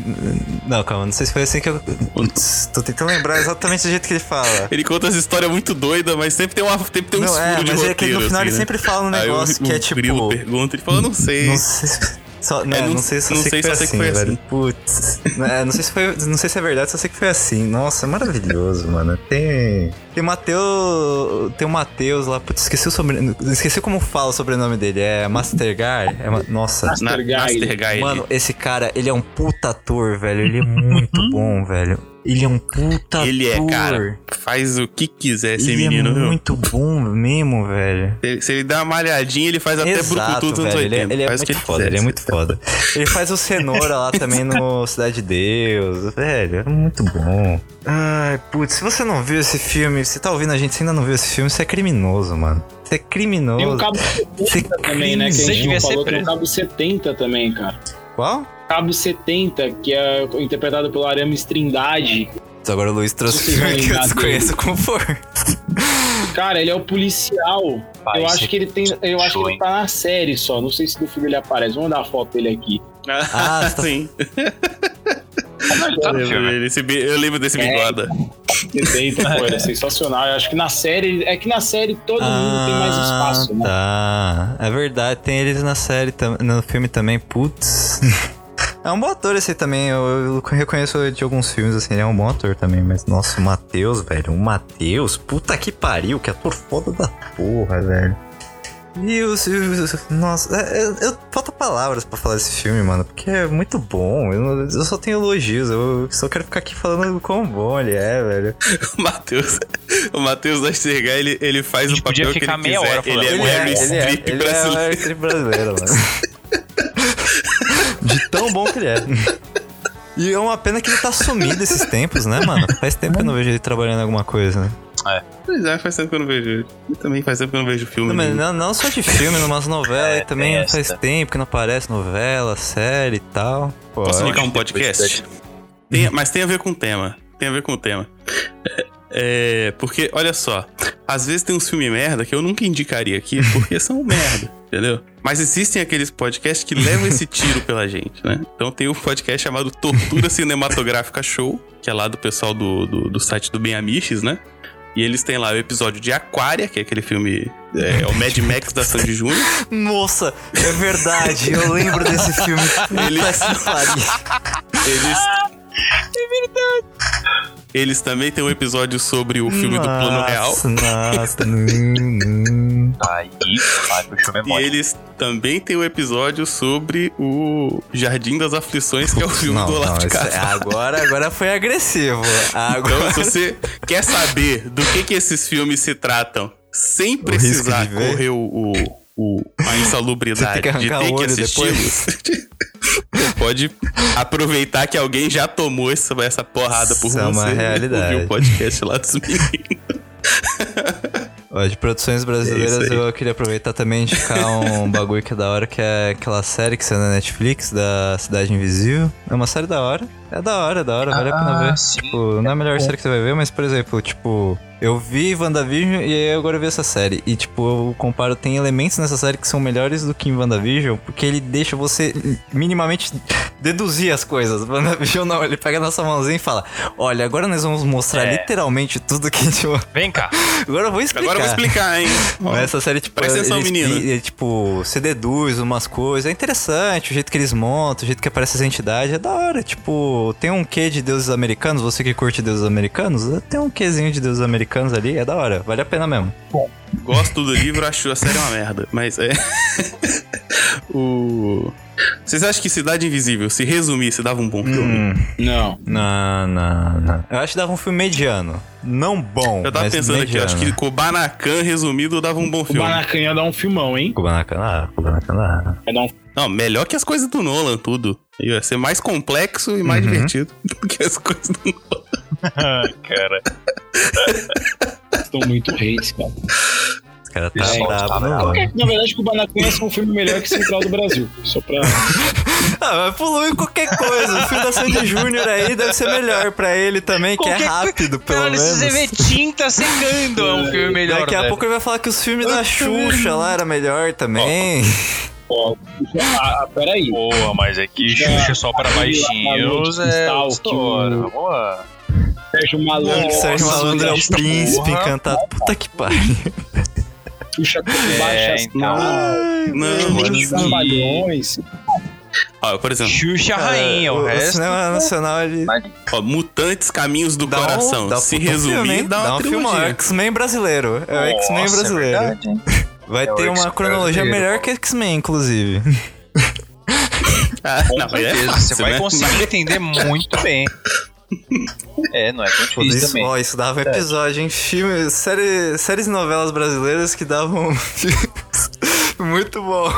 Não, calma, não sei se foi assim que eu. Putz, Tô tentando lembrar exatamente do jeito que ele fala. [LAUGHS] Ele conta as histórias muito doidas, mas sempre tem, uma, sempre tem um não, é, furo de mas roteiro. é que no final assim, ele né? sempre fala um negócio que é tipo. Grilo pergunta, ele fala, não sei. Não sei se. Só, né, É, não, não- sei, só não sei, sei, que foi só sei assim, que foi velho. assim. Putz. É, não sei se foi. Não sei se é verdade, só sei que foi assim. Nossa, é maravilhoso, mano. Tem. Tem o Mateus. Tem o Matheus lá. Putz, esqueci o sobrenome. Esqueci como fala o sobrenome dele. É Mastergar? É, ma- nossa. Na, Master Guy. Master Guy. Mano, esse cara, ele é um puta ator, velho. Ele é muito bom, velho. Ele é um puta ele é, ator. cara, faz o que quiser esse ele menino, é viu? muito bom mesmo, velho. Se- Se ele dá uma malhadinha, ele faz até Exato, brucutu dos anos velho. Ele, é- 80. ele é faz muito foda, quiser. ele é muito foda. Ele faz o Cenoura lá também no [LAUGHS] Cidade de Deus. Velho, é muito bom. Ai, putz, se você não viu esse filme, se tá ouvindo a gente, se ainda não viu esse filme, você é criminoso, mano. Você é criminoso. Tem o Cabo Você 70 também, né? Que a Você gente devia não ser falou. Tem o preso. Cabo 70 também, cara. Qual? Cabo 70, que é interpretado pelo Aramis Trindade. Agora o Luiz trouxe filme [LAUGHS] que eu desconheço como for. Cara, ele é o policial. Vai, eu acho que ele tem. Eu acho que ele tá na série só. Não sei se no filme ele aparece. Vamos dar a foto dele aqui. Ah, [LAUGHS] tá- sim. Tá Eu lembro, esse eu lembro desse É. bigoda. 70, pô, ele é sensacional. Eu acho que na série. É que na série todo mundo tem mais espaço, né? Tá. É verdade, tem eles na série, no filme também. Putz. [LAUGHS] É um bom ator esse aí também. Eu, eu reconheço de alguns filmes, assim, ele é um bom ator também. Mas, nossa, o Matheus, velho. O Matheus, puta que pariu, que ator foda da porra, velho. E os. os- Nossa, é- é- eu, falta palavras pra falar desse filme, mano, porque é muito bom. Eu, eu só tenho elogios, eu só quero ficar aqui falando o quão bom ele é, velho. [LAUGHS] O Matheus. O Matheus da Sergar, ele, ele faz o papel podia que ficar ele meia quiser. hora falando. Ele é o é, Harry ele é, Streep ele é o brasileiro. Harry Streep brasileiro, mano. [LAUGHS] De tão bom que ele é. [LAUGHS] E é uma pena que ele tá sumido esses tempos, né, mano? Faz tempo que eu não vejo ele trabalhando em alguma coisa, né? Pois é, faz tempo que eu não vejo ele. Eu também faz tempo que eu não vejo filme. Não, mas não, não só de filme, numas novelas É, aí também faz tempo que não aparece novela, série e tal. Pô, Posso é- indicar um podcast? Tem- mas tem a ver com o tema. Tem a ver com o tema. É, É, porque, olha só, às vezes tem uns filmes merda que eu nunca indicaria aqui, porque são merda, [LAUGHS] entendeu? Mas existem aqueles podcasts que levam esse [LAUGHS] tiro pela gente, né? Então tem um podcast chamado Tortura [LAUGHS] Cinematográfica Show, que é lá do pessoal do, do, do site do Bem Amiches, né? E eles têm lá o episódio de Aquária, que é aquele filme. É, o Mad Max da Sandy Júnior. [LAUGHS] Nossa, é verdade, eu lembro desse filme. Eles- Puta que pariu. Eles. Eles também têm um episódio sobre o filme do Plano Real. Nossa, Nossa, não, não. Aí, vai, puxou E memória. eles também têm um episódio sobre o Jardim das Aflições, que é o filme Não, do Olaf não, de é Carvalho. agora, agora foi agressivo. Agora, Então, se você quer saber do que, que esses filmes se tratam sem precisar ver. correr o, o- o- a insalubridade de ter o que assisti-los, você pode aproveitar que alguém já tomou essa, essa porrada por Isso é você. uma né? realidade. O podcast lá dos meninos. [LAUGHS] De produções É brasileiras, aí. eu queria aproveitar também e indicar um [LAUGHS] bagulho que é da hora, que é aquela série que saiu na Netflix, da Cidade Invisível. É uma série da hora. É da hora, é da hora, vale a pena Ah, ver. sim. Tipo, não é a melhor série que você vai ver, mas, por exemplo, tipo, eu vi WandaVision e aí agora eu vi essa série. E, tipo, eu comparo, tem elementos nessa série que são melhores do que em WandaVision, porque ele deixa você minimamente deduzir as coisas. [LAUGHS] WandaVision não, ele pega na sua mãozinha e fala: Olha, agora nós vamos mostrar É. literalmente tudo que, tipo. Vem cá. [LAUGHS] Agora eu vou explicar. Agora eu vou explicar, hein? [LAUGHS] Mas essa série, tipo, Presta atenção, ele, menino. expli- ele, tipo, você deduz umas coisas. É interessante o jeito que eles montam, o jeito que aparece as entidades. É da hora. Tipo, tem um quê de deuses americanos. Você que curte deuses americanos, tem um quezinho de deuses americanos ali. É da hora. Vale a pena mesmo. Gosto do livro, acho a série uma merda. Mas é. [LAUGHS] o. Vocês acham que Cidade Invisível, se resumisse, dava um bom filme? Hum, Não. não, não, não. Eu acho que dava um filme mediano. Não bom. Eu tava mas pensando aqui, mediano. acho que Kubanacan resumido dava um bom O filme. Banacan ia dar um filmão, hein? Kubanacan lá, Kubanacan lá. Ia dar um Não, melhor que as coisas do Nolan, tudo. Ia ser mais complexo e mais Uhum. divertido do que as coisas do Nolan. Cara. estão muito hates, cara. Os caras tá brabo, tá bravo. Na verdade, que o Banacan ia ser um filme melhor que Central do Brasil. Só pra. [LAUGHS] Ah, vai poluir qualquer coisa. O filme da Sandy Júnior aí deve ser melhor pra ele também, que é Qualquer rápido, pelo Cara, menos. você vê tinta secando, é um filme melhor. Daqui a velho. pouco ele vai falar que os filmes da Xuxa lá era melhor também. Ó, ah, peraí. Porra, mas é que Xuxa só para baixinhos é Vamos lá. Sérgio Malandro. Sérgio Malandro é o Xuxa príncipe porra. encantado. Puta que pariu. Xuxa com É, baixas então. Não. Ó, por exemplo, Xuxa rainha, o, o, resto. cinema nacional ele ó, Mutantes Caminhos do dá Coração. um, dá se resumir, filme, dá um filme, é o. X-Men brasileiro. É o X-Men Nossa, brasileiro. É verdade? [LAUGHS] Vai É o ter uma cronologia melhor que X-Men, inclusive. [LAUGHS] Ah, não, é fácil, você vai né? conseguir entender muito bem. É, não é tão Pô, difícil Isso, também. ó, isso dava episódio, hein? Filme, série, séries e novelas brasileiras que davam [LAUGHS] muito bom.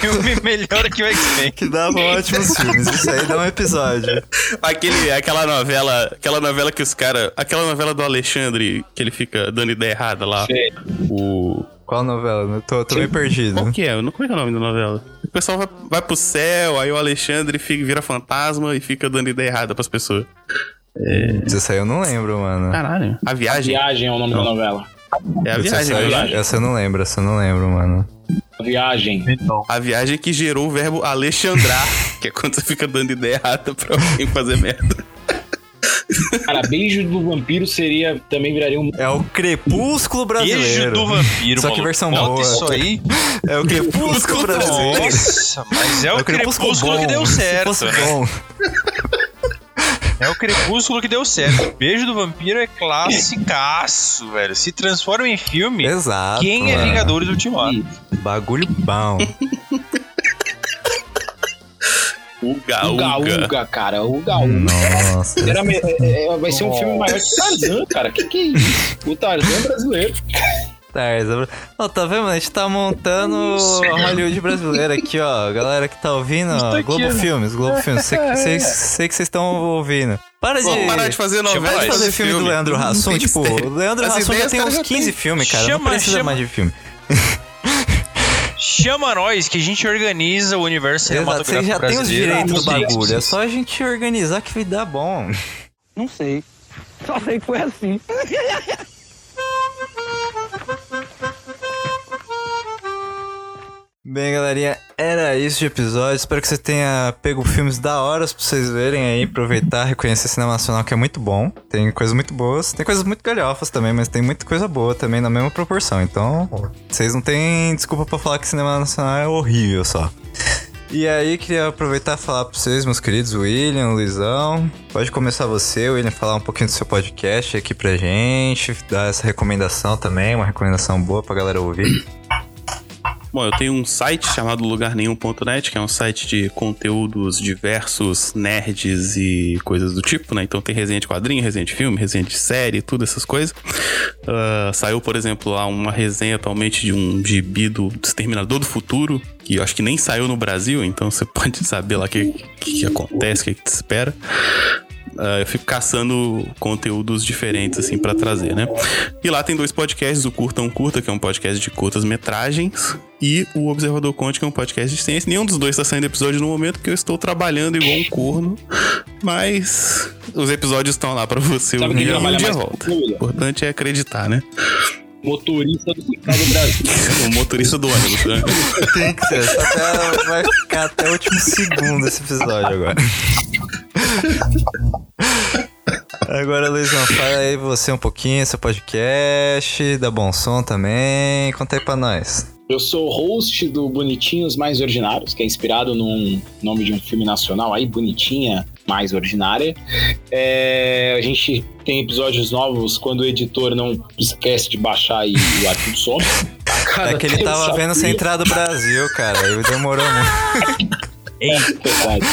filme melhor que o X-Men. Que davam ótimos filmes. Isso aí dá um episódio. Aquele, aquela novela, aquela novela que os caras, aquela novela do Alexandre que ele fica dando ideia errada lá. O Qual novela? Eu tô, tô meio perdido. qual que é? Eu não como é que é o nome da novela. O pessoal vai, vai pro céu, aí o Alexandre fica, vira fantasma e fica dando ideia errada pras pessoas. Isso aí eu não lembro, mano. Caralho. A viagem. Viagem é o nome da novela. É a viagem. essa, né? essa eu não lembro, essa eu não lembro, mano. Viagem. A viagem que gerou o verbo alexandrar, [LAUGHS] que é quando você fica dando ideia errada pra alguém fazer merda. Cara, Beijo do Vampiro seria. Também viraria um. É o Crepúsculo Brasileiro. Beijo do vampiro, Só que versão Bota boa. isso aí. É o Crepúsculo Brasileiro. Nossa, mas é o, crepúsculo, que deu Se certo, fosse né? bom. É o crepúsculo que deu certo. Beijo do vampiro é classicaço, velho. Se transforma em filme. Exato. Quem é. Vingadores Ultimato? Bagulho bom. Uga, Uga uga. Uga, cara. Uga Uga. Nossa. Era é- é- vai ser um filme maior que Tarzan, cara. Que que é isso? O Tarzan é brasileiro. Tarzan. Ó, tá vendo? A gente tá montando a Hollywood brasileira aqui, ó. Galera que tá ouvindo, ó. aqui, Globo né? Filmes, Globo Filmes. Sei, que- sei, sei que vocês estão ouvindo. Para de. Vamos parar de fazer Para novela. de e fazer filme, do Leandro Hassum. tem Tipo, o Leandro As Hassum já tem uns caras já 15 têm. filmes, cara. Chama- não precisa chama- mais de filme. [LAUGHS] Chama nós que a gente organiza o universo Exato, você cinematográfico já tem os brasileiro. direitos do bagulho. É só a gente organizar que vai dar bom. Não sei. só sei que foi assim. Bem, galerinha, era isso de episódio. Espero que você tenha pego filmes da hora pra vocês verem aí, aproveitar, reconhecer cinema nacional, que é muito bom. Tem coisas muito boas, tem coisas muito galhofas também, mas tem muita coisa boa também na mesma proporção. Então, vocês não têm desculpa pra falar que cinema nacional é horrível só. E aí, queria aproveitar e falar pra vocês, meus queridos, William, Luizão. Pode começar você, William, falar um pouquinho do seu podcast aqui pra gente, dar essa recomendação também, uma recomendação boa pra galera ouvir. Bom, eu tenho um site chamado lugarnenhum.net, que é um site de conteúdos diversos, nerds e coisas do tipo, né? Então tem resenha de quadrinho, resenha de filme, resenha de série, tudo essas coisas. Uh, saiu, por exemplo, lá uma resenha atualmente de um gibi do Exterminador do Futuro, que eu acho que nem saiu no Brasil, então você [LAUGHS] pode saber lá o que, que, que acontece, o que, que te espera. Uh, eu fico caçando conteúdos diferentes, assim, para trazer, né? E lá tem dois podcasts, o Curta um Curta, que é um podcast de curtas metragens, e o Observador Conte, que é um podcast de ciência. Nenhum dos dois está saindo episódio no momento, porque eu estou trabalhando igual um corno, mas os episódios estão lá para você Sabe ouvir um dia mais volta. O William? importante é acreditar, né? Motorista do do Brasil. [LAUGHS] o motorista do ônibus, né? Tem que ser, essa até vai ficar até o último segundo esse episódio agora. Agora, Luizão, fala aí você um pouquinho, seu podcast, da Bom Som também, conta aí pra nós. Eu sou host do Bonitinhos Mais Ordinários, que é inspirado num nome de um filme nacional aí, Bonitinha Mais Ordinária. É, a gente tem episódios novos quando o editor não esquece de baixar e o arquivo some. [LAUGHS] É que ele tava vendo Central do Brasil, cara, ele demorou muito. [LAUGHS] Verdade.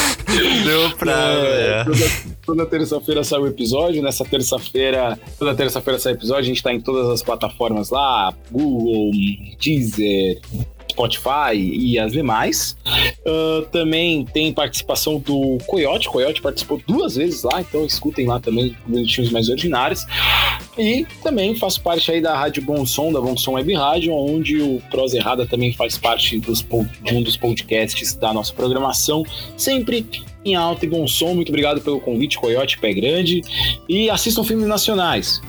Deu pra É, ver. toda, toda terça-feira sai o episódio. Nessa terça-feira, toda terça-feira sai o episódio. A gente tá em todas as plataformas lá: Google, Deezer, Spotify e as demais. Ah, também tem participação do Coyote. Coyote participou duas vezes lá, então escutem lá também bonitinhos mais ordinários. E também faço parte aí da Rádio Bom Som, da Bom Som Web Rádio, onde o Prosa Errada também faz parte dos, de um dos podcasts da nossa programação, sempre em alta e bom som. Muito obrigado pelo convite, Coyote Pé Grande. E assistam filmes nacionais.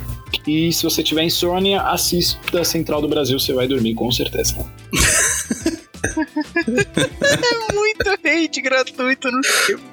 E se você tiver insônia, assista Central do Brasil, você vai dormir com certeza. [LAUGHS] [LAUGHS] É muito hate gratuito no filme.